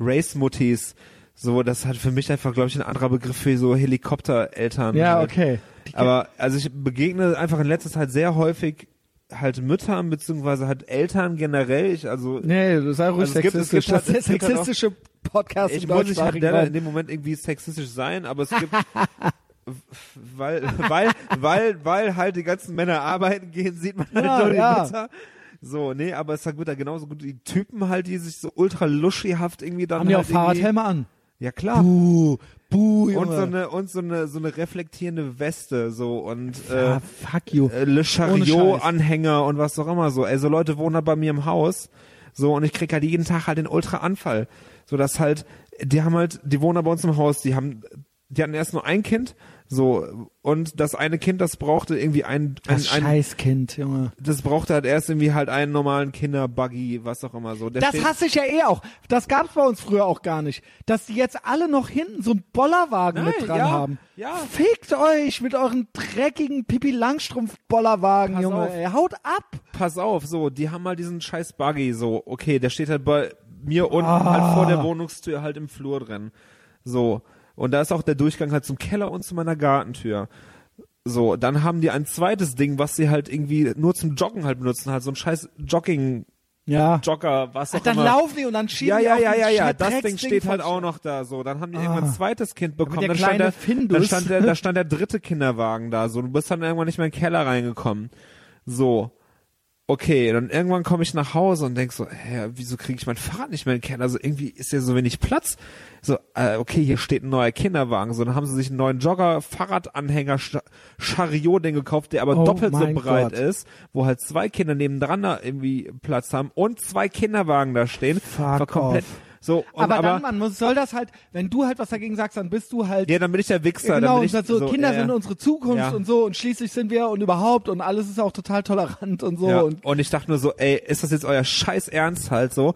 Race Muttis. So, das hat für mich einfach, glaube ich, ein anderer Begriff für so Helikoptereltern. Ja, halt. okay. Aber also ich begegne einfach in letzter Zeit sehr häufig halt Müttern beziehungsweise halt Eltern generell. Ich also Nee, du sei ruhig Also es gibt- es sexistisch. gibt halt- das gibt halt sexistische Podcast ich muss nicht halt in dem Moment irgendwie sexistisch sein, aber es gibt weil weil weil weil halt die ganzen Männer arbeiten gehen, sieht man halt Ja, nur die ja. Mütter. So, nee, aber es ist halt da genauso gut die Typen halt, die sich so ultra luschihaft irgendwie dann Haben die auch halt Fahrradhelme an? Ja klar. Buh, buh, Junge. Und so eine und so eine so eine reflektierende Weste so und äh, ah, fuck you. äh, Le Chariot. Anhänger und was auch immer so. Also Leute wohnen halt bei mir im Haus so und ich krieg halt jeden Tag halt den Ultra Anfall. So dass halt die haben halt die wohnen halt bei uns im Haus, die haben die hatten erst nur ein Kind, so, und das eine Kind, das brauchte irgendwie ein, ein, Das ein Scheißkind, Junge. das brauchte halt erst irgendwie halt einen normalen Kinderbuggy, was auch immer so. Der Das hasse ich ja eh auch. Das gab's bei uns früher auch gar nicht. Dass die jetzt alle noch hinten so einen Bollerwagen Nein, mit dran ja, haben. ja. Fickt euch mit euren dreckigen Pipi Langstrumpf Bollerwagen, Pass Junge. auf. Ey, haut ab. pass auf, so, die haben mal diesen scheiß Buggy, so, okay, der steht halt bei mir unten Ah. halt vor der Wohnungstür halt im Flur drin. So. Und da ist auch der Durchgang halt zum Keller und zu meiner Gartentür. So, dann haben die ein zweites Ding, was sie halt irgendwie nur zum Joggen halt benutzen, halt so ein scheiß Jogging, Ja. Jogger, was auch Ach, dann immer. laufen die und dann schieben ja, die ja, ja, ja, ja, das Ding steht halt auch noch da, so. Dann haben die Ah. irgendwann ein zweites Kind bekommen, dann stand, der, dann stand der, da stand der dritte Kinderwagen da, so. Du bist dann irgendwann nicht mehr in den Keller reingekommen. So. Okay, dann irgendwann komme ich nach Hause und denk so, hä, wieso kriege ich mein Fahrrad nicht mehr in den Keller? Also irgendwie ist ja so wenig Platz. So, äh, okay, hier steht ein neuer Kinderwagen. So, dann haben sie sich einen neuen Jogger, Fahrradanhänger, Sch- Chariot-Ding gekauft, der aber Oh doppelt so breit Gott. ist, wo halt zwei Kinder nebendran da irgendwie Platz haben und zwei Kinderwagen da stehen. Fuck War komplett, off. So, und aber, aber, dann, man muss, soll das halt, wenn du halt was dagegen sagst, dann bist du halt ja, dann bin ich der Wichser. Ja, dann genau, bin und ich sagt so, Kinder äh, sind unsere Zukunft ja. und so und schließlich sind wir und überhaupt und alles ist auch total tolerant und so Ja, und und, ich dachte nur so, ey, ist das jetzt euer scheiß Ernst halt so?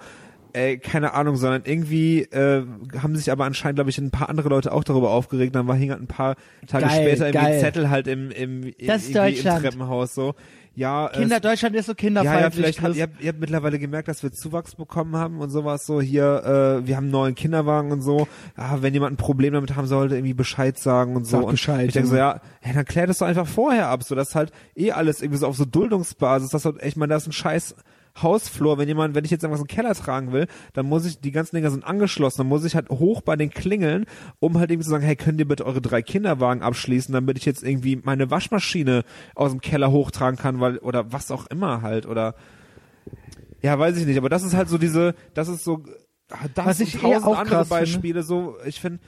Ey, keine Ahnung, sondern irgendwie äh, haben sich aber anscheinend, glaube ich, ein paar andere Leute auch darüber aufgeregt. Dann war hing halt ein paar Tage Geil, später irgendwie geil. Zettel halt im, im, im, Das ist im. Treppenhaus so. Ja, äh, Kinder, Deutschland ist so ja, kinderfeindlich. ja, vielleicht habt ihr, habt- ihr habt mittlerweile gemerkt, dass wir Zuwachs bekommen haben und sowas so hier, äh, wir haben einen neuen Kinderwagen und so. Ja, wenn jemand ein Problem damit haben sollte, irgendwie Bescheid sagen und so. Sag und Bescheid, Ich denke so, ja, ja, dann klär das doch einfach vorher ab, so dass halt eh alles irgendwie so auf so Duldungsbasis, das halt, ich meine, da ist ein scheiß Hausflur, wenn jemand, wenn ich jetzt irgendwas in den Keller tragen will, dann muss ich, die ganzen Dinger sind angeschlossen, dann muss ich halt hoch bei den Klingeln, um halt irgendwie zu sagen, hey, könnt ihr bitte eure drei Kinderwagen abschließen, damit ich jetzt irgendwie meine Waschmaschine aus dem Keller hochtragen kann, weil, oder was auch immer halt, oder, ja, weiß ich nicht, aber das ist halt so diese, das ist so, das Was ich eh tausend auch andere krass finde. Beispiele, so, ich finde,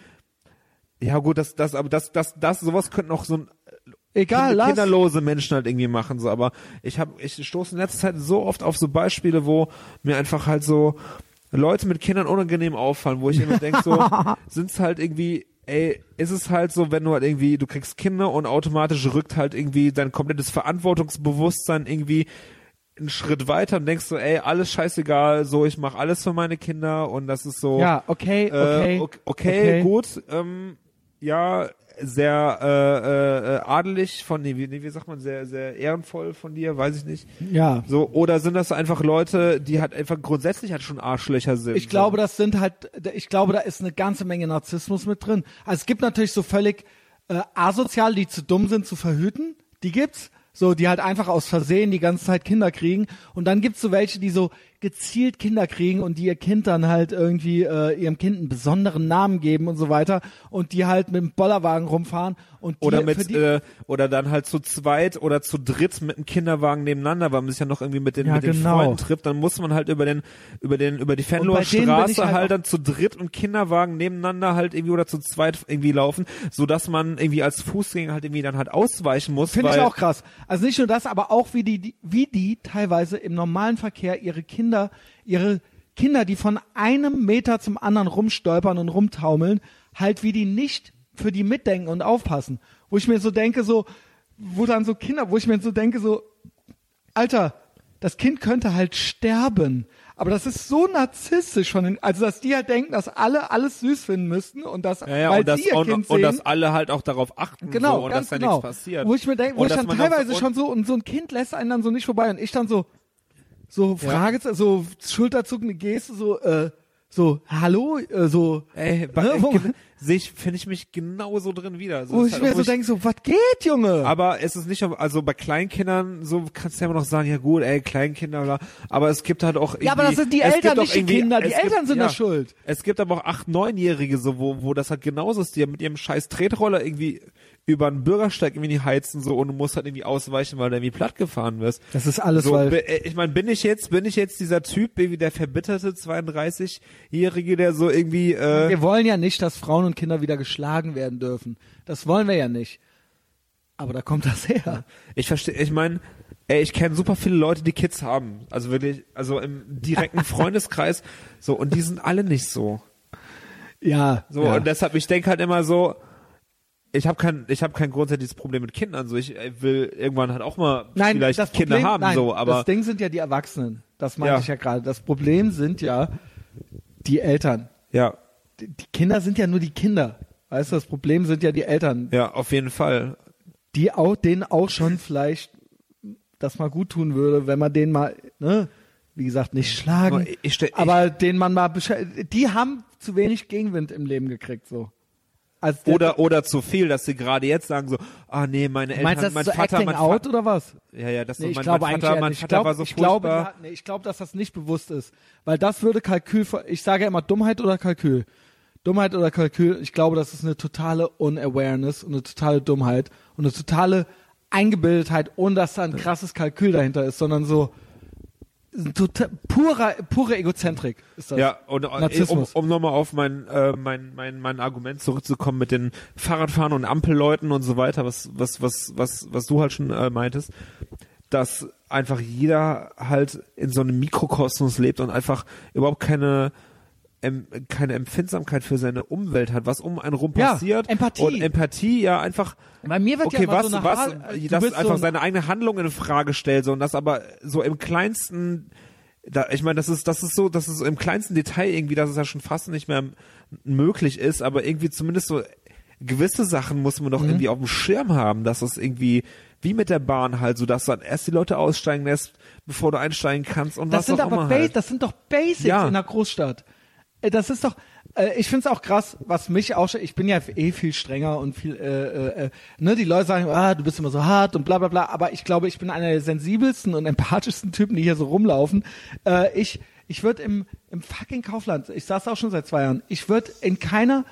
ja gut, das, das, aber das, das, das, sowas könnten auch so ein Egal, lass. kinderlose Menschen halt irgendwie machen, so, aber ich habe, ich stoße in letzter Zeit so oft auf so Beispiele, wo mir einfach halt so Leute mit Kindern unangenehm auffallen, wo ich immer denke, so, sind's halt irgendwie, ey, ist es halt so, wenn du halt irgendwie, du kriegst Kinder und automatisch rückt halt irgendwie dein komplettes Verantwortungsbewusstsein irgendwie einen Schritt weiter und denkst so, ey, alles scheißegal, so, ich mache alles für meine Kinder und das ist so, Ja, okay, okay. äh, ok- okay, gut, ähm, ja, sehr äh, äh, adelig von, nee, wie, nee, wie sagt man, sehr, sehr ehrenvoll von dir, weiß ich nicht. Ja. So, oder sind das einfach Leute, die halt einfach grundsätzlich halt schon Arschlöcher sind? Ich glaube, so. das sind halt, ich glaube, da ist eine ganze Menge Narzissmus mit drin. Also es gibt natürlich so völlig äh, asozial, die zu dumm sind zu verhüten. Die gibt's. So, die halt einfach aus Versehen die ganze Zeit Kinder kriegen. Und dann gibt's so welche, die so gezielt Kinder kriegen und die ihr Kind dann halt irgendwie äh, ihrem Kind einen besonderen Namen geben und so weiter und die halt mit dem Bollerwagen rumfahren und oder mit äh, oder dann halt zu zweit oder zu dritt mit einem Kinderwagen nebeneinander, weil man sich ja noch irgendwie mit den Ja, mit den genau. Freunden trifft, dann muss man halt über den über den über die bin Straße halt halt, dann zu dritt und Kinderwagen nebeneinander halt irgendwie oder zu zweit irgendwie laufen, so dass man irgendwie als Fußgänger halt irgendwie dann halt ausweichen muss, Finde ich auch krass. Also nicht nur das, aber auch wie die, die, wie die teilweise im normalen Verkehr ihre Kinder, ihre Kinder, die von einem Meter zum anderen rumstolpern und rumtaumeln, halt wie die nicht für die mitdenken und aufpassen. Wo ich mir so denke, so, wo dann so Kinder, wo ich mir so denke, so, Alter, das Kind könnte halt sterben. Aber das ist so narzisstisch von den, also dass die halt denken, dass alle alles süß finden müssten und dass, ja, ja, weil und, das, ihr und, Kind und sehen, dass alle halt auch darauf achten Genau, so, und dass da genau. nichts passiert. Wo ich mir denke, wo Und ich dann teilweise und- schon so, und so ein Kind lässt einen dann so nicht vorbei und ich dann so, so Frage, so schulterzuckende Geste, so, äh, so, hallo, äh, so, Ey, bei, Ne, wo- gen- sehe ich, finde ich mich genauso drin wieder. So wo ich halt mir so wo denke, so, was geht, Junge? Aber es ist nicht, also bei Kleinkindern, so kannst du ja immer noch sagen, ja gut, ey, Kleinkinder, bla. aber es gibt halt auch Ja, aber das sind die Eltern, gibt nicht die Kinder. Die Eltern sind ja, da schuld. Es gibt aber auch acht, neunjährige, so, wo, wo das halt genauso ist, die ja mit ihrem scheiß Tretroller irgendwie über einen Bürgersteig irgendwie heizen, so, und du musst halt irgendwie ausweichen, weil du irgendwie platt gefahren wirst. Das ist alles, So, weil, äh, ich meine, bin ich jetzt, bin ich jetzt dieser Typ, wie der verbitterte 32-Jährige, der so irgendwie, äh, wir wollen ja nicht, dass Frauen und Kinder wieder geschlagen werden dürfen. Das wollen wir ja nicht. Aber da kommt das her. Ich verstehe, ich meine, ey, ich kenne super viele Leute, die Kids haben. Also wirklich, also im direkten Freundeskreis, so, und die sind alle nicht so. Ja. So, ja. und deshalb, ich denke halt immer so, ich habe kein, ich habe kein grundsätzliches Problem mit Kindern. So, ich äh, will irgendwann halt auch mal Nein, vielleicht das Kinder Problem, haben. nein, so, aber das Ding sind ja die Erwachsenen. Das meinte Ja. ich ja gerade. Das Problem sind ja die Eltern. ja, Die die Kinder sind ja nur die Kinder. Weißt du, das Problem sind ja die Eltern, ja, auf jeden Fall. die auch, denen auch schon vielleicht das mal gut tun würde, wenn man den mal, ne, wie gesagt, nicht schlagen, Ich- ich ich- aber den man mal, die haben zu wenig Gegenwind im Leben gekriegt, so. Also der- Oder oder zu viel, dass sie gerade jetzt sagen so, ah nee, meine Eltern, meinst das mein so Vater, mein out Vater, oder was? ja ja, das Nee, so, ich mein, glaube mein Vater, mein Vater glaube, war so ich glaube, ja, nee, ich glaube, dass das nicht bewusst ist, weil das würde Kalkül. Ich sage ja immer Dummheit oder Kalkül. Dummheit oder Kalkül. Ich glaube, das ist eine totale Unawareness und eine totale Dummheit und eine totale Eingebildetheit, ohne dass da ein krasses Kalkül dahinter ist, sondern so total, purer, pure Egozentrik ist das. Ja, und äh, um, Narzissmus. um nochmal auf mein, äh, mein, mein, mein Argument zurückzukommen mit den Fahrradfahren und Ampelleuten und so weiter, was, was, was, was, was du halt schon äh, meintest, dass einfach jeder halt in so einem Mikrokosmos lebt und einfach überhaupt keine keine Empfindsamkeit für seine Umwelt hat, was um einen rum Ja, passiert. Empathie. Und Empathie, ja, einfach Bei mir wird ja okay, immer was, so was, dass bist so einfach ein- seine eigene Handlung in Frage stellt, so und das aber so im kleinsten, da, ich meine, das ist, das ist so, das ist so im kleinsten Detail irgendwie, dass es ja schon fast nicht mehr möglich ist, aber irgendwie zumindest so gewisse Sachen muss man doch Mhm. irgendwie auf dem Schirm haben, dass es irgendwie wie mit der Bahn halt, so dass du dann erst die Leute aussteigen lässt, bevor du einsteigen kannst und Das was sind auch aber immer halt. das sind doch Basics Ja. in einer Großstadt. Äh, Das ist doch, äh, ich find's auch krass, was mich auch, ich bin ja eh viel strenger und viel, äh, äh, ne, die Leute sagen, ah, du bist immer so hart und bla bla bla, aber ich glaube, ich bin einer der sensibelsten und empathischsten Typen, die hier so rumlaufen. Äh, ich, ich würde im, im fucking Kaufland, ich saß auch schon seit zwei Jahren, ich würde in keiner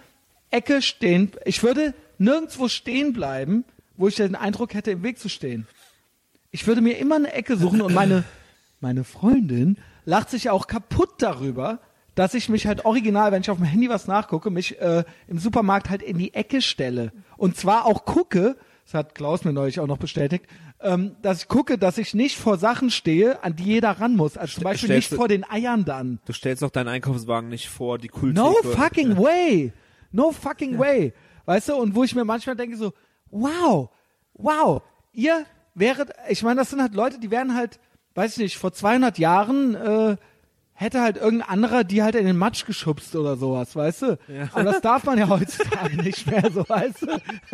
Ecke stehen, ich würde nirgendwo stehen bleiben, wo ich den Eindruck hätte, im Weg zu stehen. Ich würde mir immer eine Ecke suchen und meine, meine Freundin lacht sich ja auch kaputt darüber, dass ich mich halt original, wenn ich auf dem Handy was nachgucke, mich äh, im Supermarkt halt in die Ecke stelle. Und zwar auch gucke, das hat Klaus mir neulich auch noch bestätigt, ähm, dass ich gucke, dass ich nicht vor Sachen stehe, an die jeder ran muss. Also zum Beispiel nicht du- vor den Eiern dann. Du stellst doch deinen Einkaufswagen nicht vor, die Kultur. No fucking way. No fucking way. Weißt du, und wo ich mir manchmal denke so, wow, wow, ihr wäret, ich meine, das sind halt Leute, die wären halt, weiß ich nicht, vor 200 Jahren äh, hätte halt irgendein anderer die halt in den Matsch geschubst oder sowas, weißt du? Ja. Aber das darf man ja heutzutage nicht mehr, so, weißt du?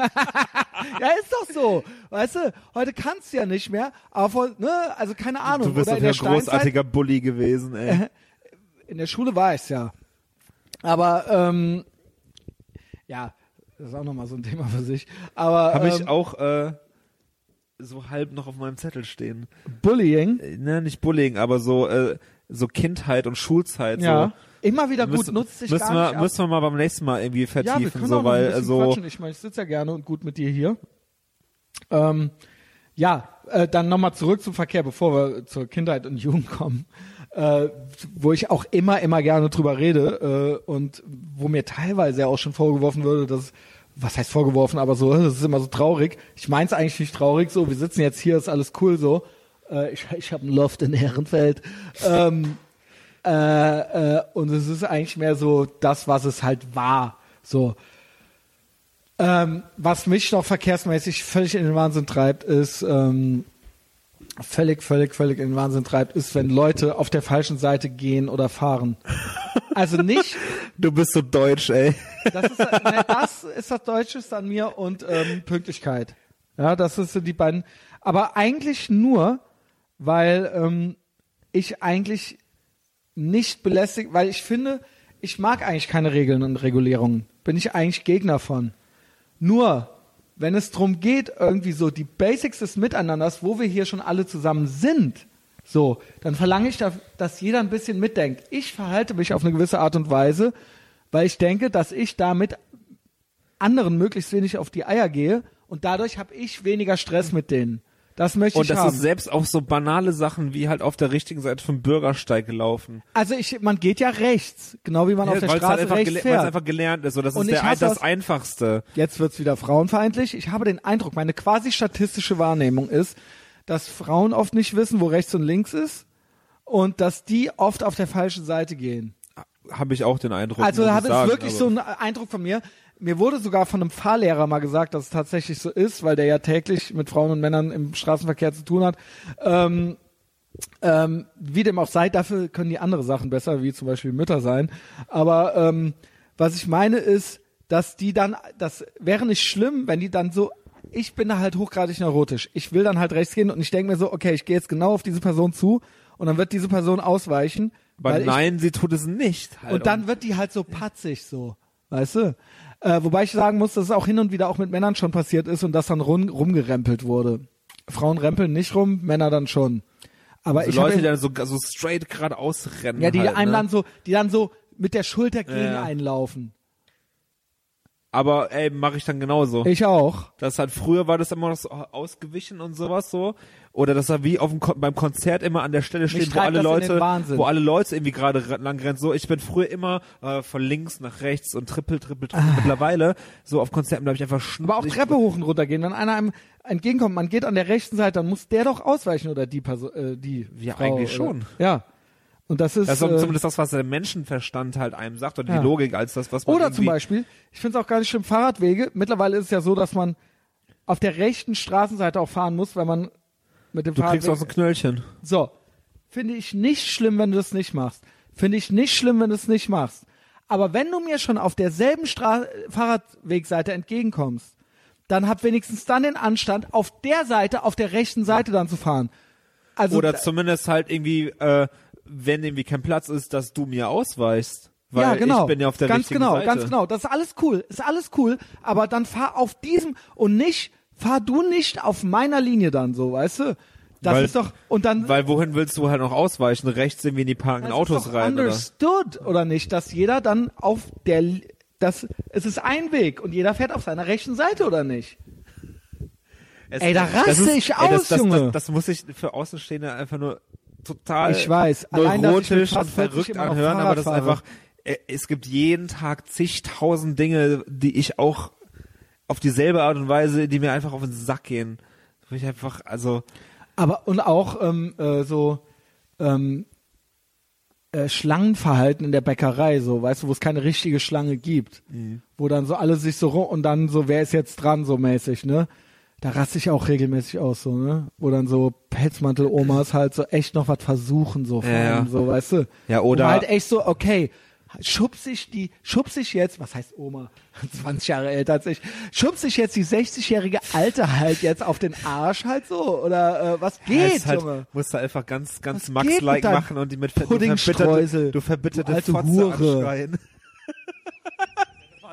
ja, ist doch so, weißt du? Heute kannst du ja nicht mehr, aber vor, ne, also keine Ahnung. Du bist doch ein großartiger Bully gewesen, ey. in der Schule war ich's ja. Aber ähm, ja, das ist auch nochmal so ein Thema für sich. Aber Habe ähm, ich auch äh, so halb noch auf meinem Zettel stehen. Bullying, Äh, Ne, nicht Bullying, aber so äh, so Kindheit und Schulzeit. ja, So. immer wieder gut, Müssen- nutzt sich müssen gar wir, nicht ab. Müssen wir mal beim nächsten Mal irgendwie ja, wir vertiefen, können auch so, ein weil bisschen so quatschen. Ich meine, ich sitze ja gerne und gut mit dir hier. Ähm, ja, äh, dann nochmal zurück zum Verkehr, bevor wir zur Kindheit und Jugend kommen, äh, wo ich auch immer, immer gerne drüber rede äh, und wo mir teilweise ja auch schon vorgeworfen würde, dass was heißt vorgeworfen, aber so, das ist immer so traurig. Ich meine es eigentlich nicht traurig, so, wir sitzen jetzt hier, ist alles cool so. Äh, ich ich habe ein Loft in Ehrenfeld. Ähm, äh, äh, und es ist eigentlich mehr so das, was es halt war. So. Ähm, was mich noch verkehrsmäßig völlig in den Wahnsinn treibt, ist ähm, völlig, völlig, völlig in den Wahnsinn treibt, ist, wenn Leute auf der falschen Seite gehen oder fahren. Also nicht, du bist so deutsch, ey. das ist, ne, das ist das Deutscheste an mir und ähm, Pünktlichkeit. Ja, das ist so die beiden. Aber eigentlich nur, weil ähm, ich eigentlich nicht belästigt, weil ich finde, ich mag eigentlich keine Regeln und Regulierungen. Bin ich eigentlich Gegner von. Nur, wenn es drum geht, irgendwie so die Basics des Miteinanders, wo wir hier schon alle zusammen sind, so, dann verlange ich, da, dass jeder ein bisschen mitdenkt. Ich verhalte mich auf eine gewisse Art und Weise, weil ich denke, dass ich damit anderen möglichst wenig auf die Eier gehe und dadurch habe ich weniger Stress mit denen. Das möchte Und ich das haben. ist selbst auch so banale Sachen wie halt auf der richtigen Seite vom Bürgersteig gelaufen. also ich, man geht ja rechts, genau wie man auf der weil es Straße halt einfach, rechts gele- weil's fährt. einfach gelernt ist. So, das Und ist der, das das- Einfachste. Jetzt wird's wieder frauenfeindlich. Ich habe den Eindruck, meine quasi statistische Wahrnehmung ist, dass Frauen oft nicht wissen, wo rechts und links ist und dass die oft auf der falschen Seite gehen. Habe ich auch den Eindruck. Also da ich sagen, wirklich so einen Eindruck von mir. Mir wurde sogar von einem Fahrlehrer mal gesagt, dass es tatsächlich so ist, weil der ja täglich mit Frauen und Männern im Straßenverkehr zu tun hat. Ähm, ähm, wie dem auch sei, dafür können die andere Sachen besser, wie zum Beispiel Mütter sein. Aber ähm, was ich meine ist, dass die dann, das wäre nicht schlimm, wenn die dann so, ich bin da halt hochgradig neurotisch. Ich will dann halt rechts gehen und ich denke mir so, okay, ich gehe jetzt genau auf diese Person zu und dann wird diese Person ausweichen. Aber weil ich, nein, sie tut es nicht. Halt. und dann wird die halt so patzig so, weißt du? Äh, wobei ich sagen muss, dass es auch hin und wieder auch mit Männern schon passiert ist und dass dann rum, rumgerempelt wurde. Frauen rempeln nicht rum, Männer dann schon. Aber so ich Leute, die dann so, so straight geradeaus rennen. ja, die halt, einem ne? dann so, die dann so mit der Schulter gegen Ja. einlaufen. Aber ey, mache ich dann genauso. Ich auch. Das halt früher war das immer noch so ausgewichen und sowas so. Oder dass er wie auf dem Kon beim Konzert immer an der Stelle steht, wo alle Leute, wo alle Leute irgendwie gerade ra- lang rennen. So, ich bin früher immer äh, von links nach rechts und trippel, trippel, trippel. Mittlerweile so auf Konzerten bleibe ich einfach schn Ah. Aber auch Treppe hoch und runter gehen. Wenn einer einem entgegenkommt, man geht an der rechten Seite, dann muss der doch ausweichen oder die Person, äh, die Ja, Frau, eigentlich oder? schon. Ja. Und das ist, Das ist äh, zumindest das, was der Menschenverstand halt einem sagt oder Ja. die Logik als das, was man Oder zum Beispiel, ich finde es auch gar nicht schlimm, Fahrradwege. Mittlerweile ist es ja so, dass man auf der rechten Straßenseite auch fahren muss, wenn man mit dem Du kriegst Fahrradweg... auch so ein Knöllchen. So, finde ich nicht schlimm, wenn du das nicht machst. Finde ich nicht schlimm, wenn du es nicht machst. Aber wenn du mir schon auf derselben Stra Fahrradwegseite entgegenkommst, dann hab wenigstens dann den Anstand, auf der Seite, auf der rechten Seite dann zu fahren. Also Oder zumindest halt irgendwie, äh, wenn irgendwie kein Platz ist, dass du mir ausweichst. Weil ja, genau. ich bin ja auf der ganz richtigen genau, Seite. ganz genau. Das ist alles cool, ist alles cool. Aber dann fahr auf diesem und nicht, fahr du nicht auf meiner Linie dann so, weißt du? Das Weil- ist doch und dann Weil wohin willst du halt noch ausweichen? Rechts irgendwie in die parkenden Autos ist doch rein, oder? understood oder nicht, dass jeder dann auf der das es ist ein Weg und jeder fährt auf seiner rechten Seite oder nicht? Es- Ey, da raste ist- ich ey, aus, das, das, Junge. Das, das muss ich für Außenstehende einfach nur total Ich weiß. Allein, neurotisch und fast 40 verrückt anhören, aber das ist einfach, äh, es gibt jeden Tag zigtausend Dinge, die ich auch auf dieselbe Art und Weise, die mir einfach auf den Sack gehen. Wo ich einfach, also, Aber und auch ähm, äh, so ähm, äh, Schlangenverhalten in der Bäckerei, so, weißt du, wo es keine richtige Schlange gibt. Mhm. Wo dann so alle sich so rum und dann so, wer ist jetzt dran, so mäßig, ne? Da raste ich auch regelmäßig aus, so, ne? Wo dann so Pelzmantel-Omas halt so echt noch was versuchen, so, vor Ja, allem, so, weißt du? Ja, Wo oder- man halt echt so, okay, schubs ich die, schubs ich jetzt, was heißt Oma? 20 Jahre älter als ich, schubs ich jetzt die 60-jährige Alte halt jetzt auf den Arsch halt so? Oder äh, was geht, ist halt, Junge? musst du einfach ganz, ganz Max-like machen und die mit Puddingstreusel, du verbitterte du alte Fotze Hure. anschreien.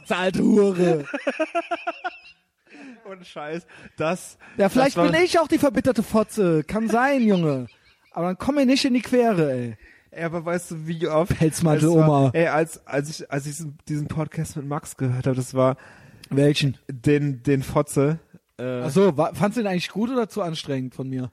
Alte Hure. Und Scheiß, das. Ja, vielleicht das war, bin ich auch die verbitterte Fotze. Kann sein, Junge. Aber dann komm mir nicht in die Quere, ey. Ey, aber weißt du, wie oft. Pelzmantel es war- Oma. Ey, als, als ich, als ich diesen, Podcast mit Max gehört habe, das war Welchen? den, den Fotze. Äh, Achso, war, fandst du den eigentlich gut oder zu anstrengend von mir?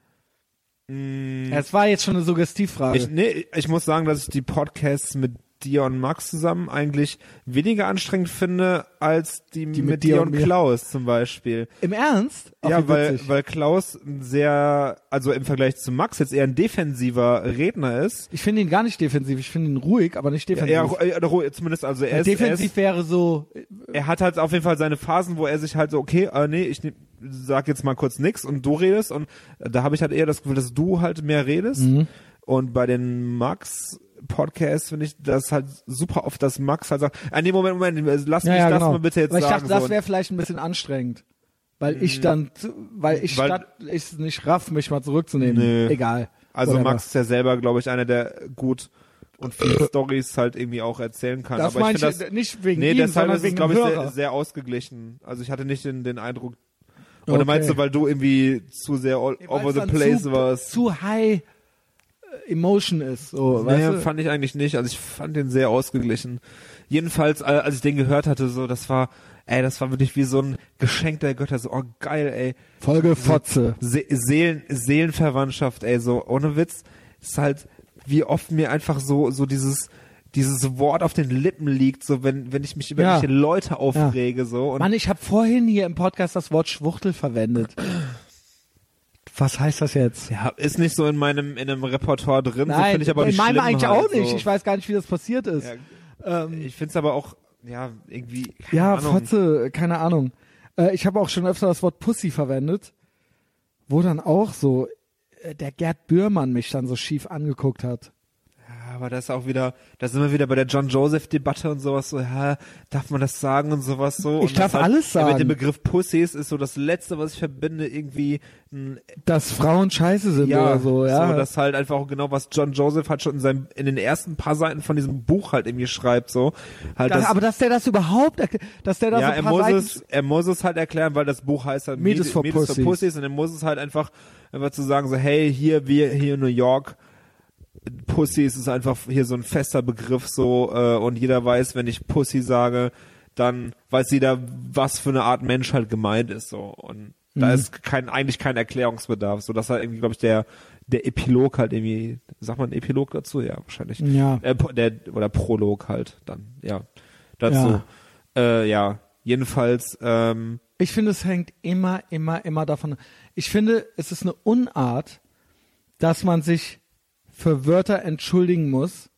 Ja, es war jetzt schon eine Suggestivfrage. ich, nee, ich muss sagen, dass ich die Podcasts mit dir und Max zusammen eigentlich weniger anstrengend finde, als die, Die mit, dir und, mir. Klaus zum Beispiel. Im Ernst? Ach, ja, weil, witzig. weil Klaus ein sehr, also im Vergleich zu Max jetzt eher ein defensiver Redner ist. ich finde ihn gar nicht defensiv. Ich finde ihn ruhig, aber nicht defensiv. Er, er, er, zumindest, also er ist, er defensiv wäre so, er hat halt auf jeden Fall seine Phasen, wo er sich halt so, okay, äh, nee, ich nehm, sag jetzt mal kurz nix und du redest und da habe ich halt eher das Gefühl, dass du halt mehr redest. Mhm. Und bei den Max Podcasts finde ich das halt super oft, dass Max halt sagt, ah nee, Moment, Moment, lass ja, mich ja, das genau. mal bitte jetzt weil ich sagen. dachte, das wäre vielleicht ein bisschen anstrengend. Weil ich dann, zu- weil ich Weil- statt, ich es nicht raff, mich mal zurückzunehmen. Nee. Egal. also Whatever. Max ist ja selber, glaube ich, einer, der gut und viele Stories halt irgendwie auch erzählen kann. Das Aber meine ich ich, finde das, nicht wegen nee, ihm, deshalb ist es, glaube ich, sehr, sehr ausgeglichen. Also ich hatte nicht den, den Eindruck, oder Okay. meinst du, weil du irgendwie zu sehr all over the dann place zu, warst? Zu high Emotion ist, so, Nee, weißt du? fand ich eigentlich nicht. Also ich fand den sehr ausgeglichen. Jedenfalls, äh, als ich den gehört hatte, so, das war, ey, das war wirklich wie so ein Geschenk der Götter. So, oh geil, ey. Folge Fotze. Se Seelen, Seelenverwandtschaft, ey, so, ohne Witz. Ist halt, wie oft mir einfach so, so dieses, dieses Wort auf den Lippen liegt, so, wenn, wenn ich mich über Ja. Leute aufrege, so. Und Mann, ich habe vorhin hier im Podcast das Wort Schwuchtel verwendet. Was heißt das jetzt? ja, ist nicht so in meinem, in einem Repertoire drin, so Nein, finde ich aber in nicht meinem schlimm eigentlich halt, auch nicht. So. Ich weiß gar nicht, wie das passiert ist. Ja, ähm, ich finde es aber auch ja, irgendwie. Ja, Ahnung. Fotze, keine Ahnung. Äh, ich habe auch schon öfter das Wort Pussy verwendet, wo dann auch so äh, der Gerd Bührmann mich dann so schief angeguckt hat. Aber das ist auch wieder, da sind wir wieder bei der John Joseph Debatte und sowas so, ja, darf man das sagen und sowas so. Ich darf das halt, alles Ja, mit sagen. dem Begriff Pussys ist so das Letzte, was ich verbinde, irgendwie Dass Frauen scheiße sind ja, oder so, ja. So, das halt einfach auch genau, was John Joseph hat schon in seinem, in den ersten paar Seiten von diesem Buch halt irgendwie schreibt, so. Halt Das, das, aber dass der das überhaupt, dass der da ja, so er ein paar muss Seiten, es, er muss es halt erklären, weil das Buch heißt halt Meet is for Pussies. Pussies und er muss es halt einfach, einfach zu sagen, so, hey, hier, wir, hier in New York, Pussies ist einfach hier so ein fester Begriff, so, äh, und jeder weiß, wenn ich Pussy sage, dann weiß jeder, was für eine Art Mensch halt gemeint ist, so, und da Mhm. ist kein, eigentlich kein Erklärungsbedarf, so, das halt irgendwie, glaube ich, der, der Epilog halt irgendwie, sagt man Epilog dazu? Ja, wahrscheinlich. Ja. Äh, der, oder Prolog halt, dann, ja, dazu. Ja. Äh, ja, jedenfalls, ähm, Ich finde, es hängt immer, immer, immer davon. Ich finde, es ist eine Unart, dass man sich für Wörter entschuldigen muss,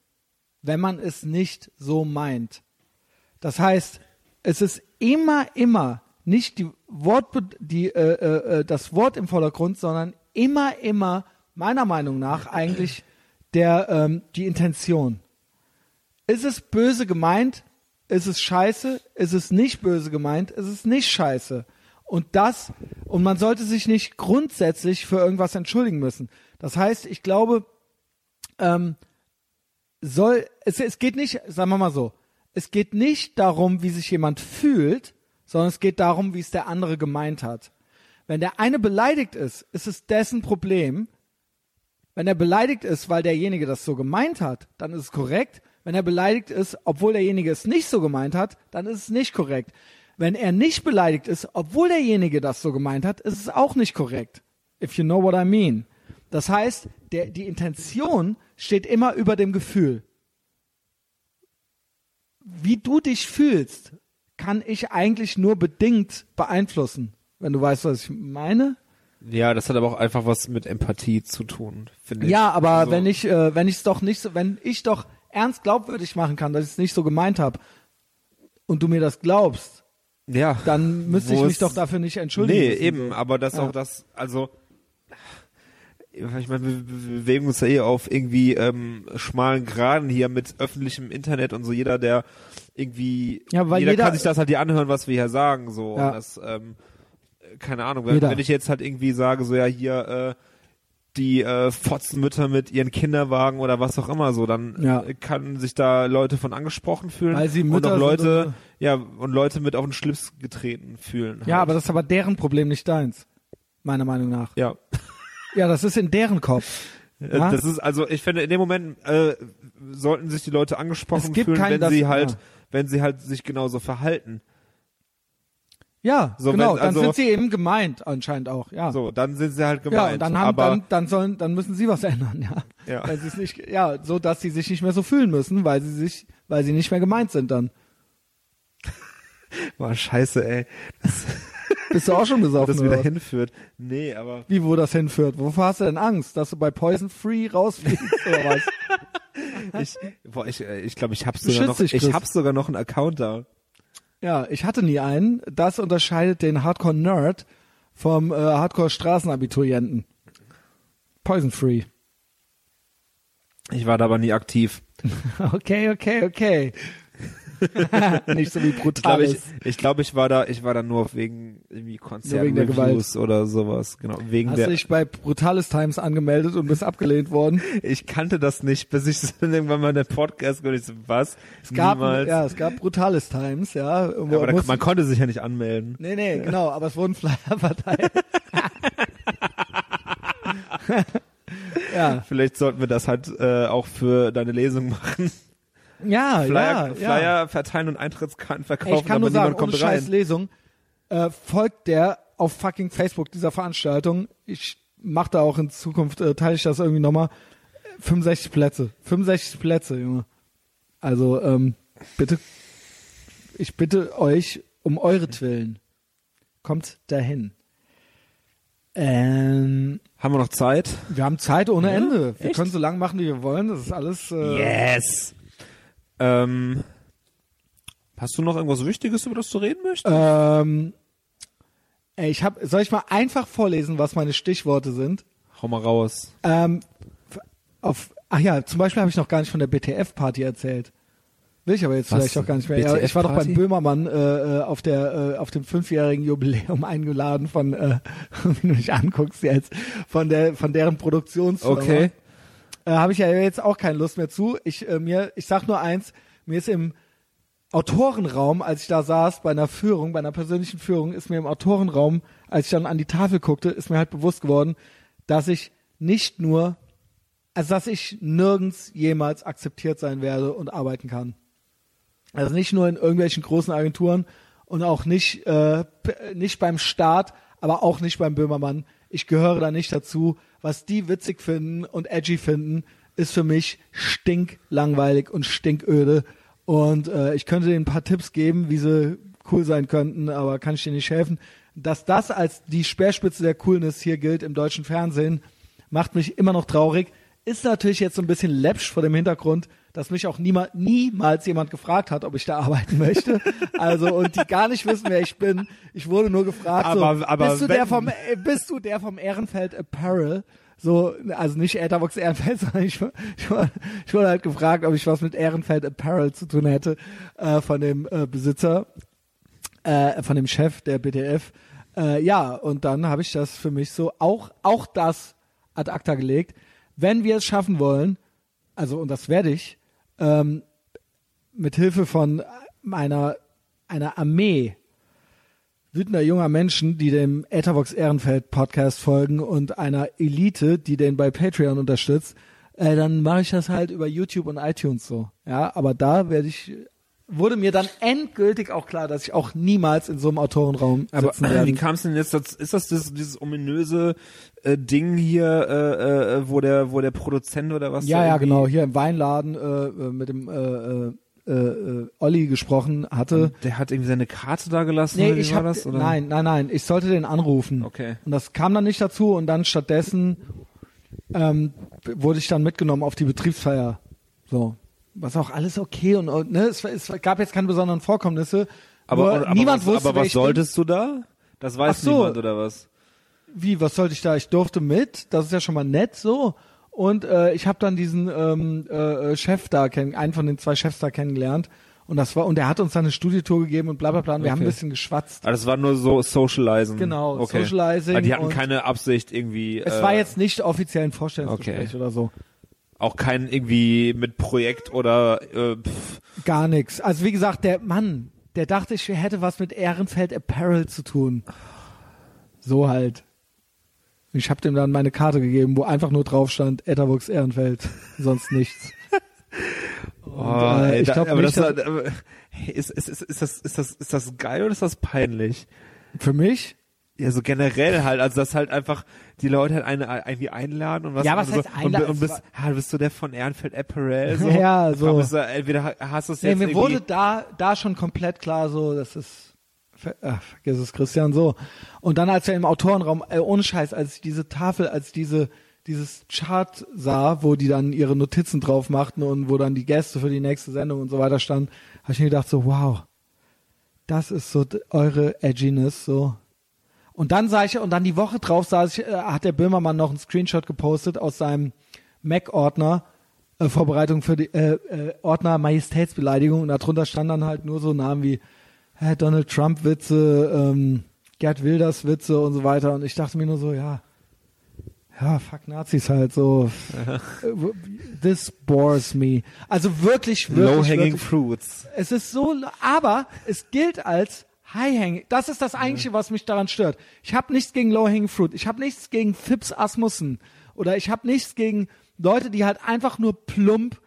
wenn man es nicht so meint. Das heißt, es ist immer, immer nicht die Wort, die, äh, äh, äh, das Wort im Vordergrund, sondern immer, immer meiner Meinung nach eigentlich der, ähm, die Intention. Ist es böse gemeint? Ist es scheiße? Ist es nicht böse gemeint? Ist es nicht scheiße? Und das, und man sollte sich nicht grundsätzlich für irgendwas entschuldigen müssen. Das heißt, ich glaube, ähm, soll, es, es geht nicht, sagen wir mal so, es geht nicht darum, wie sich jemand fühlt, sondern es geht darum, wie es der andere gemeint hat. Wenn der eine beleidigt ist, ist es dessen Problem. Wenn er beleidigt ist, weil derjenige das so gemeint hat, dann ist es korrekt. Wenn er beleidigt ist, obwohl derjenige es nicht so gemeint hat, dann ist es nicht korrekt. Wenn er nicht beleidigt ist, obwohl derjenige das so gemeint hat, ist es auch nicht korrekt. If you know what I mean. Das heißt, der, die Intention steht immer über dem Gefühl. Wie du dich fühlst, kann ich eigentlich nur bedingt beeinflussen. Wenn du weißt, was ich meine. ja, das hat aber auch einfach was mit Empathie zu tun, finde ich. Ja, aber Also, wenn ich, äh, wenn ich es doch nicht so, wenn ich doch ernst glaubwürdig machen kann, dass ich es nicht so gemeint habe und du mir das glaubst, ja, dann müsste ich mich doch dafür nicht entschuldigen. Nee, müssen, eben, aber das Ja. auch das, also ich meine, wir bewegen uns ja eh auf irgendwie ähm, schmalen Graden hier mit öffentlichem Internet und so. Jeder, der irgendwie, Ja, weil jeder, jeder- kann sich das halt hier anhören, was wir hier sagen, so. Ja. Und das, ähm, keine Ahnung, wenn, wenn ich jetzt halt irgendwie sage, so ja hier äh, die äh, Fotzenmütter mit ihren Kinderwagen oder was auch immer so, dann Ja. äh, kann sich da Leute von angesprochen fühlen Weil sie und Mütter auch sind Leute, und- ja, und Leute mit auf den Schlips getreten fühlen. Ja, halt. aber das ist aber deren Problem, nicht deins. Meiner Meinung nach. ja. Ja, das ist in deren Kopf. Äh, Ja? Das ist also, ich finde, in dem Moment äh, sollten sich die Leute angesprochen fühlen, keinen, wenn das- sie halt, ja. wenn sie halt sich genauso verhalten. Ja, So, genau. wenn- dann also- sind sie eben gemeint, anscheinend auch. Ja. So, dann sind sie halt gemeint. ja, und dann haben, aber dann, dann sollen, dann müssen sie was ändern, ja. Ja. Weil sie es nicht, ja, so dass sie sich nicht mehr so fühlen müssen, weil sie sich, weil sie nicht mehr gemeint sind dann. boah, scheiße, ey, Bist du auch schon besoffen? das wieder oder hinführt. Nee, aber Wie, wo das hinführt? Wovor hast du denn Angst? Dass du bei Poison Free rausfliegst oder was? ich, boah, ich, äh, ich glaube, ich hab's Du sogar noch, dich, ich hab's sogar noch einen Account da. Ja, ich hatte nie einen. Das unterscheidet den Hardcore-Nerd vom äh, Hardcore-Straßenabiturienten. Poison Free. Ich war da aber nie aktiv. Okay, okay, okay. Nicht so wie Ich glaube, ich, ich, glaub, ich war da, ich war da nur wegen irgendwie Konzertreviews oder sowas. Genau, wegen Hast der. du dich bei Brutales Times angemeldet und bist abgelehnt worden? Ich kannte das nicht, bis ich irgendwann mal in der Podcast gehört. Ich so, was? Es gab, Niemals. ja, es gab Brutales Times, ja. Ja, aber da, man konnte sich ja nicht anmelden. nee, nee, genau, aber es wurden Flyer verteilt. ja, Vielleicht sollten wir das halt äh, auch für deine Lesung machen. Ja, Flyer, ja, ja. Flyer verteilen und Eintrittskarten Ey, verkaufen, ich kann aber nur sagen, kommt ohne scheiß rein. Lesung, äh, folgt der auf fucking Facebook dieser Veranstaltung. Ich mache da auch in Zukunft, äh, teile ich das irgendwie nochmal. 65 Plätze. 65 Plätze, Junge. Also, ähm, bitte, ich bitte euch um eure Willen. Kommt dahin. Ähm, Haben wir noch Zeit? wir haben Zeit ohne Ende. Wir echt? können so lang machen, wie wir wollen. Das ist alles. Äh, Yes. Ähm, Hast du noch irgendwas Wichtiges, über das du reden möchtest? Ähm, ich hab, soll ich mal einfach vorlesen, was meine Stichworte sind? Hau mal raus. Ähm, auf, ach ja, zum Beispiel habe ich noch gar nicht von der BTF-Party erzählt. Will ich aber jetzt Was? vielleicht auch gar nicht mehr. Ja, ich war doch beim Böhmermann äh, äh, auf der äh, auf dem fünfjährigen Jubiläum eingeladen von, äh, wenn du mich anguckst jetzt, von der von deren Produktionsfirma. Okay. Äh, habe ich ja jetzt auch keine Lust mehr zu. Ich äh, mir, ich sag nur eins, mir ist im Autorenraum, als ich da saß bei einer Führung, bei einer persönlichen Führung, ist mir im Autorenraum, als ich dann an die Tafel guckte, ist mir halt bewusst geworden, dass ich nicht nur, also dass ich nirgends jemals akzeptiert sein werde und arbeiten kann. Also nicht nur in irgendwelchen großen Agenturen und auch nicht, äh, nicht beim Staat, aber auch nicht beim Böhmermann. Ich gehöre da nicht dazu. Was die witzig finden und edgy finden, ist für mich stinklangweilig und stinköde. Und äh, ich könnte denen ein paar Tipps geben, wie sie cool sein könnten, aber kann ich denen nicht helfen. Dass das als die Speerspitze der Coolness hier gilt im deutschen Fernsehen, macht mich immer noch traurig. Ist natürlich jetzt so ein bisschen läppsch vor dem Hintergrund, dass mich auch niemand, niemals jemand gefragt hat, ob ich da arbeiten möchte. Also, und die gar nicht wissen, wer ich bin. Ich wurde nur gefragt, Aber- so, aber bist du der vom, äh, bist du der vom Ehrenfeld Apparel? So, also nicht Etherbox Ehrenfeld, sondern ich, ich, wurde- ich wurde halt gefragt, ob ich was mit Ehrenfeld Apparel zu tun hätte, äh, von dem äh, Besitzer, äh, von dem Chef der BTF. Äh, ja, und dann habe ich das für mich so auch, auch das ad acta gelegt. Wenn wir es schaffen wollen, also und das werde ich, ähm, mit Hilfe von einer, einer Armee wütender junger Menschen, die dem Ethervox Ehrenfeld Podcast folgen und einer Elite, die den bei Patreon unterstützt, äh, dann mache ich das halt über YouTube und iTunes so. Ja, aber da werde ich, wurde mir dann endgültig auch klar, dass ich auch niemals in so einem Autorenraum Aber sitzen werde. wie kam es denn jetzt dazu? Ist das, das dieses ominöse äh, Ding hier, äh, äh, wo der, wo der Produzent oder was? Ja, ja, genau. Hier im Weinladen äh, äh, mit dem äh, äh, äh, äh, Olli gesprochen hatte. Der hat irgendwie seine Karte da gelassen. Nee, oder ich war hab, das? Oder? nein, nein, nein. Ich sollte den anrufen. Okay. Und das kam dann nicht dazu und dann stattdessen ähm, wurde ich dann mitgenommen auf die Betriebsfeier. So. Was auch alles okay und, und ne, es, es gab jetzt keine besonderen Vorkommnisse. Aber, aber niemand was, wusste, aber was ich bin. solltest du da? Das weiß so. niemand oder was? Wie, was sollte ich da? Ich durfte mit, das ist ja schon mal nett so. Und äh, ich habe dann diesen ähm, äh, Chef da kennen, einen von den zwei Chefs da kennengelernt. Und das war, und der hat uns dann eine Studiotour gegeben und bla bla bla. Und wir haben ein Okay. bisschen geschwatzt. Ah, das war nur so Socializen. Genau, okay. Socializing Aber die hatten keine Absicht irgendwie. Es äh, war jetzt nicht offiziell ein Vorstellungsgespräch Okay. oder so. Auch kein irgendwie mit Projekt oder äh, pff, Gar nichts. Also wie gesagt, der Mann, der dachte, ich hätte was mit Ehrenfeld Apparel zu tun. So halt. Ich habe dem dann meine Karte gegeben, wo einfach nur drauf stand, Etherbox Ehrenfeld, sonst nichts. Und, oh, äh, ich glaube nicht, das, dass, hey, ist, ist, ist, ist, das, ist, das, ist das geil oder ist das peinlich? für mich, Ja, so generell halt, also dass halt einfach die Leute halt eine irgendwie einladen und was Ja, was und so, heißt einladen? und, und bist, ah, bist du der von Ehrenfeld Apparel so? Ja, so. Du, entweder hast du es nee, jetzt mir wurde da, da schon komplett klar, so, das ist, ach, vergiss es, Christian, so. Und dann, als wir im Autorenraum, äh, ohne Scheiß, als ich diese Tafel, als diese, dieses Chart sah, wo die dann ihre Notizen drauf machten und wo dann die Gäste für die nächste Sendung und so weiter standen, habe ich mir gedacht, so, wow, das ist so eure Edginess, so. Und dann sah ich, und dann die Woche drauf saß ich, äh, hat der Böhmermann noch einen Screenshot gepostet aus seinem Mac-Ordner, äh, Vorbereitung für die äh, äh, Ordner Majestätsbeleidigung und darunter stand dann halt nur so Namen wie äh, Donald Trump Witze, ähm, Gerd Wilders Witze und so weiter und ich dachte mir nur so, ja, ja, fuck Nazis halt so. Äh, This bores me. Also wirklich, wirklich, Low-hanging wirklich fruits. es ist so, aber es gilt als High-Hanging. Das ist das Eigentliche, was mich daran stört. Ich habe nichts gegen Low-Hanging Fruit. Ich habe nichts gegen Phipps Asmussen. Oder ich habe nichts gegen Leute, die halt einfach nur plump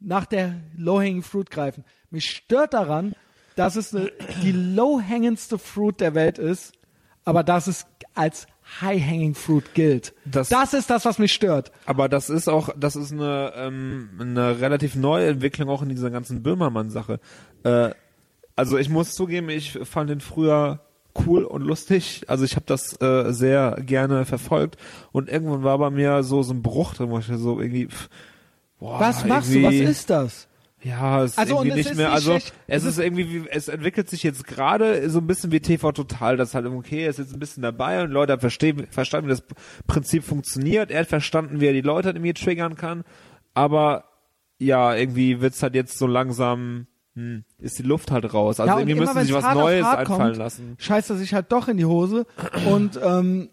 nach der Low-Hanging Fruit greifen. Mich stört daran, dass es eine, die low-hangendste Fruit der Welt ist, aber dass es als High-Hanging Fruit gilt. Das- das ist das, was mich stört. Aber das ist auch, das ist eine, ähm, eine relativ neue Entwicklung auch in dieser ganzen Böhmermann-Sache. Äh, also ich muss zugeben, ich fand den früher cool und lustig. Also ich habe das äh, sehr gerne verfolgt und irgendwann war bei mir so so ein Bruch drin, wo ich so irgendwie pff, boah, Was machst du? Was ist das? Ja, es ist Also, und irgendwie nicht ist mehr, nicht also schlecht. es ist irgendwie, wie, es entwickelt sich jetzt gerade so ein bisschen wie TV Total, das halt okay, er ist jetzt ein bisschen dabei und Leute haben verstehen, verstanden, wie das Prinzip funktioniert, er hat verstanden, wie er die Leute irgendwie triggern kann, aber ja, irgendwie wird's halt jetzt so langsam, hm, ist die Luft halt raus, also Ja, irgendwie müssen sie sich was hart Neues hart einfallen kommt, lassen. scheißt er sich halt doch in die Hose und ähm,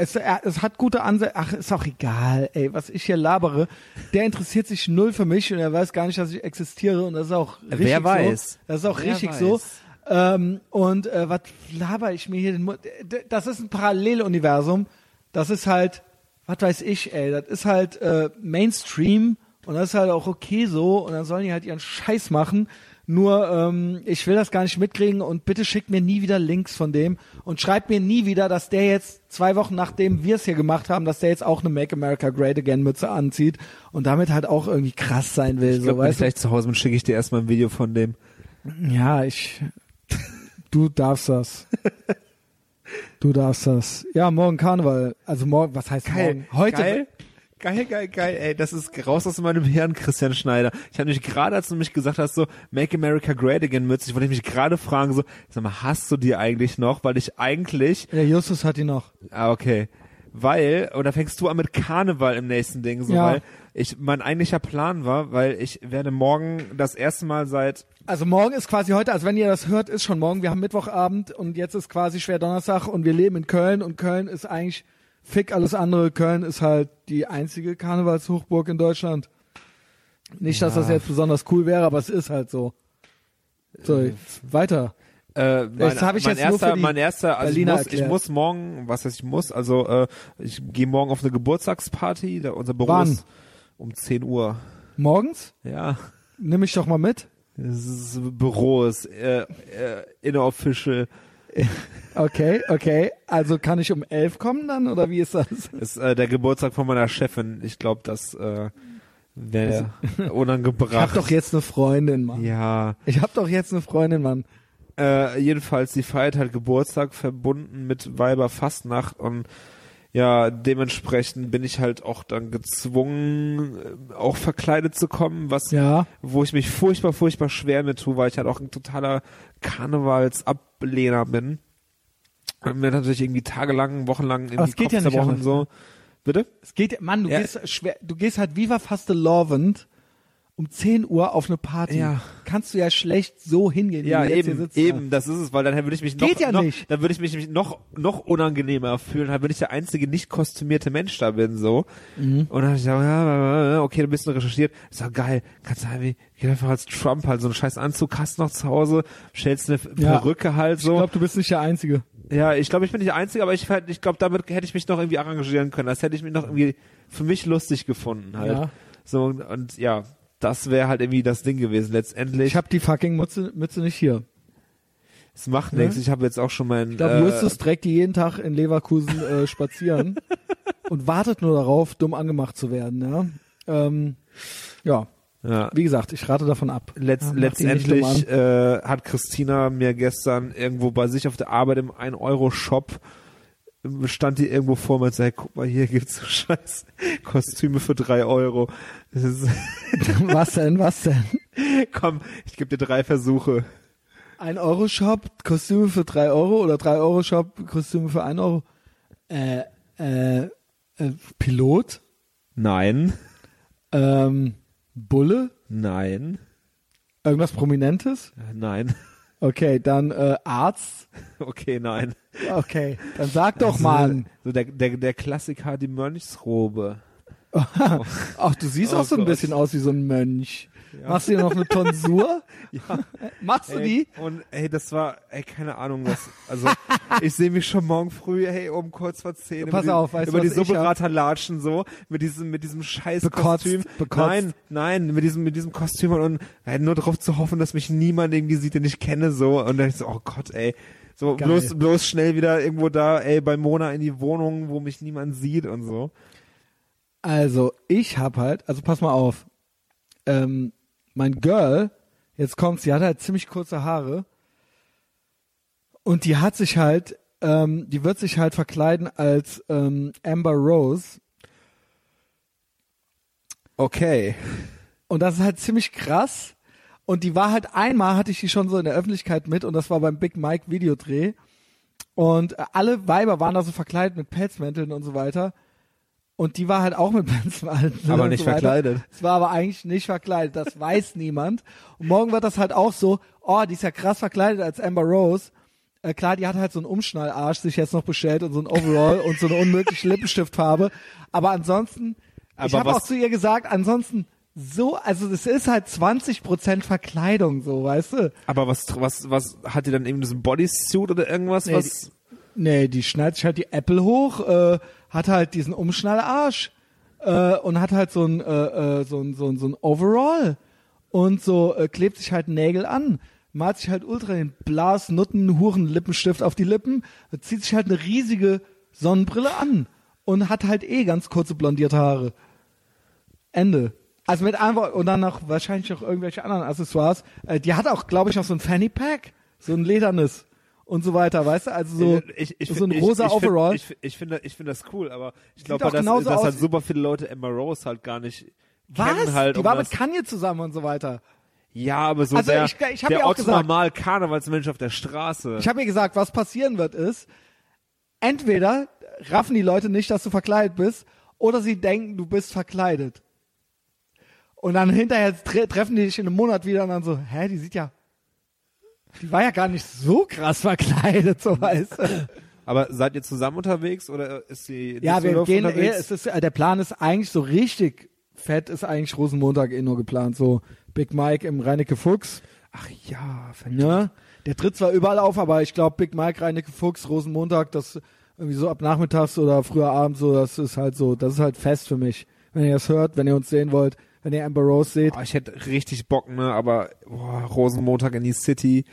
es, er, es hat gute Ansätze. Ach, ist auch egal, ey, was ich hier labere. Der interessiert sich null für mich und er weiß gar nicht, dass ich existiere und das ist auch richtig Wer weiß? so. Das ist auch Wer richtig weiß? so. Ähm, und äh, was laber ich mir hier den Mund? Das ist ein Paralleluniversum. Das ist halt, was weiß ich, ey, das ist halt äh, Mainstream und das ist halt auch okay so und dann sollen die halt ihren Scheiß machen. Nur ähm, ich will das gar nicht mitkriegen und bitte schickt mir nie wieder Links von dem und schreibt mir nie wieder, dass der jetzt zwei Wochen nachdem wir es hier gemacht haben, dass der jetzt auch eine Make America Great Again Mütze anzieht und damit halt auch irgendwie krass sein will. Ich so, glaube, wenn ich gleich zu Hause bin, schicke ich dir erstmal ein Video von dem. Ja, ich. Du darfst das. Du darfst das. Ja, morgen Karneval. Also morgen, was heißt morgen? Heute. Geil. Geil, geil, geil, ey, das ist raus aus meinem Hirn, Christian Schneider. Ich habe mich gerade, als du mich gesagt hast, so, Make America Great Again Mütze, ich wollte mich gerade fragen, so, sag mal, hast du die eigentlich noch? Weil ich eigentlich, Der Justus hat die noch. ah, okay, weil, oder fängst du an mit Karneval im nächsten Ding, so, Ja. weil ich, mein eigentlicher Plan war, weil ich werde morgen das erste Mal seit, Also morgen ist quasi heute, also wenn ihr das hört, ist schon morgen. Wir haben Mittwochabend und jetzt ist quasi schwer Donnerstag und wir leben in Köln und Köln ist eigentlich fick alles andere. Köln ist halt die einzige Karnevalshochburg in Deutschland. Nicht, dass Ja. das jetzt besonders cool wäre, aber es ist halt so. So, jetzt weiter. äh, mein, Das hab ich mein jetzt nur erster, für die mein erster, also ich muss, ich muss morgen, was heißt ich muss, also äh, ich gehe morgen auf eine Geburtstagsparty, da unser Büro Wann? ist um 10 Uhr. Morgens? Ja, Nimm mich doch mal mit. das ist Büro ist äh, äh, inofficial. Okay, okay. Also kann ich um elf kommen dann oder wie ist das? Ist äh, der Geburtstag von meiner Chefin. Ich glaube, das äh, wäre unangebracht. Ich hab doch jetzt eine Freundin, Mann. ja, Ich hab doch jetzt eine Freundin, Mann. äh, jedenfalls die feiert halt Geburtstag verbunden mit Weiberfastnacht und ja, dementsprechend bin ich halt auch dann gezwungen, äh, auch verkleidet zu kommen, was Ja. wo ich mich furchtbar, furchtbar schwer mit tue, weil ich halt auch ein totaler Karnevalsablehner bin. Und mir natürlich irgendwie tagelang, wochenlang es geht Kopf ja zerbrochen so. Bitte? Es geht, Mann, du Ja. gehst schwer, du gehst halt Viva Faste Lovend um 10 Uhr auf eine Party. Ja. Kannst du ja schlecht so hingehen. wie Ja, eben, eben, das ist es, weil dann würde ich mich noch, Geht ja noch dann würde ich mich noch, noch unangenehmer fühlen, halt, wenn ich der einzige nicht kostümierte Mensch da bin, so. Mhm. Und dann hab ich gesagt, ja, okay, du bist nur recherchiert. Ist doch geil. Kannst du irgendwie, geh einfach als Trump halt so einen scheiß Anzug, hast noch zu Hause, stellst eine Ja. Perücke halt Ich so. glaube, du bist nicht der Einzige. Ja, ich glaube, ich bin nicht der Einzige, aber ich, ich glaube, damit hätte ich mich noch irgendwie arrangieren können. Das hätte ich mich noch irgendwie für mich lustig gefunden halt. Ja. So und, und ja, das wäre halt irgendwie das Ding gewesen. Letztendlich, Ich habe die fucking Mütze, Mütze nicht hier. es macht Ja. nichts. Ich habe jetzt auch schon mein. Ich glaube, äh, Justus trägt die jeden Tag in Leverkusen äh, spazieren und wartet nur darauf, dumm angemacht zu werden. Ja, ähm, ja. ja. wie gesagt, ich rate davon ab. Letz, Ja, letztendlich äh, hat Christina mir gestern irgendwo bei sich auf der Arbeit im 1-Euro-Shop stand die irgendwo vor mir und sagte, guck mal, hier gibt's so scheiß Kostüme für drei Euro. Was denn, was denn? komm, ich gebe dir drei Versuche. Ein Euro Shop, Kostüme für drei Euro oder drei Euro Shop, Kostüme für ein Euro. Äh, äh, äh, Pilot, Nein, ähm, Bulle, nein, irgendwas Prominentes. äh, nein. Okay, dann äh, Arzt. Okay, nein. Okay, dann sag doch Also, mal. So der, der, der Klassiker, die Mönchsrobe. Ach, du siehst Oh auch so ein Gott. bisschen aus wie so ein Mönch. Machst du dir noch eine Tonsur? Ja. Machst du Ey, die? Und ey, das war, ey, keine Ahnung, was, also ich sehe mich schon morgen früh, hey, um kurz vor zehn Pass über auf, die, weißt über die? Subberater latschen so, mit diesem, mit diesem scheiß Bekotzt, Kostüm. bekotzt. Nein, nein, mit diesem, mit diesem Kostüm und ey, nur darauf zu hoffen, dass mich niemand irgendwie sieht, den ich kenne, so, und dann ich so, oh Gott, ey. So, Geil. bloß, bloß schnell wieder irgendwo da, ey, bei Mona in die Wohnung, wo mich niemand sieht und so. Also, ich hab halt, also pass mal auf. Ähm, mein Girl, jetzt kommt's, die hat halt ziemlich kurze Haare. Und die hat sich halt, ähm, die wird sich halt verkleiden als ähm, Amber Rose. Okay. Und das ist halt ziemlich krass. Und die war halt einmal, hatte ich die schon so in der Öffentlichkeit mit und das war beim Big Mike Videodreh. Und alle Weiber waren da so verkleidet mit Pelzmänteln und so weiter. Und die war halt auch mit Pelzmänteln. Aber und nicht so verkleidet. Es war aber eigentlich nicht verkleidet, das weiß niemand. Und morgen wird das halt auch so, oh, die ist ja krass verkleidet als Amber Rose. Äh, klar, die hat halt so einen Umschnallarsch sich jetzt noch bestellt und so ein Overall und so eine unmögliche Lippenstiftfarbe. Aber ansonsten, ich Aber habe auch zu ihr gesagt, ansonsten so, also das ist halt 20% Verkleidung, so, weißt du? Aber was, was, was, hat die dann eben diesen Bodysuit oder irgendwas, Nee, was? Nee, die schneidet sich halt die Apple hoch, äh, hat halt diesen Umschnallarsch äh, und hat halt so ein, äh, äh, so ein, so ein, so ein Overall und so äh, klebt sich halt Nägel an, malt sich halt ultra den Blas, Nutten, Huren, Lippenstift auf die Lippen, zieht sich halt eine riesige Sonnenbrille an und hat halt eh ganz kurze blondierte Haare. Ende. Also mit einfach und dann noch wahrscheinlich noch irgendwelche anderen Accessoires. Äh, die hat auch, glaube ich, noch so ein Fanny Pack, so ein ledernes und so weiter, weißt du? Also so, ich, ich, so ein ich, rosa Overall. Find, ich, finde, ich finde das cool, aber ich glaube, dass, aus halt super viele Leute Emma Rose halt gar nicht Was? kennen halt. die um war das, mit Kanye zusammen und so weiter. ja, aber so Also der, ich- ich der ja auch Otto gesagt- normal Karnevalsmensch auf der Straße. Ich habe ihr gesagt, was passieren wird ist, entweder raffen die Leute nicht, dass du verkleidet bist, oder sie denken, du bist verkleidet. Und dann hinterher tre treffen die dich in einem Monat wieder und dann so, hä, die sieht ja, die war ja gar nicht so krass verkleidet, so weißt du. aber seid ihr zusammen unterwegs oder ist sie Ja, wir gehen, eh, unterwegs? es ist, äh, der Plan ist eigentlich so richtig fett, ist eigentlich Rosenmontag eh nur geplant, so Big Mike im Reinecke Fuchs. Ach ja, verdammt. Ne? Der tritt zwar überall auf, aber ich glaube, Big Mike, Reinecke Fuchs, Rosenmontag, das irgendwie so ab nachmittags oder früher Abend so, das ist halt so, das ist halt fest für mich. Wenn ihr das hört, wenn ihr uns sehen wollt, wenn ihr Amber Rose seht. Boah, ich hätte richtig Bock, ne, aber boah, Rosenmontag in die City.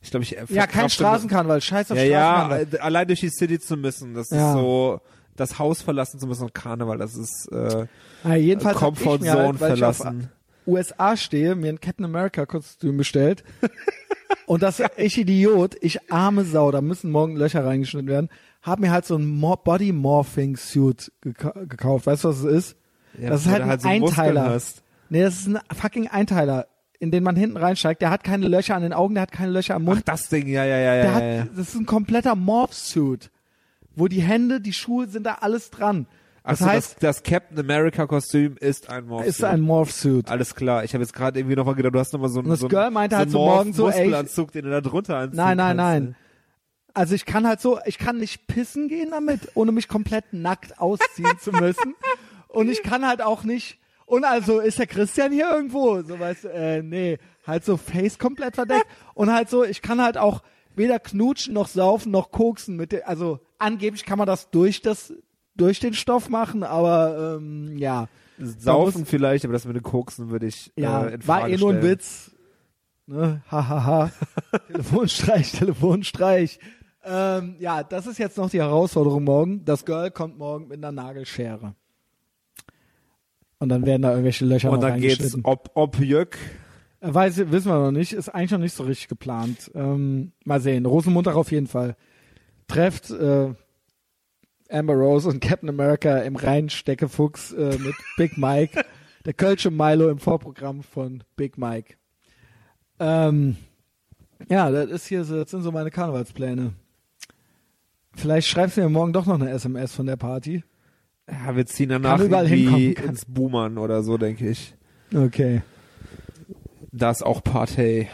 Ich glaube, ich Ja, kein Straßenkarneval, scheiß auf Ja, ja, Straßenkarneval. äh, allein durch die City zu müssen, das Ja. ist so, das Haus verlassen zu müssen und Karneval, das ist äh, Ja, jedenfalls Comfort mir Zone halt, verlassen. USA stehe, mir ein Captain America Kostüm bestellt. und das, ich Idiot, ich arme Sau, da müssen morgen Löcher reingeschnitten werden, hab mir halt so ein Body Morphing Suit geka gekauft. Weißt du, was es ist? Ja, das ist halt ein so Muskeln Einteiler. hast. Nee, das ist ein fucking Einteiler, in den man hinten reinsteigt. Der hat keine Löcher an den Augen, der hat keine Löcher am Ach, Mund. das Ding, ja, ja, ja, der ja, hat, ja, das ist ein kompletter Morph-Suit. Wo die Hände, die Schuhe sind da alles dran. Das Achso, heißt, das, das Captain America Kostüm ist ein Morph. ist ein Morph-Suit. Alles klar, ich habe jetzt gerade irgendwie nochmal gedacht, du hast nochmal so einen das so Girl meinte so halt so morgen so, ey, Muskelanzug, den du da drunter anziehen Nein, nein, kannst. nein. Also ich kann halt so, ich kann nicht pissen gehen damit, ohne mich komplett nackt ausziehen zu müssen. Und ich kann halt auch nicht. Und also ist der Christian hier irgendwo? So weißt du, äh, nee, halt so Face komplett verdeckt. Und halt so, ich kann halt auch weder knutschen noch saufen noch koksen mit der, also angeblich kann man das durch das durch den Stoff machen, aber ähm, ja. Saufen muss- vielleicht, aber das mit den Koksen würde ich Ja, äh, in war eh nur ein. Witz. Ne? Hahaha. Telefonstreich, Telefonstreich. Ähm, ja, das ist jetzt noch die Herausforderung morgen. Das Girl kommt morgen mit einer Nagelschere. Und dann werden da irgendwelche Löcher Und dann geht's ob, ob Jöck. Äh, Weiß, wissen wir noch nicht. Ist eigentlich noch nicht so richtig geplant. Ähm, mal sehen. Rosenmontag auf jeden Fall. Trefft äh, Amber Rose und Captain America im reinen Steckefuchs äh, mit Big Mike. Der Kölsche Milo im Vorprogramm von Big Mike. Ähm, ja, das ist hier so, das sind so meine Karnevalspläne. Vielleicht schreibst du mir morgen doch noch eine SMS von der Party. Ja, wir ziehen danach irgendwie ins Boomern oder so, denke ich. Okay. Da ist auch Partey.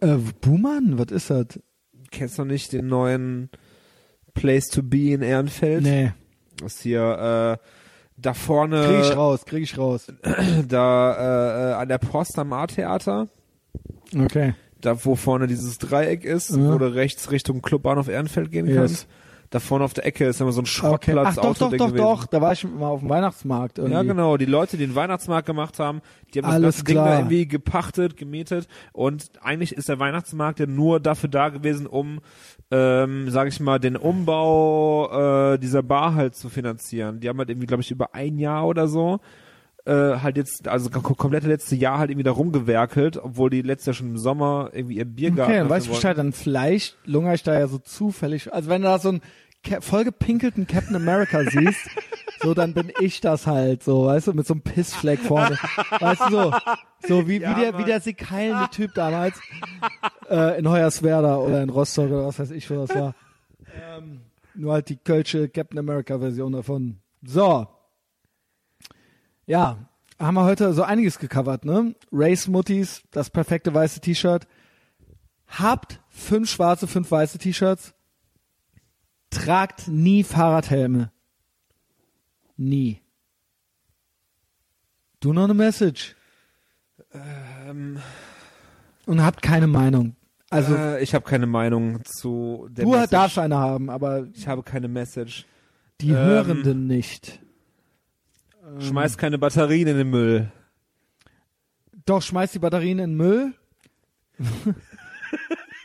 Äh, Buhmann, was ist das? Kennst du nicht den neuen Place to be in Ehrenfeld? Nee, Das ist hier äh, da vorne, krieg ich raus, krieg ich raus. da äh, an der Post am A-Theater, Okay. da wo vorne dieses Dreieck ist, Ja. wo du rechts Richtung Clubbahnhof Ehrenfeld gehen Yes. Da vorne auf der Ecke ist immer so ein Okay. Schrottplatz, Ach doch, doch, doch, gewesen. doch. Da war ich mal auf dem Weihnachtsmarkt irgendwie. Ja, genau. Die Leute, die den Weihnachtsmarkt gemacht haben, die haben Alles das Ding da irgendwie gepachtet, gemietet. Und eigentlich ist der Weihnachtsmarkt ja nur dafür da gewesen, um, ähm, sag ich mal, den Umbau äh, dieser Bar halt zu finanzieren. Die haben halt irgendwie, glaube ich, über ein Jahr oder so äh, halt jetzt, also kom komplette letzte Jahr halt irgendwie da rumgewerkelt, obwohl die letztes Jahr schon im Sommer irgendwie ihr Biergarten Okay, dann weißt du. Bescheid, dann vielleicht lungere ich da ja so zufällig. Also wenn du da so Ca- vollgepinkelten Captain America siehst, so dann bin ich das halt, so, weißt du, mit so einem Pissfleck vorne. Weißt du, so, so wie, Ja, wie der, Mann. wie der sekeilende Typ damals, äh, in Hoyerswerda oder in Rostock oder was weiß ich, wo das war. Ähm, nur halt die kölsche Captain America Version davon. So. Ja, haben wir heute so einiges gecovert, ne? Race Muttis, das perfekte weiße T-Shirt. Habt fünf schwarze, fünf weiße T-Shirts. Tragt nie Fahrradhelme. Nie. Do not a message. Ähm, Und habt keine Meinung. Also, äh, ich habe keine Meinung zu der du Message. darfst eine haben, aber Ich habe keine Message. die Ähm, Hörenden nicht. Ähm. Schmeiß keine Batterien in den Müll. Doch, schmeiß die Batterien in den Müll.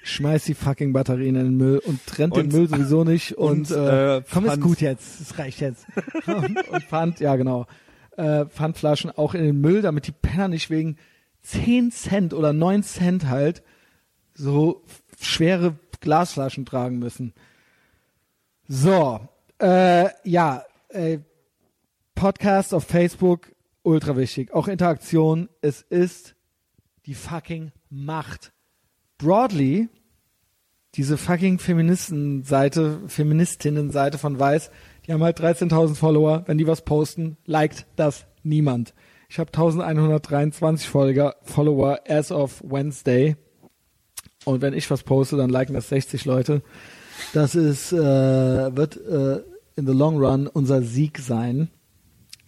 schmeiß die fucking Batterien in den Müll und trennt den Und- Müll sowieso nicht. Und, und, äh, äh, komm, ist gut jetzt. Es reicht jetzt. und, und Pfand, ja genau. Äh, Pfandflaschen auch in den Müll, damit die Penner nicht wegen 10 Cent oder 9 Cent halt so schwere Glasflaschen tragen müssen. So, äh, ja, äh, Podcast auf Facebook, ultra wichtig. Auch Interaktion, es ist die fucking Macht. Broadly, diese fucking Feministenseite, Feministinnenseite von Weiß, die haben halt 13.000 Follower. Wenn die was posten, liked das niemand. Ich habe 1123 Folger, Follower as of Wednesday. Und wenn ich was poste, dann liken das 60 Leute. Das ist, äh, wird äh, in the long run unser Sieg sein.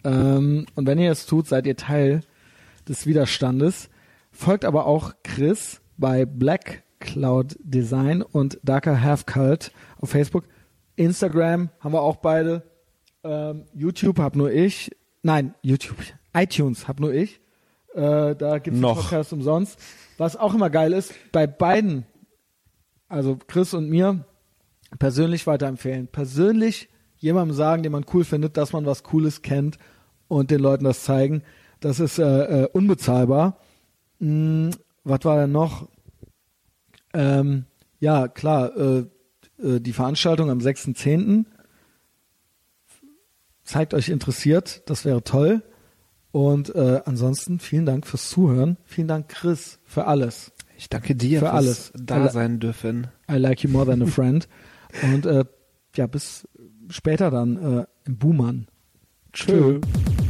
Ähm, und wenn ihr es tut, seid ihr Teil des Widerstandes. Folgt aber auch Chris bei Black Cloud Design und Darker Half Cult auf Facebook. Instagram haben wir auch beide. Ähm, YouTube hab nur ich. Nein, YouTube. iTunes hab nur ich. Äh, da gibt's den Noch. Podcast umsonst. Was auch immer geil ist, bei beiden, also Chris und mir, persönlich weiterempfehlen. Persönlich jemandem sagen, den man cool findet, dass man was Cooles kennt und den Leuten das zeigen. Das ist äh, äh, unbezahlbar. Hm, was war denn noch? Ähm, ja, klar, äh, äh, die Veranstaltung am 6.10. Zeigt euch interessiert, das wäre toll. Und äh, ansonsten vielen Dank fürs Zuhören. Vielen Dank, Chris, für alles. Ich danke dir Für alles. da sein dürfen. I like you more than a friend. Und äh, ja, bis später dann äh, im Buhmann. Tschö. Wir